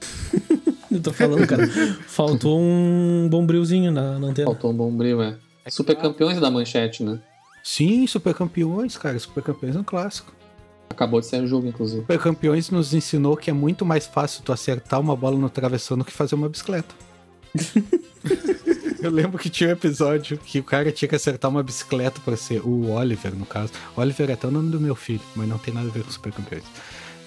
Eu tô falando, cara. Faltou um bombrilzinho na, na antena. Faltou um bom brilho, é. Super campeões da Manchete, né? Sim, Super Campeões, cara. Super Campeões é um clássico. Acabou de sair o jogo, inclusive. Super Campeões nos ensinou que é muito mais fácil tu acertar uma bola no travessão do que fazer uma bicicleta. Eu lembro que tinha um episódio que o cara tinha que acertar uma bicicleta pra ser o Oliver, no caso. Oliver é até o nome do meu filho, mas não tem nada a ver com Super Campeões.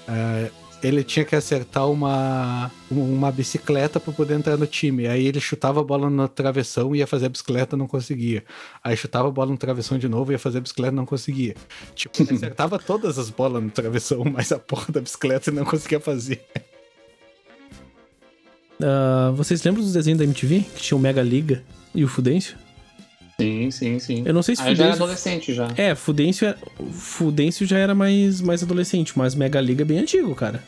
Ah, ele tinha que acertar uma, uma bicicleta pra poder entrar no time. Aí ele chutava a bola no travessão e ia fazer a bicicleta, não conseguia. Aí chutava a bola no travessão de novo, ia fazer a bicicleta, não conseguia. Tipo, acertava todas as bolas no travessão, mas a porra da bicicleta não conseguia fazer. Ah, vocês lembram dos desenhos da MTV? Que tinha o Mega Liga e o Fudêncio? Sim, sim, sim. Eu não sei se Aí eu já era Fudêncio. adolescente já. É, Fudêncio, é- Fudêncio já era mais, mais adolescente, mas Mega Liga é bem antigo, cara.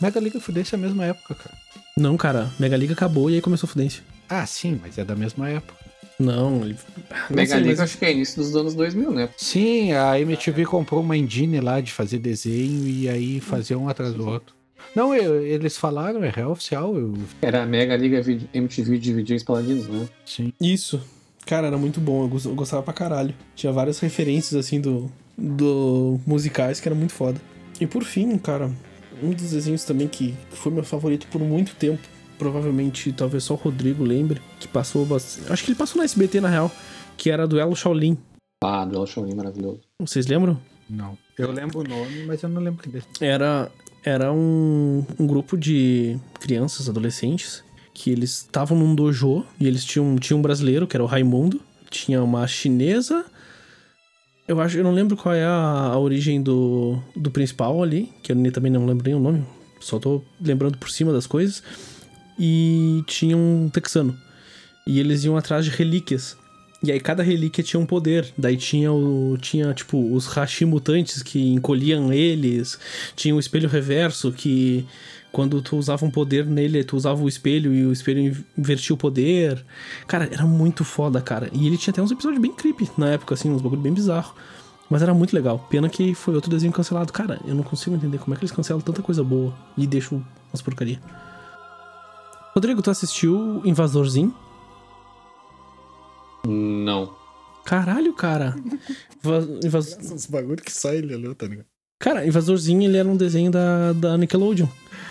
Mega Liga Fudência é a mesma época, cara. Não, cara, Mega Liga acabou e aí começou Fudêncio. Ah, sim, mas é da mesma época. Não, ele. não Mega Liga mas- acho que é início dos anos 2000, né? Sim, a MTV comprou uma engine lá de fazer desenho e aí fazia um atrás do outro. Não, eu- eles falaram, é real oficial. Eu, Era a Mega Liga MTV de VJs Paladinos, né? sim. Isso. Cara, era muito bom, eu gos- eu gostava pra caralho. Tinha várias referências, assim, do, do musicais que era muito foda. E por fim, cara, um dos desenhos também que foi meu favorito por muito tempo, provavelmente talvez só o Rodrigo lembre, que passou bastante. Acho que ele passou na SBT na real, que era Duelo Shaolin. Ah, Duelo Shaolin maravilhoso. Vocês lembram? Não. Eu lembro o nome, mas eu não lembro que desse. Era, era um, um grupo de crianças, adolescentes, que eles estavam num dojo e eles tinham, tinha um brasileiro, que era o Raimundo, tinha uma chinesa. Eu acho, eu não lembro qual é a, a origem do, do principal ali, que eu nem- também não lembro nem o nome, só tô lembrando por cima das coisas. E tinha um texano. E eles iam atrás de relíquias. E aí cada relíquia tinha um poder. Daí tinha o tinha tipo os Hashi mutantes que encolhiam eles, tinha o espelho reverso que quando tu usava um poder nele, tu usava o espelho e o espelho in- invertia o poder. Cara, era muito foda, cara. E ele tinha até uns episódios bem creepy na época assim, uns bagulho bem bizarro. Mas era muito legal. Pena que foi outro desenho cancelado. Cara, eu não consigo entender como é que eles cancelam tanta coisa boa e deixam umas porcaria. Rodrigo, tu assistiu Invasorzinho? Não. Caralho, cara. Inva- Invas- Os bagulho que só ele olhou, tá ligado? Cara, Invasorzinho ele era um desenho da, da Nickelodeon.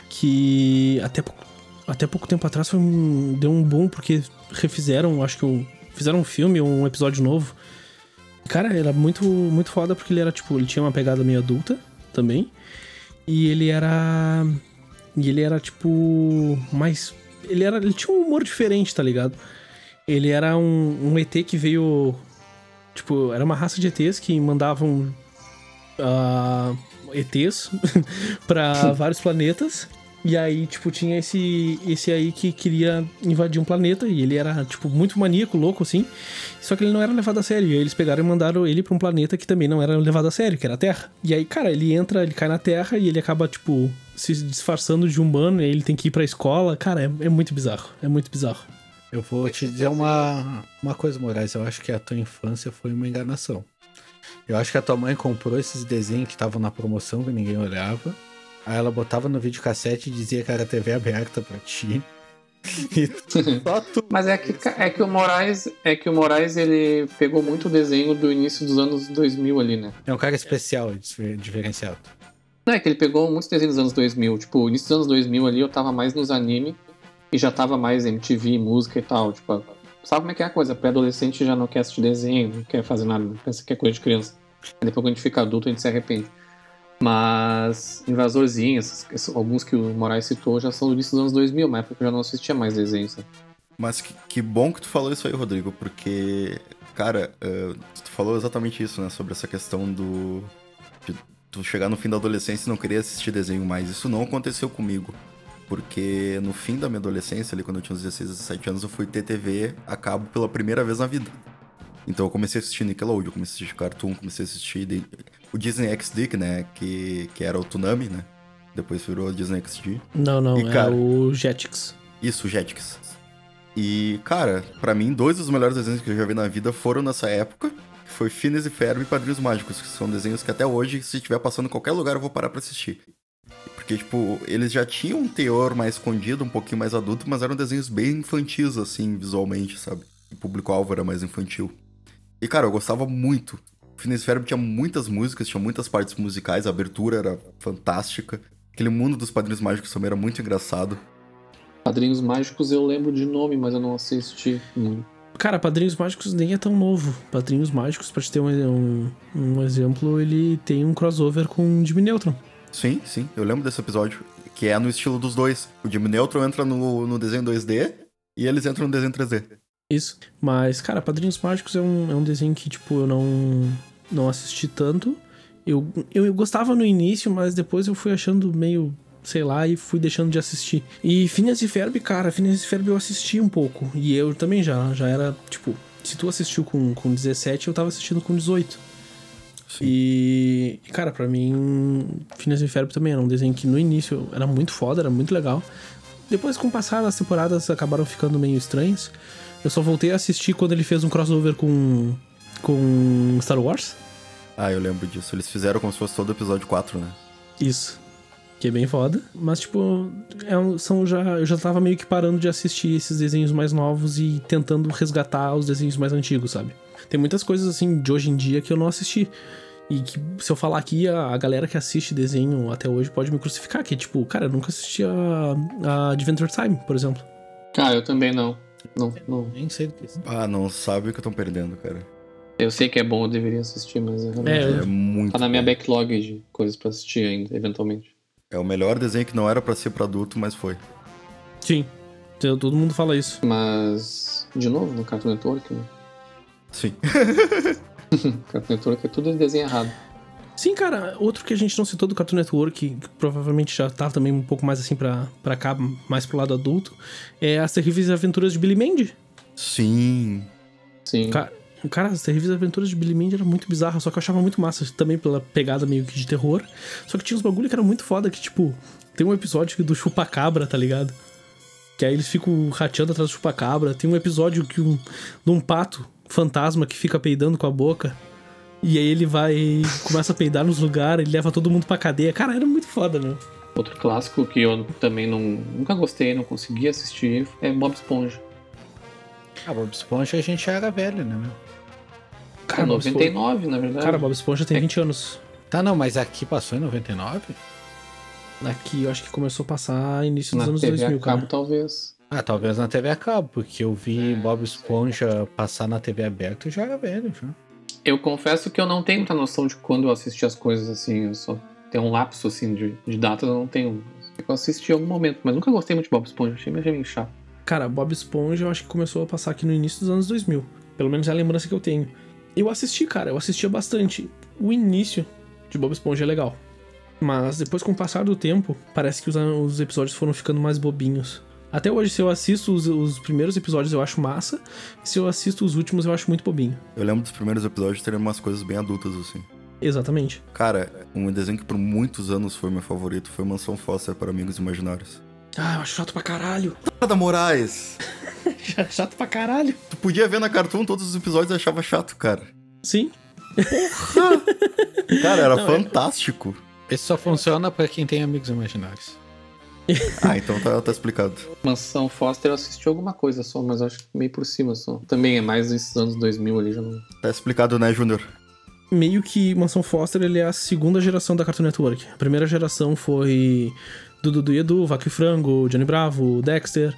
Que até, até pouco tempo atrás foi um, deu um boom porque refizeram, acho que o, fizeram um filme, um episódio novo. Cara, era muito, muito foda porque ele era tipo, ele tinha uma pegada meio adulta também. E ele era. E ele era tipo. Mais. Ele era. Ele tinha um humor diferente, tá ligado? Ele era um, um ET que veio. Tipo, era uma raça de ETs que mandavam ah, ETs pra vários planetas. E aí, tipo, tinha esse, esse aí que queria invadir um planeta. E ele era, tipo, muito maníaco, louco, assim. Só que ele não era levado a sério. E aí eles pegaram e mandaram ele pra um planeta que também não era levado a sério, que era a Terra. E aí, cara, ele entra, ele cai na Terra e ele acaba, tipo, se disfarçando de humano. E ele tem que ir pra escola. Cara, é, é muito bizarro. É muito bizarro. Eu vou te dizer uma, uma coisa, Moraes. Eu acho que a tua infância foi uma enganação. Eu acho que a tua mãe comprou esses desenhos que estavam na promoção que ninguém olhava. Aí ela botava no videocassete e dizia que era TV aberta pra ti. Só tu. Mas é que, é que o Moraes, é que o Moraes ele pegou muito o desenho do início dos anos 2000 ali, né? É um cara especial, difer- diferenciado. Não, é que ele pegou muitos desenhos dos anos 2000. Tipo, início dos anos 2000 ali eu tava mais nos anime e já tava mais MTV, música e tal. Tipo, sabe como é que é a coisa? Pré-adolescente já não quer assistir desenho, não quer fazer nada, pensa que é coisa de criança. Depois quando a gente fica adulto a gente se arrepende. Mas Invasorzinho, esses- esses- alguns que o Moraes citou já são do início dos anos 2000, uma época que eu já não assistia mais desenhos. sabe? Mas que, que bom que tu falou isso aí, Rodrigo, porque, cara, eh, tu falou exatamente isso, né? Sobre essa questão do. de tu chegar no fim da adolescência e não querer assistir desenho mais. Isso não aconteceu comigo. Porque no fim da minha adolescência, ali quando eu tinha uns 16, 17 anos, eu fui ter TV a cabo pela primeira vez na vida. Então eu comecei a assistir Nickelodeon, comecei a assistir Cartoon, comecei a assistir o Disney XD, né? Que, que era o Tsunami, né? Depois virou Disney XD. Não, não, E, é cara- o Jetix. Isso, Jetix. E, cara, pra mim, dois dos melhores desenhos que eu já vi na vida foram nessa época. Que foi Phineas e Ferb e Padrinhos Mágicos, que são desenhos que até hoje, se estiver passando em qualquer lugar, eu vou parar pra assistir. Porque, tipo, eles já tinham um teor mais escondido, um pouquinho mais adulto, mas eram desenhos bem infantis, assim, visualmente, sabe? O público-alvo era mais infantil. E, cara, eu gostava muito. Phineas Ferb tinha muitas músicas, tinha muitas partes musicais, a abertura era fantástica. Aquele mundo dos Padrinhos Mágicos também era muito engraçado. Padrinhos Mágicos eu lembro de nome, mas eu não assisti muito. Cara, Padrinhos Mágicos nem é tão novo. Padrinhos Mágicos, pra te ter um, um, um exemplo, ele tem um crossover com Jimmy Neutron. Sim, sim, eu lembro desse episódio. Que é no estilo dos dois. O Jimmy Neutron entra no, no desenho 2D e eles entram no desenho 3D. Isso. Mas, cara, Padrinhos Mágicos é um, é um desenho que, tipo, eu não, não assisti tanto. Eu, eu, eu gostava no início, mas depois eu fui achando meio, sei lá, e fui deixando de assistir. E Phineas e Ferb, cara, Phineas e Ferb eu assisti um pouco. E eu também já, já era, tipo, se tu assistiu com, com 17, eu tava assistindo com 18. E, e, cara, pra mim, Phineas e Ferb também era um desenho que no início era muito foda, era muito legal. Depois, com o passar das temporadas, acabaram ficando meio estranhas. Eu só voltei a assistir quando ele fez um crossover com, com Star Wars. Ah, eu lembro disso. Eles fizeram como se fosse todo o episódio 4, né? Isso. Que é bem foda. Mas, tipo, é um- são já, eu já tava meio que parando de assistir esses desenhos mais novos e tentando resgatar os desenhos mais antigos, sabe? Tem muitas coisas, assim, de hoje em dia que eu não assisti. E que, se eu falar aqui, a, a galera que assiste desenho até hoje pode me crucificar. Que, tipo, cara, eu nunca assisti a, a Adventure Time, por exemplo. Cara, eu também não. Não, não. Nem sei do que isso. Ah, não sabe o que estão perdendo, cara. Eu sei que é bom, eu deveria assistir, mas eu realmente É, É muito. tá na minha backlog de coisas pra assistir ainda, eventualmente. É o melhor desenho que não era pra ser pra adulto, mas foi. Sim. Então, Todo mundo fala isso. Mas, de novo, no Cartoon Network, né? Sim. Cartoon Network é tudo desenho errado. Sim, cara, outro que a gente não citou do Cartoon Network, que provavelmente já tá também um pouco mais assim pra, pra cá, mais pro lado adulto, é As Terríveis Aventuras de Billy Mandy. Sim. Sim. Ca- Cara, As Terríveis Aventuras de Billy Mandy era muito bizarra, só que eu achava muito massa também pela pegada meio que de terror. Só que tinha uns bagulho que era muito foda, que tipo, tem um episódio do chupacabra, tá ligado? Que aí eles ficam rateando atrás do chupacabra. Tem um episódio que um, de um pato fantasma que fica peidando com a boca. E aí ele vai começa a peidar nos lugares, ele leva todo mundo pra cadeia. Cara, era muito foda, né? Outro clássico que eu também não, nunca gostei, não consegui assistir, é Bob Esponja. Ah, Bob Esponja a gente já era velho, né, meu? Cara, Bob 99, na verdade. Cara, Bob Esponja tem 20 anos. Tá, não, mas aqui passou em 99? Aqui eu acho que começou a passar início dos na anos TV 2000, a cabo, cara. talvez. Ah, talvez na TV a cabo, porque eu vi Bob Esponja passar na TV aberta e já era velho, já. Eu confesso que eu não tenho muita noção de quando eu assisti as coisas assim. Eu só tenho um lapso assim de, de datas, eu não tenho. Eu assisti em algum momento, mas nunca gostei muito de Bob Esponja, achei meio chato. Cara, Bob Esponja eu acho que começou a passar aqui no início dos anos 2000. Pelo menos é a lembrança que eu tenho. Eu assisti, cara, eu assistia bastante. O início de Bob Esponja é legal. Mas depois, com o passar do tempo, parece que os, os episódios foram ficando mais bobinhos. Até hoje, se eu assisto os, os primeiros episódios, eu acho massa. E se eu assisto os últimos, eu acho muito bobinho. Eu lembro dos primeiros episódios terem umas coisas bem adultas, assim. Exatamente. Cara, um desenho que por muitos anos foi meu favorito foi Mansão Foster para Amigos Imaginários. Ah, eu acho chato pra caralho. Nada Moraes! chato pra caralho. Tu podia ver na Cartoon todos os episódios e achava chato, cara. Sim. Cara, era Não, é- fantástico. Esse só funciona pra quem tem amigos imaginários. Ah, então tá, tá explicado. Mansão Foster eu assisti alguma coisa só, mas acho que meio por cima só. Também é mais desses anos 2000 ali, já não. Tá explicado, né, Júnior? meio que Mansão Foster ele é a segunda geração da Cartoon Network. A primeira geração foi Dudu e Edu, Vaca e Frango, Johnny Bravo, Dexter.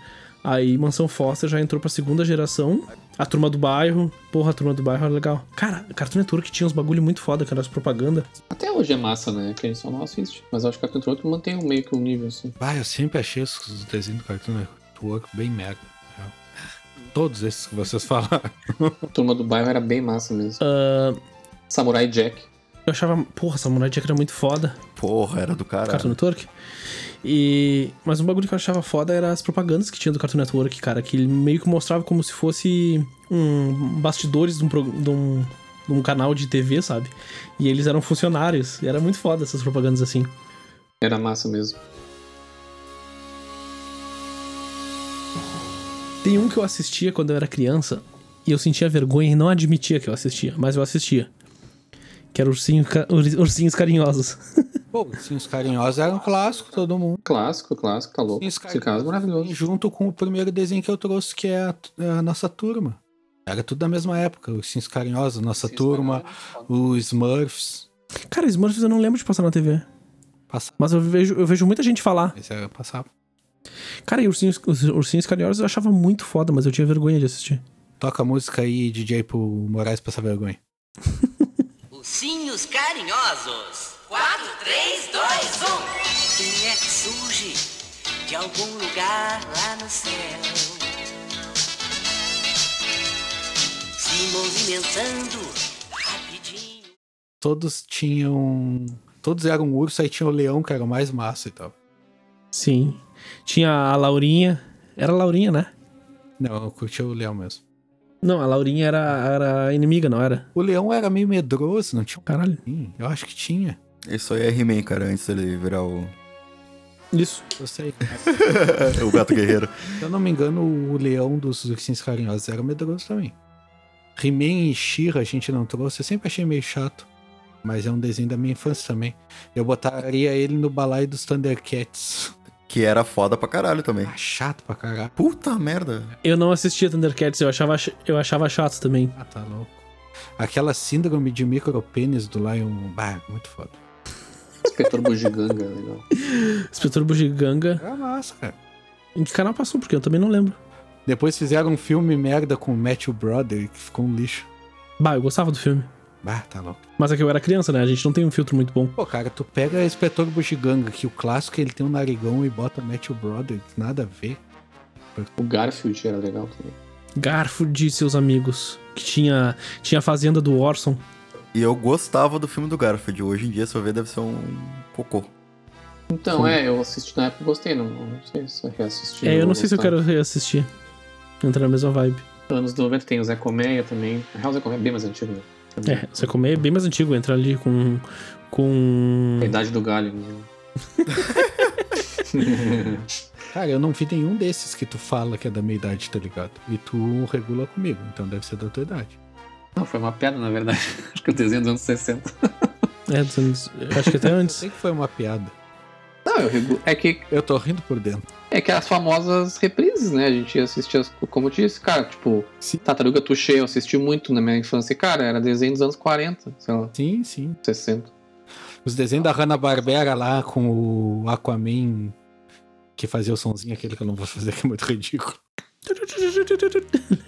Aí Mansão Foster já entrou pra segunda geração. A Turma do Bairro. Porra, a Turma do Bairro era legal. Cara, Cartoon Network tinha uns bagulho muito foda, que era as propaganda. Até hoje é massa, né? Que a gente só não assiste. Mas eu acho que Cartoon Network mantém um meio que um nível assim. Ah, eu sempre achei os desenhos do Cartoon Network bem merda. real. Todos esses que vocês falaram. A turma do bairro era bem massa mesmo. Ah, Samurai Jack. eu achava, porra, Samurai Jack era muito foda. Porra, era do Cartoon cara. Network. E... Mas um bagulho que eu achava foda era as propagandas que tinha do Cartoon Network, cara. Que ele meio que mostrava como se fosse um bastidores de um, pro- de um, de um canal de TV, sabe? E eles eram funcionários. E era muito foda essas propagandas assim. Era massa mesmo. Tem um que eu assistia quando eu era criança e eu sentia vergonha e não admitia que eu assistia, mas eu assistia. Que era Ursinho, Ca- Ur- Ursinhos Carinhosos. Pô, Ursinhos Carinhosos era um clássico, todo mundo. Clássico, clássico, tá louco. Ursinhos Esse caso é maravilhoso. Junto com o primeiro desenho que eu trouxe, que é a, a nossa turma. Era tudo da mesma época. Ursinhos Carinhosos, nossa turma, os Smurfs. Cara, Smurfs eu não lembro de passar na TV. Passava. Mas eu vejo, eu vejo muita gente falar. Esse era, passava. Cara, e Ursinhos, os Ursinhos Carinhosos eu achava muito foda, mas eu tinha vergonha de assistir. Toca a música aí, DJ pro Moraes passar vergonha. Ursinhos carinhosos. 4, 3, 2, 1. Quem é que surge de algum lugar lá no céu? Se movimentando rapidinho. Todos tinham. Todos eram um urso, aí tinha o leão, que era o mais massa e tal. Sim. Tinha a Laurinha. Era a Laurinha, né? Não, eu curti o leão mesmo. Não, a Laurinha era, era inimiga, não era? O leão era meio medroso, não tinha um. Caralho. Eu acho que tinha. Isso aí é He-Man, cara, antes dele virar o, Isso. Eu sei. o gato guerreiro. Se eu não me engano, o leão dos ursinhos carinhosos era medroso também. He-Man e She-Ra a gente não trouxe, eu sempre achei meio chato. Mas é um desenho da minha infância também. Eu botaria ele no balaio dos Thundercats. Que era foda pra caralho também. Ah, chato pra caralho. Puta merda. Eu não assistia Thundercats, eu achava, ch- eu achava chato também. Ah, tá louco. Aquela síndrome de micropênis do Lion. Bah, muito foda. Inspetor Bugiganga, legal. Inspetor Bugiganga. Era massa, cara. Em que canal passou? Porque eu também não lembro. Depois fizeram um filme merda com o Matthew Brother, que ficou um lixo. Bah, eu gostava do filme. Bah, tá louco. Mas é que eu era criança, né? A gente não tem um filtro muito bom. Pô, cara, tu pega Inspetor Bugiganga, que o clássico ele tem um narigão e bota Matthew Brother, nada a ver. O Garfield era legal também. Garfield e seus amigos. Que tinha, tinha a fazenda do Orson. E eu gostava do filme do Garfield. Hoje em dia, se eu ver, deve ser um cocô. Então, é, eu assisti na época e gostei, não, não sei se eu reassisti. É, eu não sei se eu gostar. quero reassistir. Entra na mesma vibe. Anos 90 tem o Zé Colmeia também. Na real, o Zé Colmeia é bem mais antigo, né? É, você comer é bem mais antigo, entra ali com. com. A idade do galho. Né? Cara, eu não vi nenhum desses que tu fala que é da minha idade, tá ligado? E tu regula comigo, então deve ser da tua idade. Não, foi uma piada, na verdade. Acho que o desenho dos anos 60. É, dos anos- acho que até Eu antes. sei que foi uma piada. Não, eu regu... é que Eu tô rindo por dentro. É que as famosas reprises, né? A gente assistia, as- como eu disse, cara, tipo, Sim. Tartaruga Tuxê, eu assisti muito na minha infância. Cara, era desenho dos anos 40, sei lá, Sim, sim. 60. Os desenhos da Hanna-Barbera lá com o Aquaman que fazia o sonzinho aquele que eu não vou fazer, que é muito ridículo.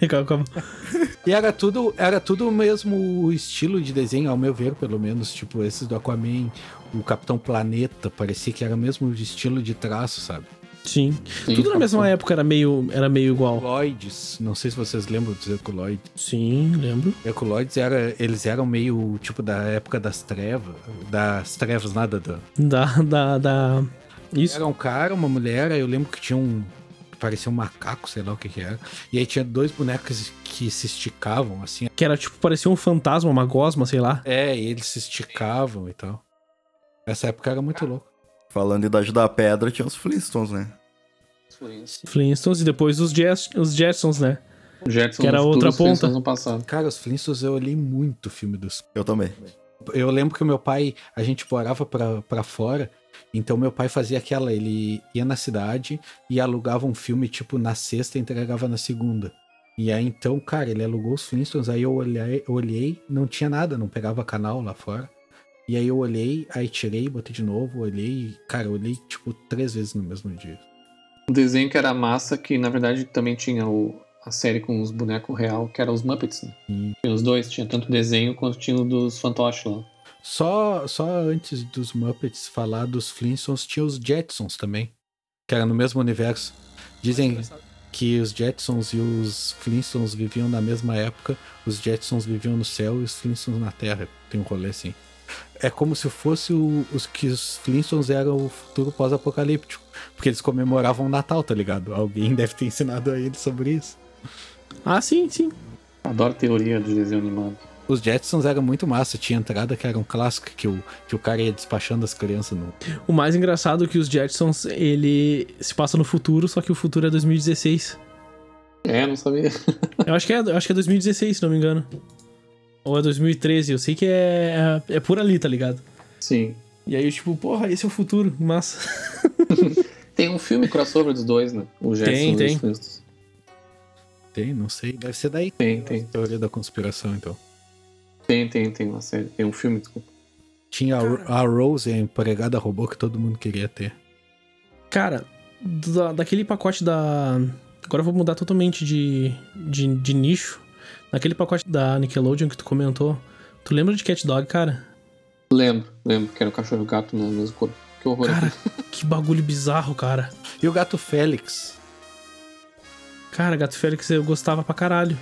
Legal, calma. E era tudo, era tudo o mesmo estilo de desenho, ao meu ver, pelo menos. Tipo, esses do Aquaman, o Capitão Planeta, parecia que era o mesmo estilo de traço, sabe? Sim. Sim, Tudo na mesma Capitão. época era meio, era meio igual. Lloyds, não sei se vocês lembram dos Herculoides. Sim, lembro. Herculoides era, eles eram meio tipo da época das trevas, das trevas nada da. Da. da, da... Isso. Era um cara, uma mulher, eu lembro que tinha um. Parecia um macaco, sei lá o que que era. E aí tinha dois bonecos que se esticavam, assim. Que era tipo, parecia um fantasma, uma gosma, sei lá. É, e eles se esticavam e tal. Essa época era muito louco. Falando em Idade da Pedra, tinha os Flintstones, né? Flintstones e depois os, Jets, os Jetsons, né? Jetson Que era outra ponta. No passado. Cara, os Flintstones eu olhei muito o filme dos. Eu também. Eu lembro que o meu pai, a gente morava pra, pra fora, então meu pai fazia aquela, ele ia na cidade e alugava um filme, tipo, na sexta e entregava na segunda. E aí então, cara, ele alugou os Flintstones, aí eu olhei, eu olhei, não tinha nada, não pegava canal lá fora. E aí eu olhei, aí tirei, botei de novo, olhei, e, cara, eu olhei, tipo, três vezes no mesmo dia. Um desenho que era massa, que na verdade também tinha o, a série com os bonecos real, que era os Muppets, né? Tinha os dois, tinha tanto desenho quanto tinha o dos fantoches lá. Só, só antes dos Muppets falar dos Flintstones, tinha os Jetsons também, que era no mesmo universo. Dizem que os Jetsons e os Flintstones viviam na mesma época, os Jetsons viviam no céu e os Flintstones na Terra. Tem um rolê assim. é como se fosse o- os que os Flintstones eram o futuro pós-apocalíptico. Porque eles comemoravam o Natal, tá ligado? Alguém deve ter ensinado a eles sobre isso. Ah, sim, sim. Adoro teoria de desenho animado. Os Jetsons eram muito massa. Tinha entrada que era um clássico que o, que o cara ia despachando as crianças no. O mais engraçado é que os Jetsons, ele se passa no futuro, só que o futuro é 2016. É, não sabia. Eu acho que é, eu acho que é 2016, se não me engano. Ou é 2013, eu sei que é, é, é por ali, tá ligado? Sim. E aí, tipo, porra, esse é o futuro, massa. Tem um filme crossover dos dois, né? O Jetson Tem, e tem. os Flintstones. Tem, não sei. Deve ser daí. Tem, tem. Teoria da conspiração, então. Tem, tem, tem uma série. Tem um filme, desculpa. Tinha a, a Rose, a empregada robô que todo mundo queria ter. Cara, da- daquele pacote da. Agora eu vou mudar totalmente de, de, de nicho. Naquele pacote da Nickelodeon que tu comentou. Tu lembra de Cat Dog, cara? Lembro, lembro que era o cachorro e o gato no mesmo corpo. Que horror. Cara, que bagulho bizarro, cara. E o gato Félix? Cara, Gato Félix eu gostava pra caralho.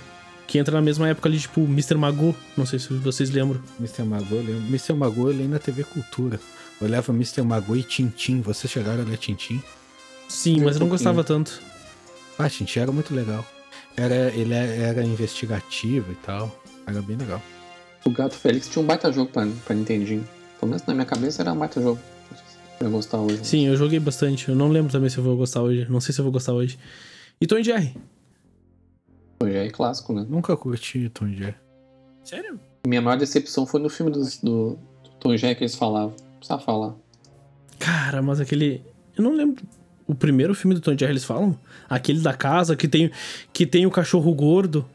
Que entra na mesma época ali, tipo, Mr. Magoo. Não sei se vocês lembram. Mr. Magoo, eu lembro. Mr. Magoo eu lembro na TV Cultura. Eu olhava Mr. Magoo e Tintim. Vocês chegaram a ler Tintim? Sim, mas eu não gostava tanto. Ah, Tintim era muito legal. Era, ele era investigativo e tal. Era bem legal. O Gato Félix tinha um baita jogo pra, pra Nintendinho. Pelo menos na minha cabeça era um baita jogo. Eu gostar hoje. Sim, eu joguei bastante. Eu não lembro também se eu vou gostar hoje. Não sei se eu vou gostar hoje. E Tom e Jerry? É clássico, né? Nunca curti Tom e Jerry. Sério? Minha maior decepção foi no filme do, do, do Tom e Jerry que eles falavam. Não precisava falar. Cara, mas aquele. Eu não lembro. O primeiro filme do Tom e Jerry eles falam? Aquele da casa que tem, que tem o cachorro gordo.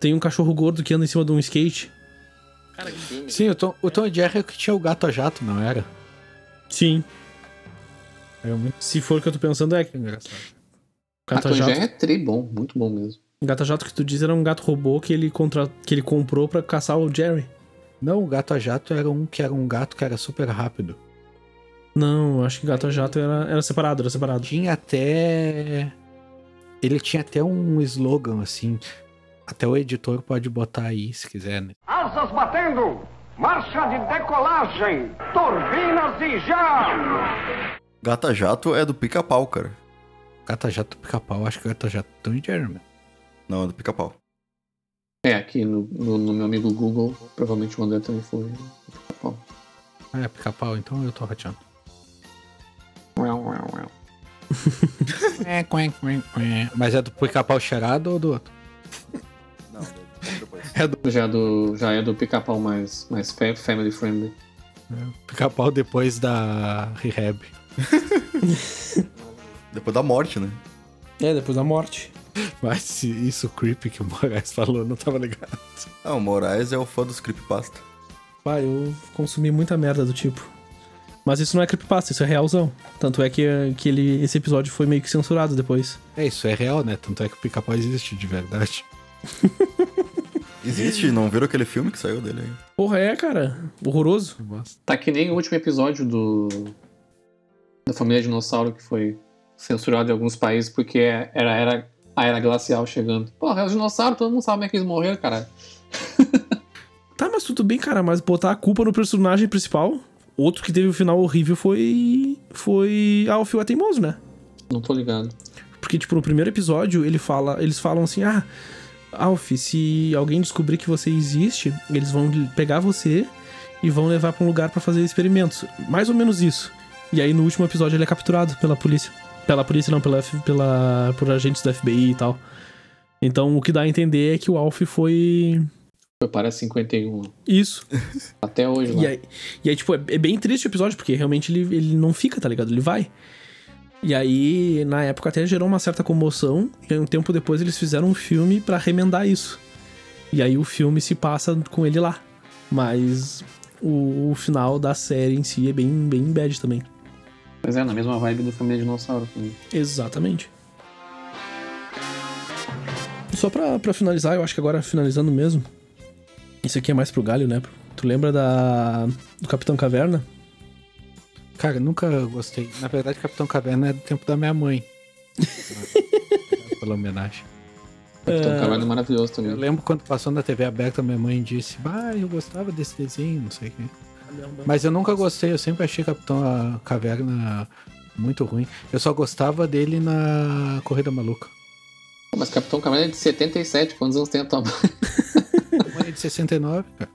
Tem um cachorro gordo que anda em cima de um skate. Sim, o Tom, o Tom e Jerry é o que tinha o gato a jato, não era? Sim. Muito Se for o que eu tô pensando, é. engraçado. A Gato Tom e jato. Jerry é tri bom, muito bom mesmo. Gato jato que tu diz era um gato robô que ele, contra... que ele comprou pra caçar o Jerry. Não, o gato a jato era um que era um gato que era super rápido. Não, eu acho que gato jato era, era separado, era separado. Tinha até. Ele tinha até um slogan assim. Até o editor pode botar aí se quiser, né? Asas batendo! Marcha de decolagem! Turbinas e já! Gata Jato é do pica-pau, cara. Gata jato pica-pau, acho que gata jato Tom Jerry, meu. Não, é do pica-pau. É, aqui no, no, no meu amigo Google, provavelmente o André também foi. Bom. Ah, é pica-pau, então eu tô rateando. É. Mas é do pica-pau cheirado ou do outro? Não, depois. É do Já, do, já é do pica-pau mais, mais fa- family friendly. pica-pau depois da rehab. Depois da morte, né? É, depois da morte. Mas isso creepy que o Moraes falou, não tava ligado. Ah, o Moraes é o fã dos creepypasta. Pá, eu consumi muita merda do tipo. Mas isso não é creepypasta, isso é realzão. Tanto é que, que ele, esse episódio foi meio que censurado depois. É, isso é real, né? Tanto é que o pica-pau existe de verdade. Existe, não viram aquele filme que saiu dele aí? Porra, é, cara. Horroroso. Tá que nem o último episódio do. Da família dinossauro que foi censurado em alguns países porque era, era a era glacial chegando. Porra, é os dinossauros, todo mundo sabe como é que eles morreram, cara. Tá, mas tudo bem, cara. Mas botar a culpa no personagem principal. Outro que teve o final horrível foi. Foi. Ah, o Phil é teimoso, né? Não tô ligado. Porque, tipo, no primeiro episódio, ele fala, eles falam assim: ah, Alf, se alguém descobrir que você existe, eles vão pegar você e vão levar pra um lugar pra fazer experimentos. Mais ou menos isso. E aí, no último episódio, ele é capturado pela polícia. Pela polícia, não, pela, pela, por agentes da FBI e tal. Então, o que dá a entender é que o Alf foi. Foi para 51. Isso. Até hoje lá. E aí, e aí tipo, é, é bem triste o episódio, porque realmente ele, ele não fica, tá ligado? Ele vai. E aí, na época, até gerou uma certa comoção. E um tempo depois, eles fizeram um filme pra remendar isso. E aí, o filme se passa com ele lá. Mas o, o final da série em si é bem, bem bad também. Mas é, na mesma vibe do Família Dinossauro também. Exatamente. Só pra, pra finalizar, eu acho que agora finalizando mesmo. Isso aqui é mais pro galho, né? Tu lembra da. do Capitão Caverna? Cara, nunca gostei. Na verdade, Capitão Caverna é do tempo da minha mãe. Pela homenagem. Capitão Caverna é maravilhoso Eu também. lembro quando passou na TV aberta, minha mãe disse: Ah, eu gostava desse desenho, não sei o quê. Mas eu nunca gostei, eu sempre achei Capitão a Caverna muito ruim. Eu só gostava dele na Corrida Maluca. Mas Capitão Caverna é de 77, quantos anos tem a tua mãe? É de 69, cara.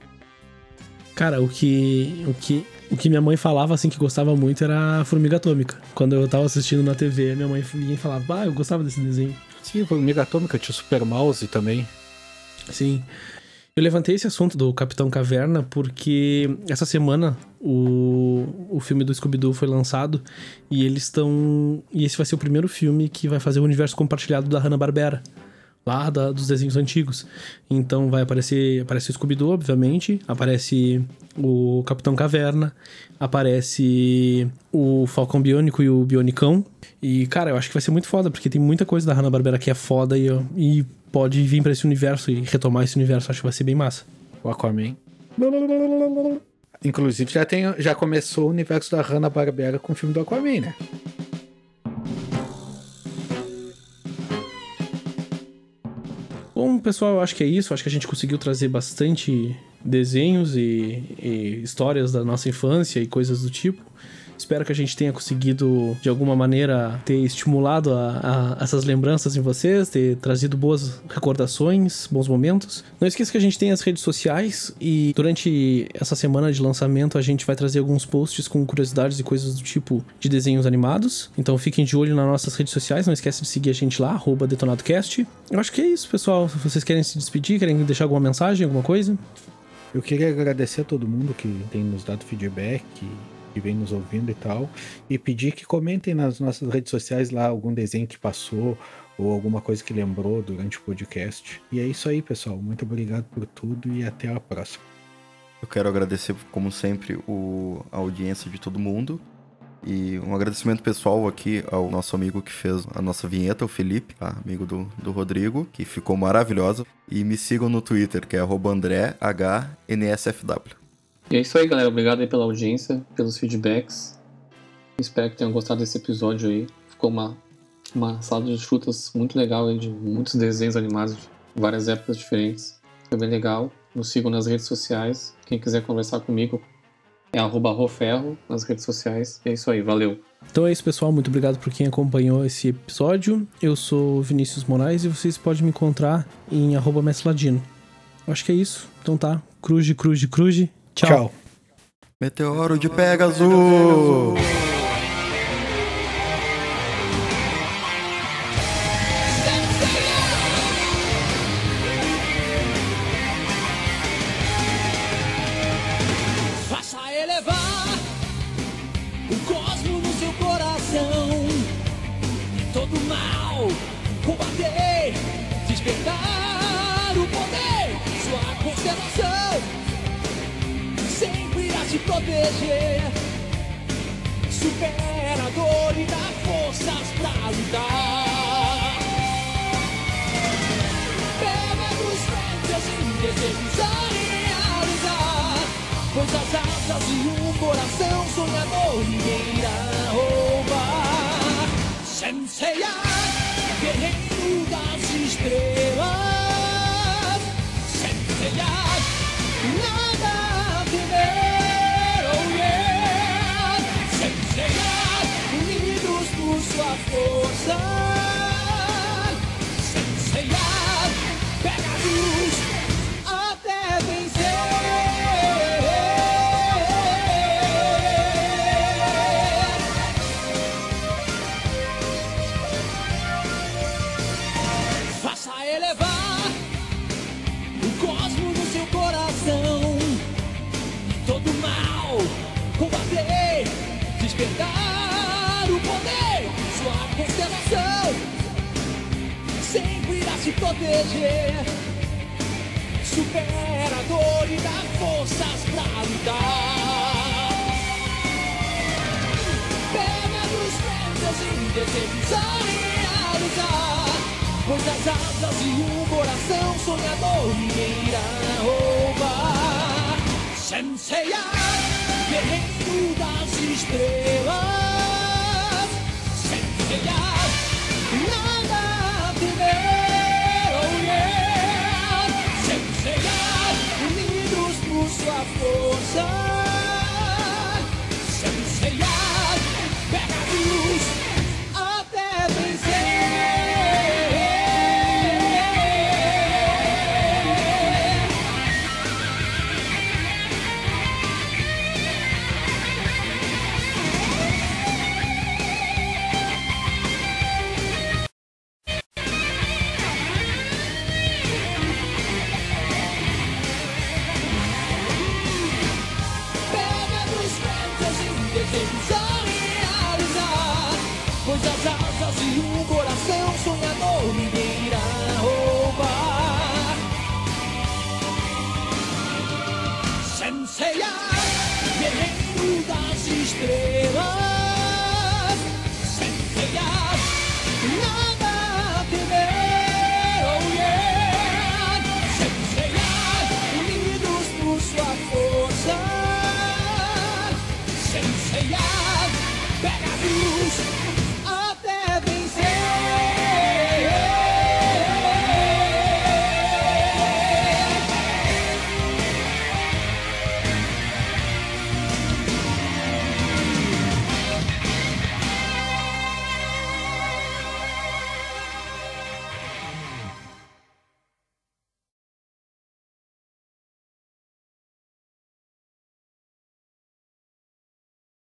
Cara, o que, o que o que minha mãe falava assim que gostava muito era a Formiga Atômica. Quando eu tava assistindo na TV, minha mãe vinha e falava: "Ah, eu gostava desse desenho". Sim, Formiga Atômica tinha o Super Mouse também. Sim. Eu levantei esse assunto do Capitão Caverna porque essa semana o, o filme do Scooby-Doo foi lançado e eles estão. E esse vai ser o primeiro filme que vai fazer o universo compartilhado da Hanna-Barbera. Lá da- dos desenhos antigos. Então vai aparecer. Aparece o Scooby-Doo, obviamente. Aparece o Capitão Caverna. Aparece o Falcão Biônico e o Bionicão. E, cara, eu acho que vai ser muito foda, porque tem muita coisa da Hanna-Barbera que é foda e, e pode vir pra esse universo e retomar esse universo. Acho que vai ser bem massa. O Aquaman. Inclusive já, tem, já começou o universo da Hanna-Barbera com o filme do Aquaman, né? Bom, pessoal, eu acho que é isso. Acho que a gente conseguiu trazer bastante desenhos e, e histórias da nossa infância e coisas do tipo. Espero que a gente tenha conseguido, de alguma maneira, ter estimulado a, a- essas lembranças em vocês, ter trazido boas recordações, bons momentos. Não esqueça que a gente tem as redes sociais e durante essa semana de lançamento a gente vai trazer alguns posts com curiosidades e coisas do tipo de desenhos animados. Então fiquem de olho nas nossas redes sociais, não esquece de seguir a gente lá, DetonadoCast. Eu acho que é isso, pessoal. Se vocês querem se despedir, querem deixar alguma mensagem, alguma coisa? Eu queria agradecer a todo mundo que tem nos dado feedback, que vem nos ouvindo e tal, e pedir que comentem nas nossas redes sociais lá algum desenho que passou ou alguma coisa que lembrou durante o podcast. E é isso aí, pessoal. Muito obrigado por tudo e até a próxima. Eu quero agradecer, como sempre, o, a audiência de todo mundo. E um agradecimento pessoal aqui ao nosso amigo que fez a nossa vinheta, o Felipe, tá? amigo do, do Rodrigo, que ficou maravilhosa. E me sigam no Twitter, que é AndréHNSFW. E é isso aí, galera. Obrigado aí pela audiência, pelos feedbacks. Espero que tenham gostado desse episódio aí. Ficou uma, uma salada de frutas muito legal aí, de muitos desenhos animados de várias épocas diferentes. Foi bem legal. Nos sigam nas redes sociais. Quem quiser conversar comigo é arroba roferro nas redes sociais. E é isso aí, valeu. Então é isso, pessoal. Muito obrigado por quem acompanhou esse episódio. Eu sou Vinícius Moraes e vocês podem me encontrar em arroba. Acho que é isso. Então tá. Cruze, cruze, cruze. Tchau. Tchau. Meteoro de Pegasus! Faça elevar o cosmo no seu coração e todo mal proteger. Supera a dor e dá forças pra lutar. Pega dos frentes e desejos a realizar. Pois as asas de um coração sonhador ninguém irá roubar. Senseiya, guerreiro das estrelas. Sua força. Se proteger. Supera a dor e dá forças pra lutar. Pega dos medos e desejos realizar. Pois as asas de um coração sonhador ninguém irá roubar. Senseiya, guerreiro das estrelas.